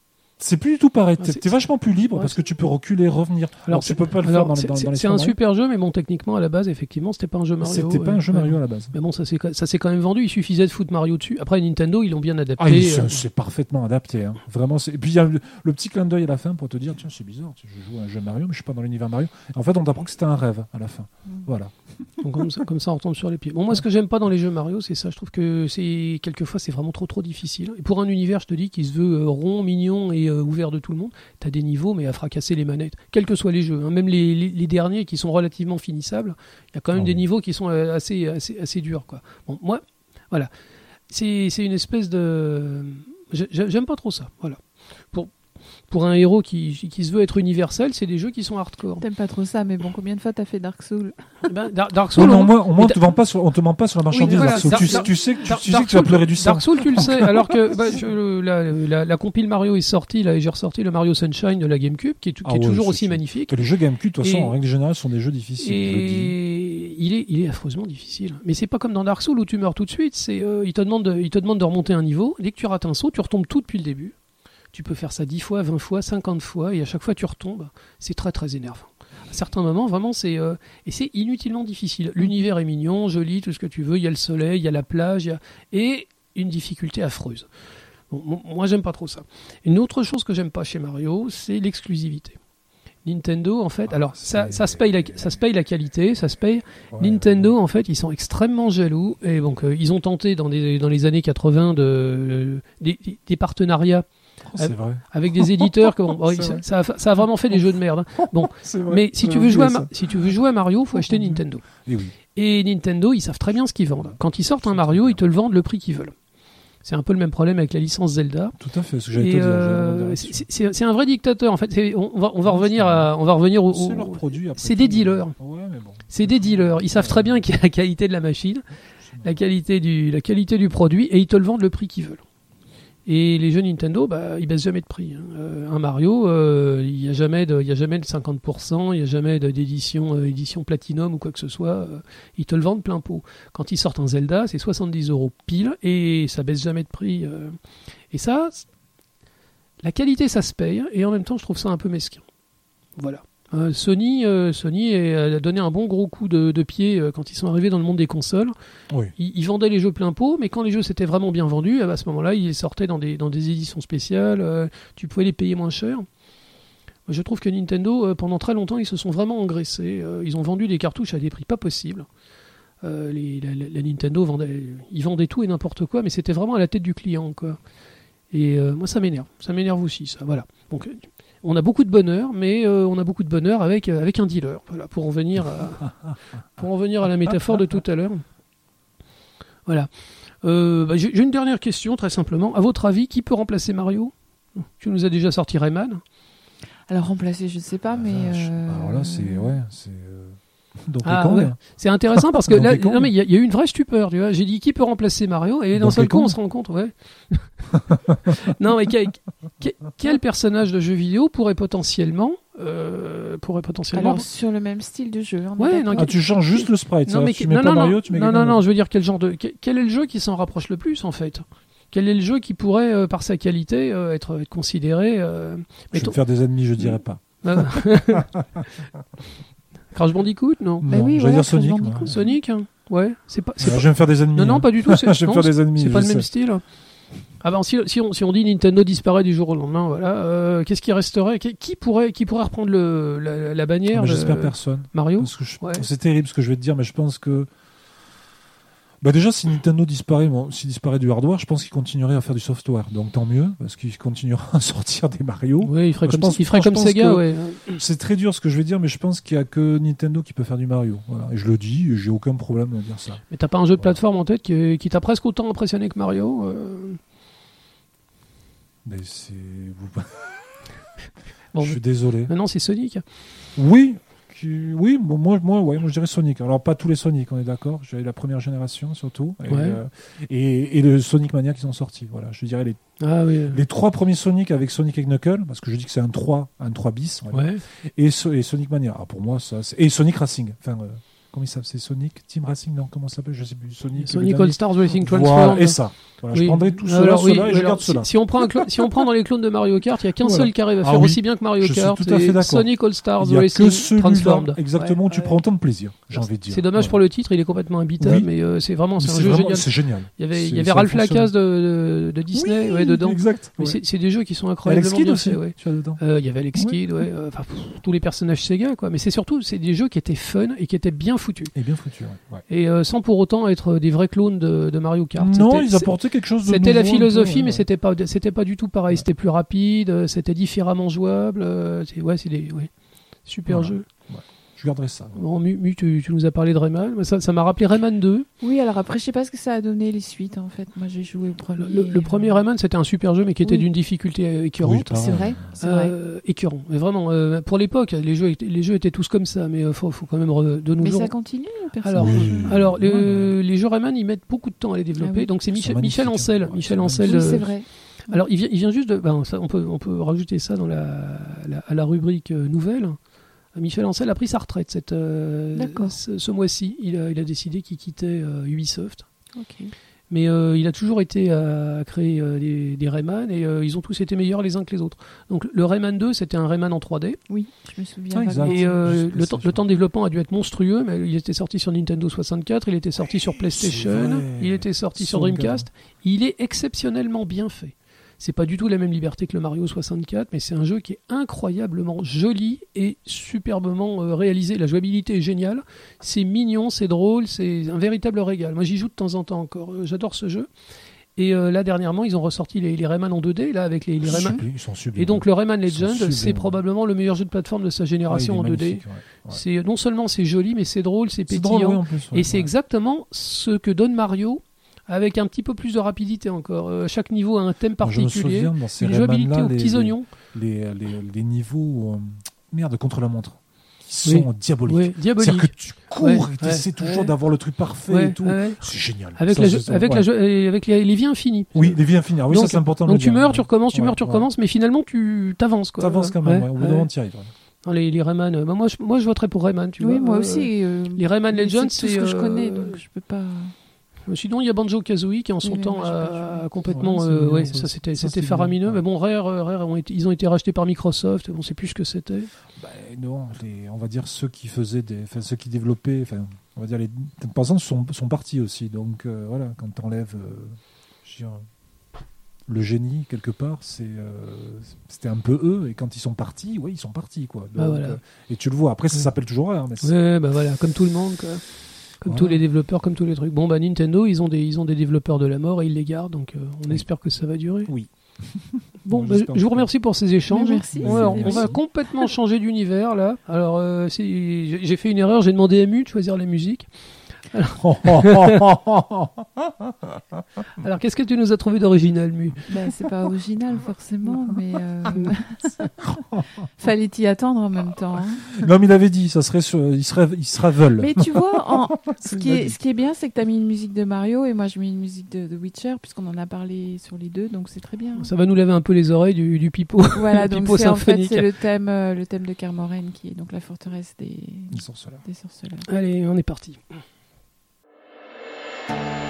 C'est plus du tout pareil. Ouais, T'es, vachement plus libre Ouais, parce que tu peux reculer, revenir. Alors, tu c'est- peux pas le alors, faire dans, les- c'est- dans, dans les C'est un Super super jeu, mais bon, technitement, à la base, effectivement, c'était pas un jeu Mario. C'était pas ouais. un jeu Ouais. Mario à la base. Mais bon, ça s'est quand même vendu. Il suffisait de foutre Mario dessus. Après, Nintendo, ils l'ont bien adapté. Ah, euh, c'est parfaitement adapté. hein. Vraiment. Et puis il y a le, le petit clin d'œil à la fin pour te dire tiens, c'est bizarre. tu sais, Je joue à un jeu Mario, mais je suis pas dans l'univers Mario. En fait, on t'apprend que c'était un rêve à la fin. Voilà. Donc comme ça, comme ça, on retombe sur les pieds. Bon, moi, ce que j'aime pas dans les jeux Mario, c'est ça. Je trouve que c'est quelquefois, c'est vraiment trop, trop difficile. Et pour un univers, je te dis, qui se veut euh, rond, mignon et ouvert de tout le monde, t'as des niveaux, mais à fracasser les manettes, quels que soient les jeux. hein. Même les, les- les derniers qui sont relativement finissables, il y a quand même Ah des niveaux qui sont euh, assez, assez, assez durs, quoi. Bon, moi, voilà, c'est c'est une espèce de, j'ai- j'aime pas trop ça. Voilà. Pour un héros qui, qui se veut être universel, c'est des jeux qui sont hardcore. T'aimes pas trop ça, mais bon, combien de fois t'as fait Dark Souls Eh ben, Dar- Dark Souls, mais au on- moins, au moins, mais on te vend pas sur, on te ment pas sur la marchandise. voilà, Dark Souls. Dark- tu, sais- Dark- tu sais que tu, tu sais que tu vas pleurer du sang. Dark Souls, tu le sais. Alors que bah, je- la, la, la compile Mario est sortie, là, et j'ai ressorti le Mario Sunshine de la GameCube, qui est, qui Ah est ouais, toujours aussi sûr. magnifique. Que les jeux GameCube, de toute façon, Et- en règle générale, sont des jeux difficiles. Et il est, il est affreusement difficile. Mais c'est pas comme dans Dark Souls où tu meurs tout de suite. C'est, euh, il, te demande de, il te demande de remonter un niveau. Dès que tu rates un saut, tu retombes tout depuis le début. Tu peux faire ça 10 fois, 20 fois, 50 fois, et à chaque fois tu retombes. C'est très très énervant. À certains moments, vraiment, c'est euh, et c'est inutilement difficile. L'univers est mignon, joli, tout ce que tu veux. Il y a le soleil, il y a la plage, y a... et une difficulté affreuse. Bon, mo- moi, j'aime pas trop ça. Une autre chose que j'aime pas chez Mario, c'est l'exclusivité. Nintendo, en fait, Ah, alors ça, se paye la, ça se paye la qualité, ça se paye. Ouais. Nintendo, en fait, ils sont extrêmement jaloux et donc euh, ils ont tenté dans, des, dans les années 80 de, des, des partenariats c'est vrai. avec des éditeurs. que, bon, ça, a, ça a vraiment fait des jeux de merde. hein. Bon, mais si tu, veux jouer à, si tu veux jouer à Mario, faut acheter Nintendo. ça. Et oui. Et Nintendo, ils savent très bien ce qu'ils vendent. Quand ils sortent un Mario, ils te le vendent le prix qu'ils veulent. C'est un peu le même problème avec la licence Zelda. Tout à fait. Euh, c'est- un vrai dictateur en fait. On, va, on va revenir à, on va revenir au, C'est leur produit. c'est des dealers. Ouais, mais bon. c'est des dealers. Ils savent très bien qu'il y a la qualité de la machine, la qualité du, la qualité du produit, et ils te le vendent le prix qu'ils veulent. Et les jeux Nintendo, bah, ils baissent jamais de prix. hein. Euh, un Mario, euh, il n'y a jamais de, a jamais de 50%, il n'y a jamais d'édition, euh, édition Platinum ou quoi que ce soit. ils te le vendent plein pot. Quand ils sortent un Zelda, c'est 70 euros pile et ça baisse jamais de prix. Et ça, la qualité, ça se paye. Et en même temps, je trouve ça un peu mesquin. Voilà. Euh, Sony, euh, Sony est- a donné un bon gros coup de, de pied euh, quand ils sont arrivés dans le monde des consoles. Oui. Ils, ils vendaient les jeux plein pot, mais quand les jeux s'étaient vraiment bien vendus, à ce moment-là, ils les sortaient dans des, dans des éditions spéciales. euh, tu pouvais les payer moins cher. Je trouve que Nintendo, euh, pendant très longtemps, ils se sont vraiment engraissés. Euh, ils ont vendu des cartouches à des prix pas possibles. Euh, les- la, Nintendo vendait, ils vendaient tout et n'importe quoi, mais c'était vraiment à la tête du client, quoi. Et euh, moi, ça m'énerve. Ça m'énerve aussi, ça. Voilà. Donc, euh, on a beaucoup de bonheur, mais euh, on a beaucoup de bonheur avec, euh, avec un dealer. Voilà, pour en venir à, pour en venir à la métaphore de tout à l'heure. Voilà. Euh, bah, J'ai une dernière question, très simplement. À votre avis, qui peut remplacer Mario? Tu nous as déjà sorti Rayman. Alors remplacer, je sais pas, mais. Vache. euh, Alors là, c'est ouais, c'est euh, Donkey Ah, ouais. C'est intéressant parce que là, Kong. non, mais il y, a- il y a eu une vraie stupeur. tu vois. J'ai dit qui peut remplacer Mario? Et d'un seul coup on se rend compte, ouais. non, mais quel, quel- quel personnage de jeu vidéo pourrait potentiellement, euh, pourrait potentiellement. Alors sur le même style de jeu. on Ouais, non, Ah, tu changes juste le sprite. ça. non, mais tu mets non, pas non, Mario, non, tu mets non, quelqu'un non, non, d'autre. je veux dire quel genre de, quel, quel est le jeu qui s'en rapproche le plus en fait? Quel est le jeu qui pourrait, euh, par sa qualité, euh, être, être considéré euh, Je vais me faire des ennemis, je dirais pas. euh, Crash Bandicoot, non Bah oui, j'allais voilà, dire Crash Sonic. Bandicoot. moi. Sonic, hein ouais, c'est pas, c'est Euh, pas- Je vais me faire des ennemis. non, non, hein. pas du tout. c'est- je vais me non, faire des ennemis. C'est pas je le même sais. style. Ah ben si, si, on, si on dit Nintendo disparaît du jour au lendemain, voilà, euh, qu'est-ce qui resterait? Qui, qui pourrait qui pourrait reprendre le, la, la bannière Mais de J'espère personne. Mario? Parce que je- Ouais. C'est terrible ce que je vais te dire, mais je pense que. Bah déjà, si Nintendo disparaît, bon, s'il disparaît du hardware, je pense qu'il continuerait à faire du software. Donc tant mieux, parce qu'il continuera à sortir des Mario. Oui, il ferait Je comme, pense- il ferait je comme pense Sega, ouais. C'est très dur ce que je vais dire, mais je pense qu'il y a que Nintendo qui peut faire du Mario. Voilà. Et je le dis, j'ai aucun problème à dire ça. Mais t'as pas un jeu de Voilà. plateforme en tête qui, qui t'a presque autant impressionné que Mario euh, Mais c'est. Bon, je suis désolé. Maintenant c'est Sonic. Oui, tu... Oui, bon, moi, moi, ouais, moi je dirais Sonic. Alors pas tous les Sonic, on est d'accord. J'ai la première génération surtout. Et, Ouais. euh, et, et le Sonic Mania qui sont sortis. Voilà, je dirais les, Ah oui. les trois premiers Sonic avec Sonic et Knuckles, parce que je dis que c'est un 3, un 3 bis. Ouais. Et, So- et Sonic Mania. Ah, pour moi, ça. Et Sonic Racing. Enfin, euh, comment il s'appelle C'est Sonic Team Racing Non, comment ça s'appelle? Je sais plus. Sonic. Sonic. All Stars Racing Voilà, Transformed. et ça. Voilà, Je Oui. prendrais tout cela, Alors, oui, cela, et je alors, garde si, cela. si on prend un si on prend dans les clones de Mario Kart, il y a qu'un Voilà. seul qui arrive à Ah faire oui. aussi bien que Mario Je suis Kart. tout à fait c'est d'accord. Sonic All Stars Il n'y a Racing. Transformed. Exactement, Ouais, tu ouais. prends autant de plaisir, j'ai envie de dire. C'est dommage Ouais. pour le titre, il est complètement imbitable, Oui. mais euh, c'est vraiment c'est un jeu génial. C'est génial. Il y avait, il y avait Ralph. Lacasse de, Disney Oui, ouais, dedans. Exact. C'est- des jeux qui sont Alex incroyablement Kidd bien aussi, faits. Euh, Il y avait Alex. Kidd, ouais, euh, tous les personnages Sega, quoi. Mais c'est surtout c'est des jeux qui étaient fun et qui étaient bien foutus. Et bien foutu. ouais. Ouais. Et euh, sans pour autant être des vrais clones de, de Mario Kart. Non, C'était- ils apportaient quelque chose de C'était la philosophie, peu, mais ouais. c'était pas, c'était pas du tout pareil. C'était plus rapide, euh, c'était différemment jouable. euh, c'est, ouais, c'est des, ouais, super jeux. Je garderai ça. Bon, Mu, Mu, tu, tu nous as parlé de Rayman. Ça, ça m'a rappelé Rayman 2. Oui, alors après, je sais pas ce que ça a donné les suites en fait. Moi, j'ai joué au premier. Le, le premier Rayman, c'était un super jeu, mais qui était Oui. d'une difficulté euh, Oui, écœurante. C'est vrai, c'est vrai. Euh, écœurant. Mais vraiment, euh, pour l'époque, les jeux, étaient- les jeux étaient tous comme ça, mais il faut, faut quand même re- de nos Mais jours. ça continue, personne. Alors, Oui. alors les, jeux Rayman, ils mettent beaucoup de temps à les développer. Ah oui. Donc c'est Michel, Michel magnifiques, Ancel. hein. Ouais, Michel Ancel. oui, euh, c'est vrai. Alors, il vient, il vient juste de. ben, ça, on, peut, on peut rajouter ça dans la, la- à la rubrique euh, nouvelle. Michel Ancel a pris sa retraite cette, euh, ce, ce mois-ci. Il a, il a décidé qu'il quittait euh, Ubisoft. Mais euh, il a toujours été à, à créer euh, des, des Rayman et euh, ils ont tous été meilleurs les uns que les autres. Donc le Rayman 2, c'était un Rayman en 3D. Oui, je me souviens. Ah, exact. Et euh, le, temps, je le temps de développement a dû être monstrueux, mais il était sorti sur Nintendo 64, il était sorti sur PlayStation, il était sorti sur. Dreamcast. Il est exceptionnellement bien fait. C'est pas du tout la même liberté que le Mario 64, mais c'est un jeu qui est incroyablement joli et superbement euh, réalisé. La jouabilité est géniale, c'est mignon, c'est drôle, c'est un véritable régal. Moi j'y joue de temps en temps encore, Euh, j'adore ce jeu. Et euh, là dernièrement, ils ont ressorti les, les Rayman en 2D, là avec les, les Rayman. Sublime, sublimes. Et donc le Rayman Legend, c'est probablement le meilleur jeu de plateforme de sa génération est en 2D. magnifique, ouais. Ouais. C'est non seulement c'est joli, mais c'est drôle, c'est pétillant, drôle, oui, en plus, ouais, et c'est exactement ce que donne Mario, avec un petit peu plus de rapidité encore. Euh, chaque niveau a un thème Moi, Je me particulier, souviens une jouabilité aux les- petits les- oignons. Les, les, les niveaux. euh, Merde, contre la montre. Qui Oui. sont diaboliques. C'est-à-dire que tu cours Ouais, et tu essaies ouais, toujours ouais. d'avoir le truc parfait Ouais, et tout. ouais. C'est génial. Avec, Ça, la, c'est jo- ça, avec, ouais. la, jo- et avec les, les vies infinies. Oui, les vies infinies. Ah oui, Donc- ça c'est important. Donc tu meurs, tu recommences, tu Ouais, meurs, tu recommences, mais finalement tu t'avances. quoi. T'avances quand même, Ouais, ouais, au bout d'un moment, t'y arrives. ouais. Non, les, les Rayman, euh, bah, moi, je, moi je voterais pour Rayman. Tu Oui, vois, moi euh, aussi. euh, Les Rayman Legends, c'est ce que je connais, donc je peux pas. Sinon, il y a Banjo Kazooie qui en son Oui, temps a, complètement. Euh, ouais, ça c'était Ça, c'était faramineux. Mais bon, Rare, euh, Rare ont été- ils ont été rachetés par Microsoft. On sait plus ce que c'était. Bah, non, les- on va dire ceux qui faisaient des, enfin, ceux qui développaient, enfin, on va dire les par exemple sont, sont partis aussi. Donc euh, voilà, quand euh, veux dire, le génie quelque part, c'est euh, c'était un peu eux. Et quand ils sont partis, oui, ils sont partis quoi. Bah, voilà. euh, et tu le vois. Après, ça s'appelle toujours Rare, mais c'est- Ouais, bah voilà, comme tout le monde, quoi. Comme Voilà. tous les développeurs, comme tous les trucs. Bon, bah Nintendo, ils ont des, ils ont des développeurs de la mort et ils les gardent, donc euh, on Oui. espère que ça va durer. Oui. Bon, bah, je vous remercie pour ces échanges. Mais merci. Ouais, on, Merci. on va complètement changer d'univers là. Alors, euh, j'ai fait une erreur, j'ai demandé à Mu de choisir la musique. Alors, qu'est-ce que tu nous as trouvé d'original, Mu? Ben, c'est pas original forcément, mais euh, fallait y attendre en même temps. hein. non, mais il avait dit, ça serait, sur, il serait, il sera veule. Mais tu vois, en- ce, qui est, blague. ce qui est bien, c'est que tu as mis une musique de Mario et moi je mets une musique de, de Witcher, puisqu'on en a parlé sur les deux, donc c'est très bien. Ça va nous laver un peu les oreilles du, du pipeau. Voilà, le donc pipeau c'est en fait c'est le thème, euh, le thème de Carmoren qui est donc la forteresse des, des sorceleurs. Allez, on est parti. thank you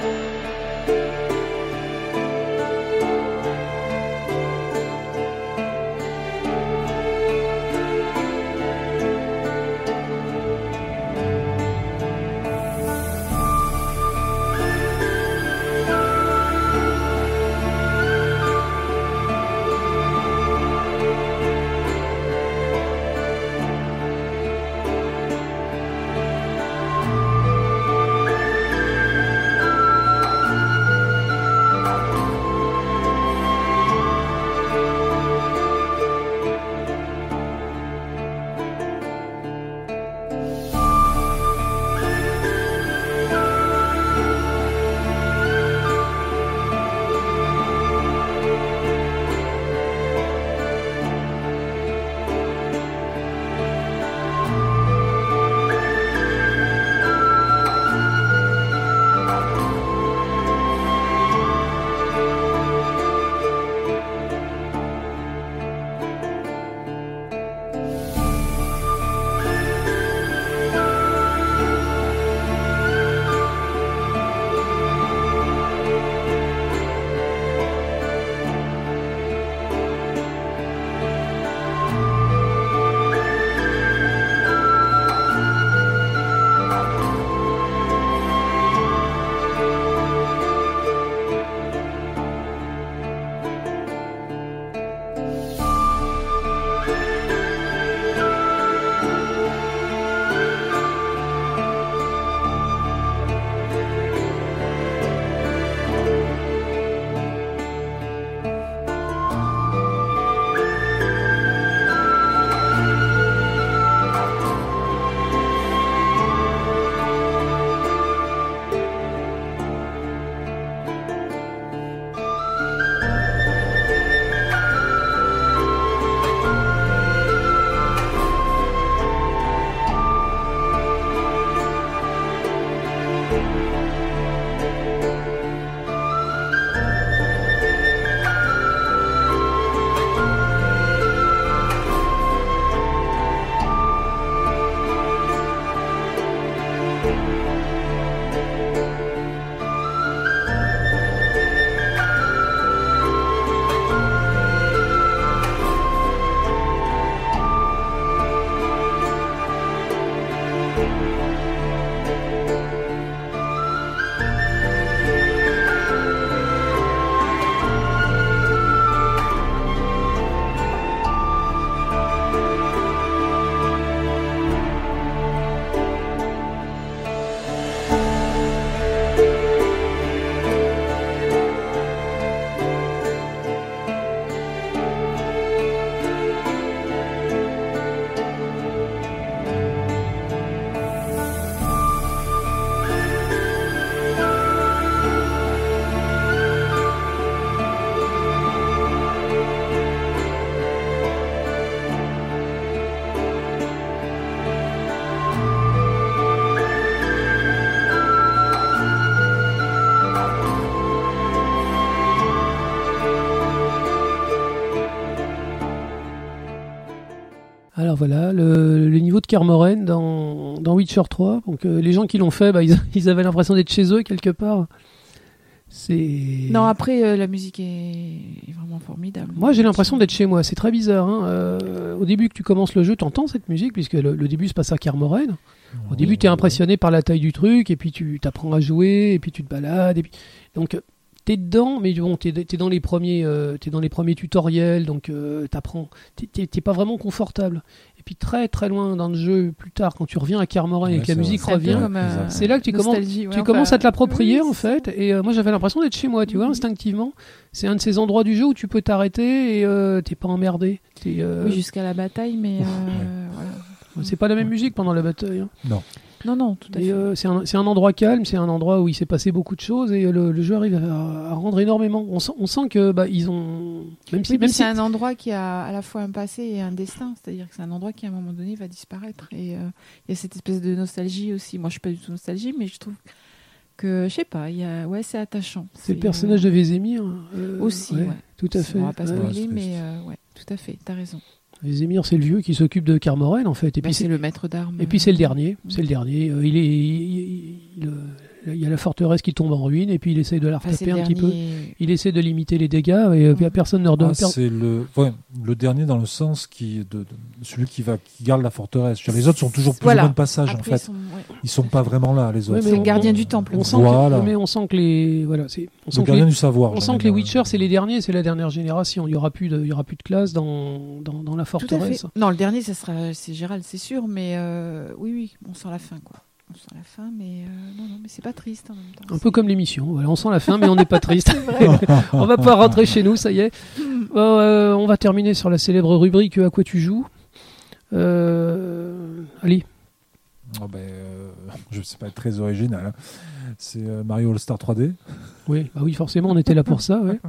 Alors voilà, le, le niveau de Kermoren dans, dans Witcher 3. Donc euh, les gens qui l'ont fait, bah, ils, ils avaient l'impression d'être chez eux quelque part. C'est. Non, après, euh, la musique est... est vraiment formidable. Moi, j'ai l'impression d'être chez moi. C'est très bizarre. hein. Euh, au début que tu commences le jeu, tu entends cette musique, puisque le, le début se passe à Kermoren. Au début, tu es impressionné par la taille du truc, et puis tu t'apprends à jouer, et puis tu te balades. Et puis... Donc, dedans, mais bon, tu es, dans les premiers, euh, t'es dans les premiers tutoriels, donc euh, t'apprends. tu n'es pas vraiment confortable. Et puis, très très loin dans le jeu, plus tard, quand tu reviens à Kermoren et que la musique revient, euh, c'est là que tu commences, ouais, tu commences à te l'approprier oui, en fait. Et euh, moi, j'avais l'impression d'être chez moi, tu vois, Mhm. instinctivement. C'est un de ces endroits du jeu où tu peux t'arrêter et euh, t'es pas emmerdé. T'es, euh, Oui, jusqu'à la bataille, mais euh, voilà. c'est pas la même musique pendant la bataille. hein. Non. Non, non, tout à Et, fait. euh, c'est un, c'est un endroit calme, c'est un endroit où il s'est passé beaucoup de choses et euh, le, le jeu arrive à, à rendre énormément. On sent, on sent que bah, ils ont même si Oui, même puis c'est si un endroit qui a à la fois un passé et un destin, c'est-à-dire que c'est un endroit qui à un moment donné va disparaître. Et euh, il y a cette espèce de nostalgie aussi. Moi, je suis pas du tout nostalgie, mais je trouve que je sais pas, il y a ouais, c'est attachant. c'est le personnage de Vézémir euh, aussi, ouais, ouais. tout à fait. On va pas Ouais. spoiler, c'est mais euh, ouais, tout à fait, t'as raison. Vézémir, c'est le vieux qui s'occupe de Carmoren en fait. Et Bah, puis c'est le maître d'armes. et puis c'est le dernier, c'est le dernier. Euh, il est il, il- il- il y a la forteresse qui tombe en ruine et puis il essaye de la c'est retaper le un petit peu. Il essaie de limiter les dégâts et euh, puis Mm. personne ne leur donne Ah, per- c'est le, ouais, le dernier dans le sens qui, de, de- celui qui va, qui garde la forteresse. Dire, Les autres sont toujours plus Voilà. ou moins de passage en fait. ils sont- ouais. Ils sont pas vraiment là, les autres. mais C'est le on- gardien du temple. On sent Voilà. que, mais on sent que les voilà, c'est on Le sent que gardien les, du savoir. on sent que les. Witcher c'est les derniers, c'est la dernière génération. Il y aura plus de il y aura plus de classe dans dans, dans la Tout à fait. forteresse. Non, le dernier, ça sera c'est Gérald, c'est sûr, mais euh, oui, oui, on sent la fin, quoi. On sent la fin, mais euh, non, non, mais c'est pas triste en même temps. Un peu comme l'émission. Voilà, on sent la fin, mais on n'est pas triste. On va pouvoir rentrer chez nous, ça y est. Euh, on va terminer sur la célèbre rubrique à quoi tu joues. Euh, allez, Ah ben, euh, je sais pas être très original. hein. C'est euh, Mario All Star 3D. oui, bah oui, forcément, on était là pour ça. Ouais.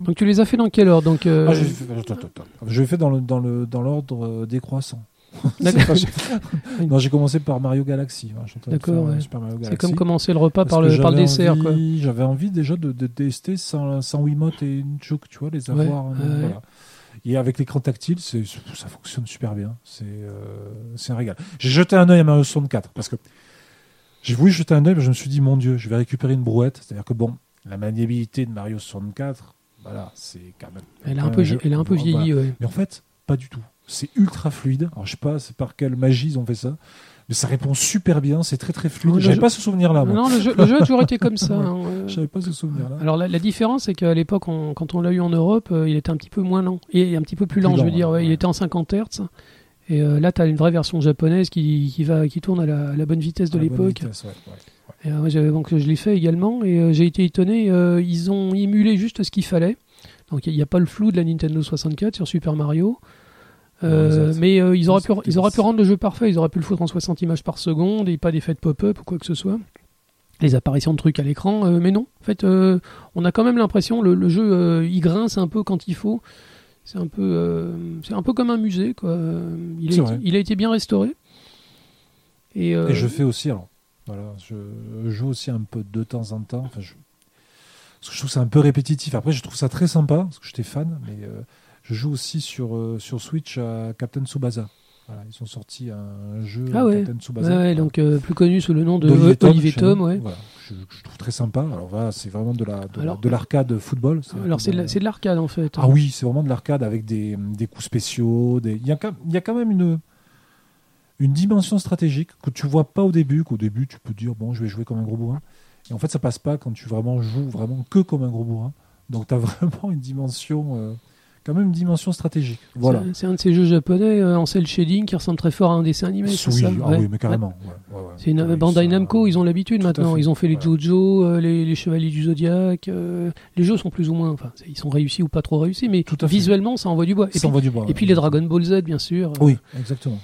Donc tu les as fait dans quelle heure Donc euh, Ah, je l'ai fait, attends, attends. Je dans le dans le dans l'ordre euh, décroissant. Non, j'ai commencé par Mario Galaxy. hein. D'accord, euh, ouais. C'est comme commencer le repas par le par le dessert, J'avais envie déjà de, de tester sans, sans Wiimote et une joke, tu vois, les Ouais, avoir. euh, voilà. Et avec l'écran tactile, ça fonctionne super bien. C'est, euh, c'est un régal. J'ai jeté un œil à Mario 64 parce que j'ai voulu jeter un œil, mais je me suis dit, mon Dieu, je vais récupérer une brouette. C'est-à-dire que bon, la maniabilité de Mario 64, voilà, c'est quand même. Elle a un peu elle a un peu vieilli, ouais. Mais en fait, pas du tout. C'est ultra fluide. Alors, je sais pas par quelle magie ils ont fait ça, mais ça répond super bien. C'est très très fluide. J'avais jeu- pas ce souvenir-là. Non, le jeu, le jeu a toujours été comme ça. hein, ouais. J'avais pas ce souvenir-là. Alors la, la différence, c'est qu'à l'époque, quand on l'a eu en Europe, euh, il était un petit peu moins lent. Et un petit peu plus Plus lent, je veux lent, dire. ouais, ouais, Il était en 50 Hz. Et euh, là, tu as une vraie version japonaise qui, qui, va, qui tourne à la, à la bonne vitesse de l'époque. euh, donc je l'ai fait également. Et euh, j'ai été étonné. ils ont émulé juste ce qu'il fallait. Donc il n'y a pas le flou de la Nintendo 64 sur Super Mario. Euh, mais euh, ils, auraient pu, ils auraient pu rendre le jeu parfait. Ils auraient pu le foutre en 60 images par seconde et pas d'effet de pop-up ou quoi que ce soit. Les apparitions de trucs à l'écran, euh, mais non. En fait, on a quand même l'impression le, le jeu il grince un peu quand il faut. C'est un peu, c'est un peu comme un musée. Quoi. Il, a, été- il a été bien restauré. Et, Et je fais aussi, alors, voilà, je joue aussi un peu de temps en temps. Enfin, je, parce que je trouve ça un peu répétitif. Après, je trouve ça très sympa, parce que j'étais fan, mais je joue aussi sur, euh, sur Switch à Captain Tsubasa. Voilà, ils ont sorti un jeu Ah ouais. Captain Tsubasa. ouais, ouais, donc euh, plus connu sous le nom de Tom, Olivier Tom. nous. Ouais. Voilà, je, je trouve très sympa. Alors voilà, c'est vraiment de la de, la- Alors- de l'arcade football. Alors c'est de l'arcade en fait. Ah oui, c'est vraiment de l'arcade avec des, des coups spéciaux. Des... Il, y a, quand- il y a quand même une, une dimension stratégique que tu vois pas au début, qu'au début tu peux dire bon je vais jouer comme un gros bourrin. Et en fait ça passe pas quand tu vraiment joues vraiment que comme un gros bourrin. Donc tu as vraiment une dimension, euh, quand même une dimension stratégique. Voilà. C'est- un de ces jeux japonais euh, en cel shading qui ressemble très fort à un dessin animé. oui, ça ah Ouais. oui, mais carrément. ouais, ouais, ouais. C'est une Oui, Bandai Namco, ils ont l'habitude maintenant. Ils ont fait les. JoJo, euh, les, les Chevaliers du Zodiac. euh, les jeux sont plus ou moins, enfin, ils sont réussis ou pas trop réussis, mais Tout visuellement, ça envoie du bois. Et Ça puis, envoie du bois, et puis les Dragon Ball Z, bien sûr. Oui, exactement.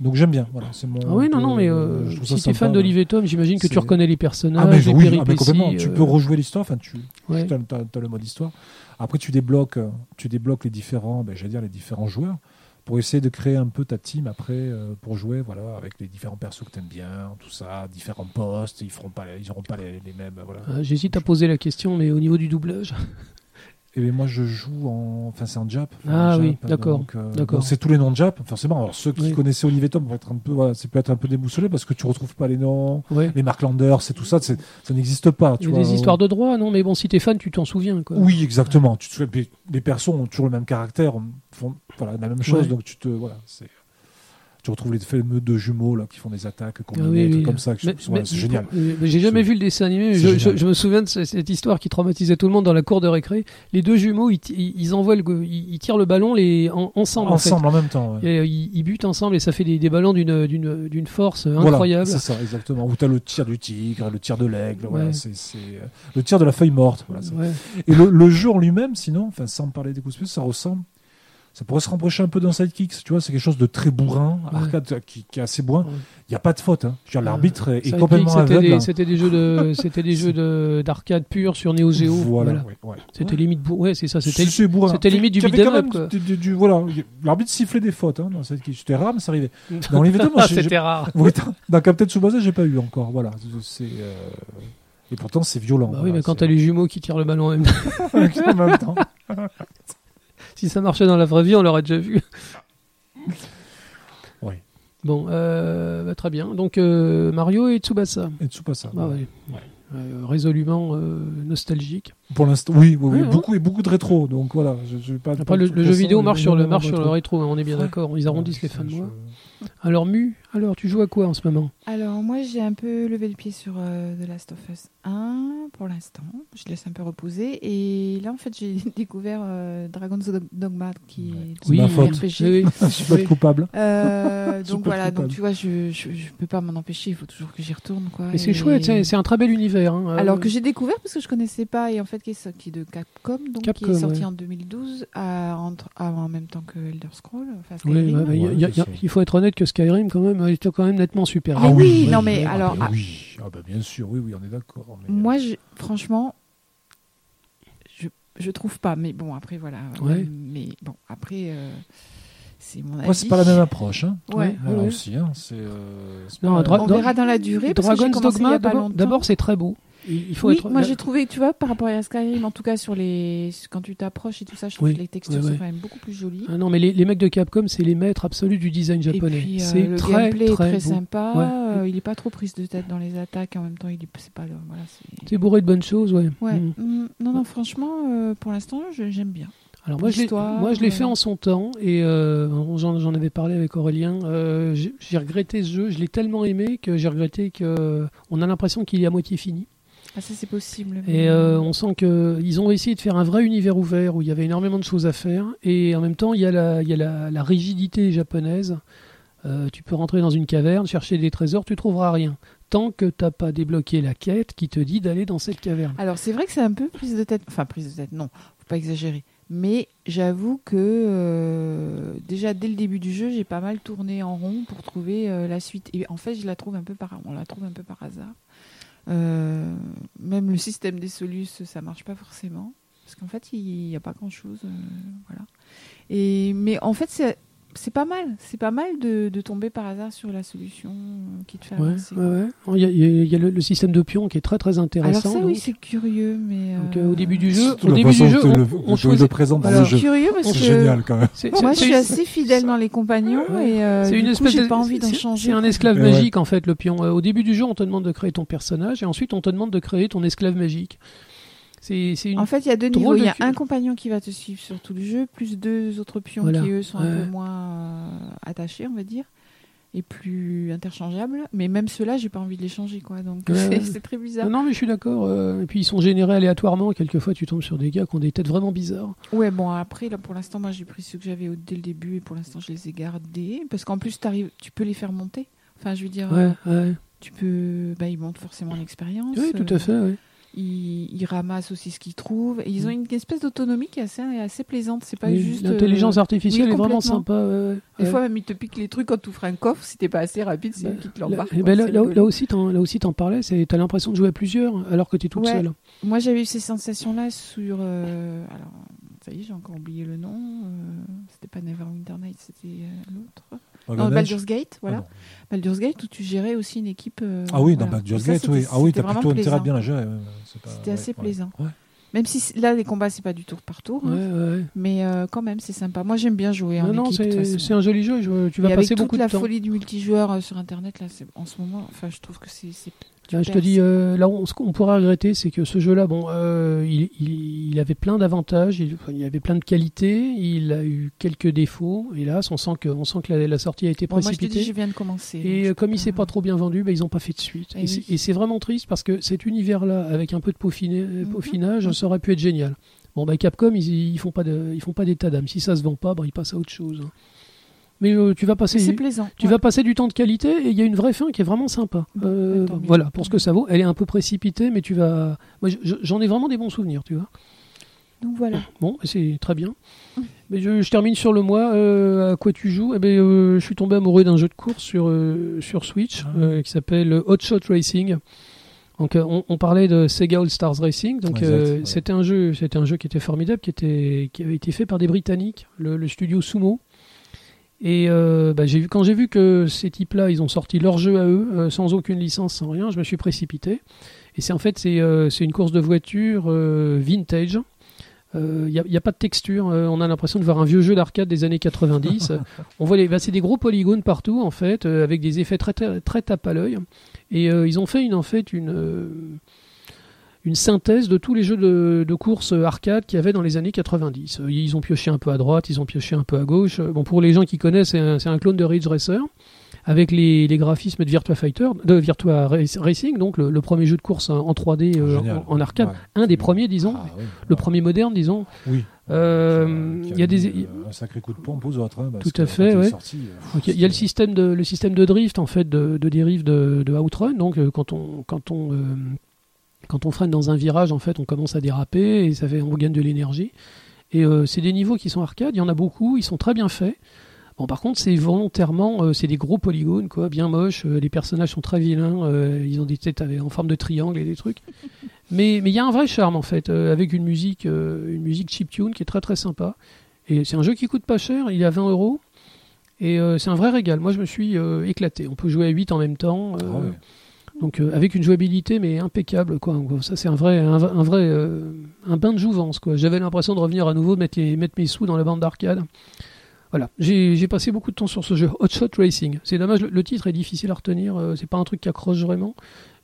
Donc j'aime bien. Voilà, c'est mon. Ah oui, non, non, mais euh, si tu es fan d'Olivier Tom, j'imagine que tu reconnais les Ah personnages, les ah, péripéties. complètement. Tu peux rejouer l'histoire. Enfin, tu as, le mode histoire. Après, tu débloques, tu débloques les différents, ben, dire les différents joueurs pour essayer de créer un peu ta team après euh, pour jouer, voilà, avec les différents persos que t'aimes bien, tout ça, différents postes. Ils feront pas, les- ils auront pas les, mêmes. Euh, J'hésite à poser la question, mais au niveau du doublage, Et bien, moi, je joue en. Enfin, c'est en Jap. Ah en oui, d'accord, donc, euh, d'accord. C'est tous les noms de Jap, forcément. Alors, ceux qui Oui. connaissaient Olivier Tom vont être un peu. Voilà, c'est peut-être un peu déboussolé parce que tu retrouves pas les noms. Les Mark Landers, c'est tout ça, ça n'existe pas. Il Tu y a vois. des histoires de droit, non? Mais bon, si t'es fan, tu t'en souviens, quoi. Oui, exactement. Tu te souviens, les persos ont toujours le même caractère, font voilà, la même chose, Ouais. donc tu te. Voilà, c'est. Tu retrouves les fameux deux jumeaux là, qui font des attaques combinées, Ah oui, oui. comme ça. ouais, c'est génial. euh, J'ai jamais vu le dessin animé, je, je- je me souviens de ce- cette histoire qui traumatisait tout le monde dans la cour de récré. Les deux jumeaux, ils, ils envoient, le, ils, tirent le ballon les, en- ensemble. en fait. Ensemble en même temps. ouais. Et, euh, ils, ils butent ensemble et ça fait des, des ballons d'une force euh, Voilà, incroyable. c'est ça, exactement. Où tu as le tir du tigre, le tir de l'aigle, voilà, Ouais. le tir de la feuille morte. Voilà. Et le, le jeu en lui-même, sinon, sans parler des coups de ça ressemble. Ça pourrait se rapprocher un peu d'un sidekicks, tu vois, c'est quelque chose de très bourrin, Ouais. arcade qui, qui est assez bourrin. Ouais. Il n'y a pas de faute. Hein. Ouais. L'arbitre est, est complètement aveugle. des, c'était des des jeux de d'arcade pur sur Neo Geo. Voilà, Voilà. ouais, ouais. C'était limite bou- ouais, c'est ça, c'était bourrin. limite du beat'em voilà, L'arbitre sifflait des fautes hein, dans cette C'était rare, mais ça arrivait. Dans les vidéos, j'ai- c'était rare. Dans- Captain Tsubasa, j'ai pas eu encore. Voilà. C'est, euh, Et pourtant, c'est violent. Bah oui, voilà, mais quand t'as les jumeaux qui tirent le ballon en même temps, en même temps. Si ça marchait dans la vraie vie, on l'aurait déjà vu. Oui. Bon, euh, bah, très bien. Donc euh, Mario et Tsubasa. Et Tsubasa. Ah voilà. ouais. Ouais. Euh, résolument nostalgique. Pour l'instant, oui, oui, oui, Ouais, beaucoup et beaucoup de rétro. Donc voilà, je, je pas. Après, pas le, jeu vidéo marche sur le marche sur le rétro. hein, on est bien d'accord. Ils arrondissent les fins de mois. Alors Mu, alors tu joues à quoi en ce moment? Alors moi j'ai un peu levé le pied sur euh, The Last of Us 1 pour l'instant. Je laisse un peu reposer et là en fait j'ai découvert euh, Dragon's Dog- Dogma qui Ouais. est C'est ma un faute. Oui, oui. Je suis pas Oui. coupable. Euh, donc pas voilà, coupable. donc tu vois, je, je, je peux pas m'en empêcher, il faut toujours que j'y retourne quoi. Mais c'est Et- chouette, c'est c'est un très bel univers. hein. Alors que j'ai découvert parce que je connaissais pas et en fait qui est sorti de Capcom donc qui est sorti ouais. en 2012 à, entre, à- en même temps que Elder Scroll, enfin oui, Skyrim. ouais, bah, il y a- il y a- Ouais, c'est ça. il faut être honnête que Skyrim quand même était quand même nettement supérieur. Ah oui, non, mais alors, bah ah- oui, ah bah bien sûr, oui, oui, on est d'accord. mais- Moi, je- franchement, je, je trouve pas. Mais bon, après, voilà. Ouais. Mais bon, après, euh, c'est mon avis. Après, c'est pas la même approche. Hein. Ouais. Là ouais. aussi, hein, c'est. euh, Non, pas- On verra dans la durée. Dragon's Dogma, d'abord c'est très beau. Il il faut oui, être. moi j'ai trouvé, tu vois, par rapport à Skyrim, en tout cas sur les, quand tu t'approches et tout ça, je trouve Oui, que les textures ouais, ouais. sont quand même beaucoup plus jolies. Ah non, mais les, les mecs de Capcom, c'est les maîtres absolus du design japonais. euh, c'est très, gameplay très, très sympa. Ouais. euh, il est pas trop prise de tête dans les attaques. En même temps, il est, c'est pas le, voilà, c'est. C'est bourré de bonnes choses, ouais. Mm. Mm, non, non, franchement, euh, pour l'instant, je- j'aime bien. Alors moi je, l'ai, L'histoire, moi je l'ai euh, fait en son temps et euh, j'en, avais parlé avec Aurélien. Euh, j'ai, j'ai regretté ce jeu, je l'ai tellement aimé que j'ai regretté que on a l'impression qu'il est à moitié fini. Ah, ça c'est possible. Et euh, on sent que ils ont essayé de faire un vrai univers ouvert où il y avait énormément de choses à faire et en même temps il y a la, il y a la, la rigidité japonaise. Euh, tu peux rentrer dans une caverne, chercher des trésors, tu trouveras rien tant que t'as pas débloqué la quête qui te dit d'aller dans cette caverne. Alors c'est vrai que c'est un peu prise de tête. Enfin prise de tête, non, faut pas exagérer. Mais j'avoue que euh, déjà dès le début du jeu, j'ai pas mal tourné en rond pour trouver euh, la suite. Et en fait, je la trouve un peu par, on la trouve un peu par hasard. Euh, même le système des solus, ça marche pas forcément parce qu'en fait, il n'y a pas grand chose. voilà. Et mais en fait, c'est pas mal. C'est pas mal de, de tomber par hasard sur la solution euh, qui te fait Ouais, avancer. ouais, ouais. Il y a, il y a- il y a le, le système de pion qui est très très Alors intéressant. ça, oui, c'est curieux, mais Donc, euh, euh, au début du jeu, au début du jeu, on, le, on choisit- le présente dans Alors, le c'est jeu. curieux parce C'est que génial quand même. Moi, c'est- je suis assez fidèle dans les compagnons Ouais. et euh, C'est du une coup, espèce j'ai de- pas envie d'en changer. C'est un esclave Ouais. magique en fait le pion. Euh, Au début du jeu, on te demande de créer ton personnage et ensuite on te demande de créer ton esclave magique. C'est c'est une En fait, il y a deux niveaux. Il y a un compagnon qui va te suivre sur tout le jeu, plus deux autres pions Voilà. qui eux sont un peu moins euh, attachés, on va dire, et plus interchangeables. Mais même ceux-là, j'ai pas envie de les changer, quoi. Donc Ouais, c'est ouais. c'est très bizarre. Non, non, mais je suis d'accord. euh, et puis ils sont générés aléatoirement. Quelquefois, tu tombes sur des gars qui ont des têtes vraiment bizarres. Ouais, bon après là pour l'instant, moi j'ai pris ceux que j'avais dès le début et pour l'instant je les ai gardés parce qu'en plus tu peux les faire monter. Enfin, je veux dire, ouais. tu peux, bah ils montent forcément en expérience. Oui, tout euh, à fait. ouais. Ils, ils ramassent aussi ce qu'ils trouvent. Et ils ont une espèce d'autonomie qui est assez, assez plaisante. C'est pas juste. L'intelligence euh, artificielle oui, est vraiment sympa. Des fois, même ils te piquent les trucs quand tu ouvres un coffre. Si t'es pas assez rapide, c'est Bah, eux qui te Là, l'embarquent. eh quoi. ben là, aussi, t'en, là aussi, t'en parlais. C'est, t'as l'impression de jouer à plusieurs, alors que t'es toute Ouais. seule. Moi, j'avais eu ces sensations-là sur. euh, alors, ça y est, j'ai encore oublié le nom. euh, c'était pas Neverwinter Night, c'était euh, l'autre. Non, Baldur's Gate, Ah voilà. non. Baldur's Gate où tu gérais aussi une équipe. euh, Ah oui, voilà. dans Baldur's Gate, oui. Ah oui, t'as plutôt intérêt à bien la gérer. C'était assez ouais. plaisant. Ouais. Même si là, les combats, c'est pas du tour par tour. hein. Ouais. Mais euh, quand même, c'est sympa. Moi, j'aime bien jouer en Non, non, équipe. de toute c'est un joli jeu. je- tu vas Et passer toute beaucoup la de temps. folie du multijoueur euh, sur Internet, là, en ce moment, enfin, je trouve que c'est. Je te dis, euh, là, on- ce qu'on pourrait regretter, c'est que ce jeu-là, bon, euh, il, il- il avait plein d'avantages, il, avait plein de qualités, il a eu quelques défauts. Hélas, on sent que, on sent que la, la sortie a été Bon, moi, je te précipitée. dis, je viens de commencer. Et euh, comme il s'est pas trop bien vendu, bah, ils n'ont pas fait de suite. Eh Et, c'est- oui. et c'est vraiment triste parce que cet univers-là, avec un peu de peaufiné- Mhm. peaufinage, Mhm. ça aurait pu être génial. Bon, bah, Capcom, ils, ils font pas de, ils font pas d'état d'âme. Si ça se vend pas, bah, ils passent à autre chose. Mais euh, tu vas passer, plaisant. tu ouais. vas passer du temps de qualité et il y a une vraie fin qui est vraiment sympa. Bon, Euh, voilà, pour ce que ça vaut. Elle est un peu précipitée, mais tu vas. J'en ai vraiment des bons souvenirs, tu vois. Donc voilà. Bon, c'est très bien. Mais je, je termine sur le mois. euh, à quoi tu joues? Eh ben, euh, Je suis tombé amoureux d'un jeu de course sur, euh, sur Switch Ah. euh, qui s'appelle Hot Shot Racing. Donc, euh, on, on parlait de Sega All Stars Racing. Donc, Exact, euh, ouais. c'était un jeu, c'était un jeu qui était formidable, qui était, qui avait été fait par des Britanniques, le, le studio Sumo. Et euh, bah, vu, quand j'ai vu que ces types-là, ils ont sorti leur jeu à eux, euh, sans aucune licence, sans rien, je me suis précipité. Et c'est en fait, c'est euh, une course de voiture euh, vintage. Il n'y a, pas de texture, on a l'impression de voir un vieux jeu d'arcade des années 90. on voit les, bah, c'est des gros polygones partout en fait, avec des effets très très, très tape à l'œil. Et ils ont fait une en fait une une synthèse de tous les jeux de, de course arcade qu'il y avait dans les années 90. Euh, Ils ont pioché un peu à droite, ils ont pioché un peu à gauche. Euh, Bon, pour les gens qui connaissent, c'est un, clone de Ridge Racer avec les, les graphismes de Virtua Fighter, de Virtua Rac- Racing, donc le, le premier jeu de course en, en 3D euh, Génial. en, en arcade, Ouais. un des premiers, disons, Ah, oui. le premier moderne, disons. Oui. Euh, il y a des- euh, un sacré coup de pompe aux autres. hein, parce Tout à fait, il ouais. euh, y a- il y a le système de le système de drift en fait de, de dérive de, de Outrun. Donc euh, quand on quand on euh, quand on freine dans un virage en fait on commence à déraper et ça fait on gagne de l'énergie. Et euh, c'est des niveaux qui sont arcades. Il y en a beaucoup. Ils sont très bien faits. Bon par contre c'est volontairement euh, c'est des gros polygones quoi, bien moches. Euh, les personnages sont très vilains. euh, ils ont des têtes avec- en forme de triangle et des trucs. Mais mais il y a un vrai charme en fait euh, avec une musique euh, une musique chiptune qui est très très sympa. Et c'est un jeu qui coûte pas cher. Il est à 20 euros. Et euh, c'est un vrai régal. Moi, je me suis euh, éclaté. On peut jouer à 8 en même temps. euh, Ah ouais. Donc, euh, avec une jouabilité, mais impeccable. Quoi. Ça, c'est un vrai, un, vrai euh, un bain de jouvence. Quoi. J'avais l'impression de revenir à nouveau, mettre, mettre mes sous dans la bande d'arcade. Voilà. J'ai passé beaucoup de temps sur ce jeu. Hot Shot Racing. C'est dommage, le, le titre est difficile à retenir. euh, c'est pas un truc qui accroche vraiment.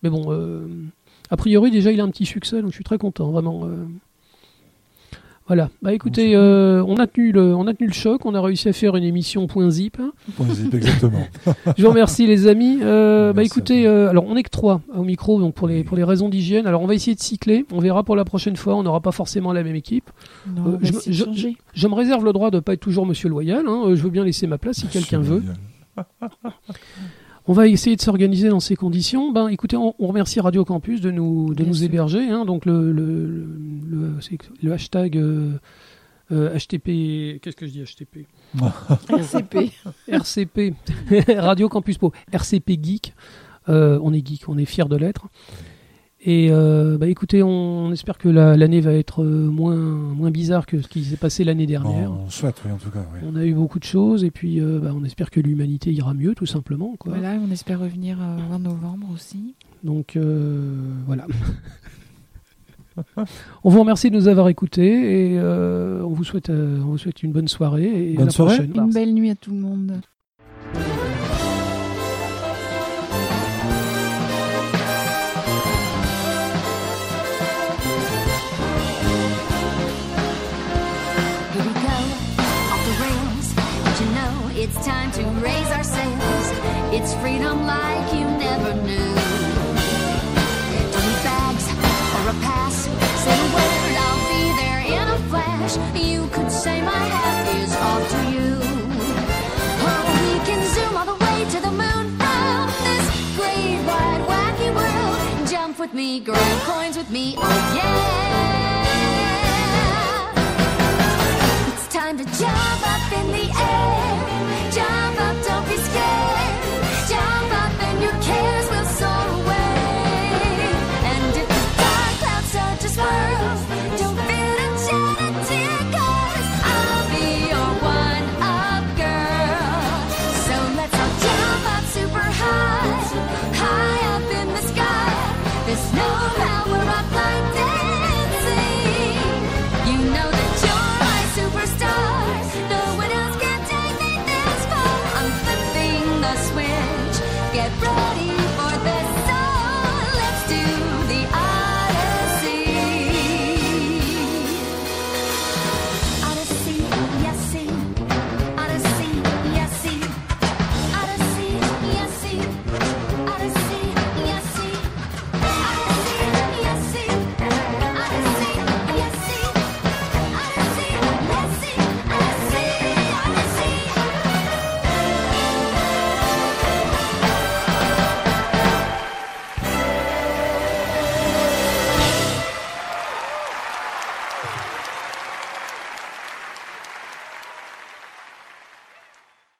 Mais bon, euh, a priori, déjà, il a un petit succès. Donc, je suis très content, vraiment. Voilà. Bah écoutez, euh, on, a tenu le, on a tenu le choc. On a réussi à faire une émission point zip. Point zip, exactement. Je vous remercie les amis. Euh, bah écoutez, euh, alors on est que trois au micro, donc pour les pour les raisons d'hygiène. Alors on va essayer de cycler. On verra pour la prochaine fois. On n'aura pas forcément la même équipe. Non, Euh, je- me réserve le droit de pas être toujours Monsieur Loyal. hein. Je veux bien laisser ma place si quelqu'un veut. On va essayer de s'organiser dans ces conditions. Ben, écoutez, on, on remercie Radio Campus de nous de Bien nous sûr. héberger. hein. donc le le, le, le- c'est le hashtag euh, euh, HTP. Qu'est-ce que je dis HTP RCP. RCP, Radio Campus Po, RCP Geek. Euh, on est geek, on est fiers de l'être. Et euh, bah écoutez, on, on espère que la- l'année va être euh, moins, moins bizarre que ce qui s'est passé l'année dernière. On souhaite, oui, en tout cas. oui. On a eu beaucoup de choses et puis euh, bah, on espère que l'humanité ira mieux tout simplement. Quoi. Voilà, on espère revenir euh, en novembre aussi. Donc euh, voilà. on vous remercie de nous avoir écoutés et euh, on, vous souhaite, euh, on vous souhaite une bonne soirée. Et Bonne à la soirée. prochaine. Une belle nuit à tout le monde. It's freedom like you never knew. Need bags or a pass. Say the word, I'll be there in a flash. You could say my hat is off to you. We can zoom all the way to the moon. This great wide wacky world. Jump with me, grab coins with me. Oh yeah.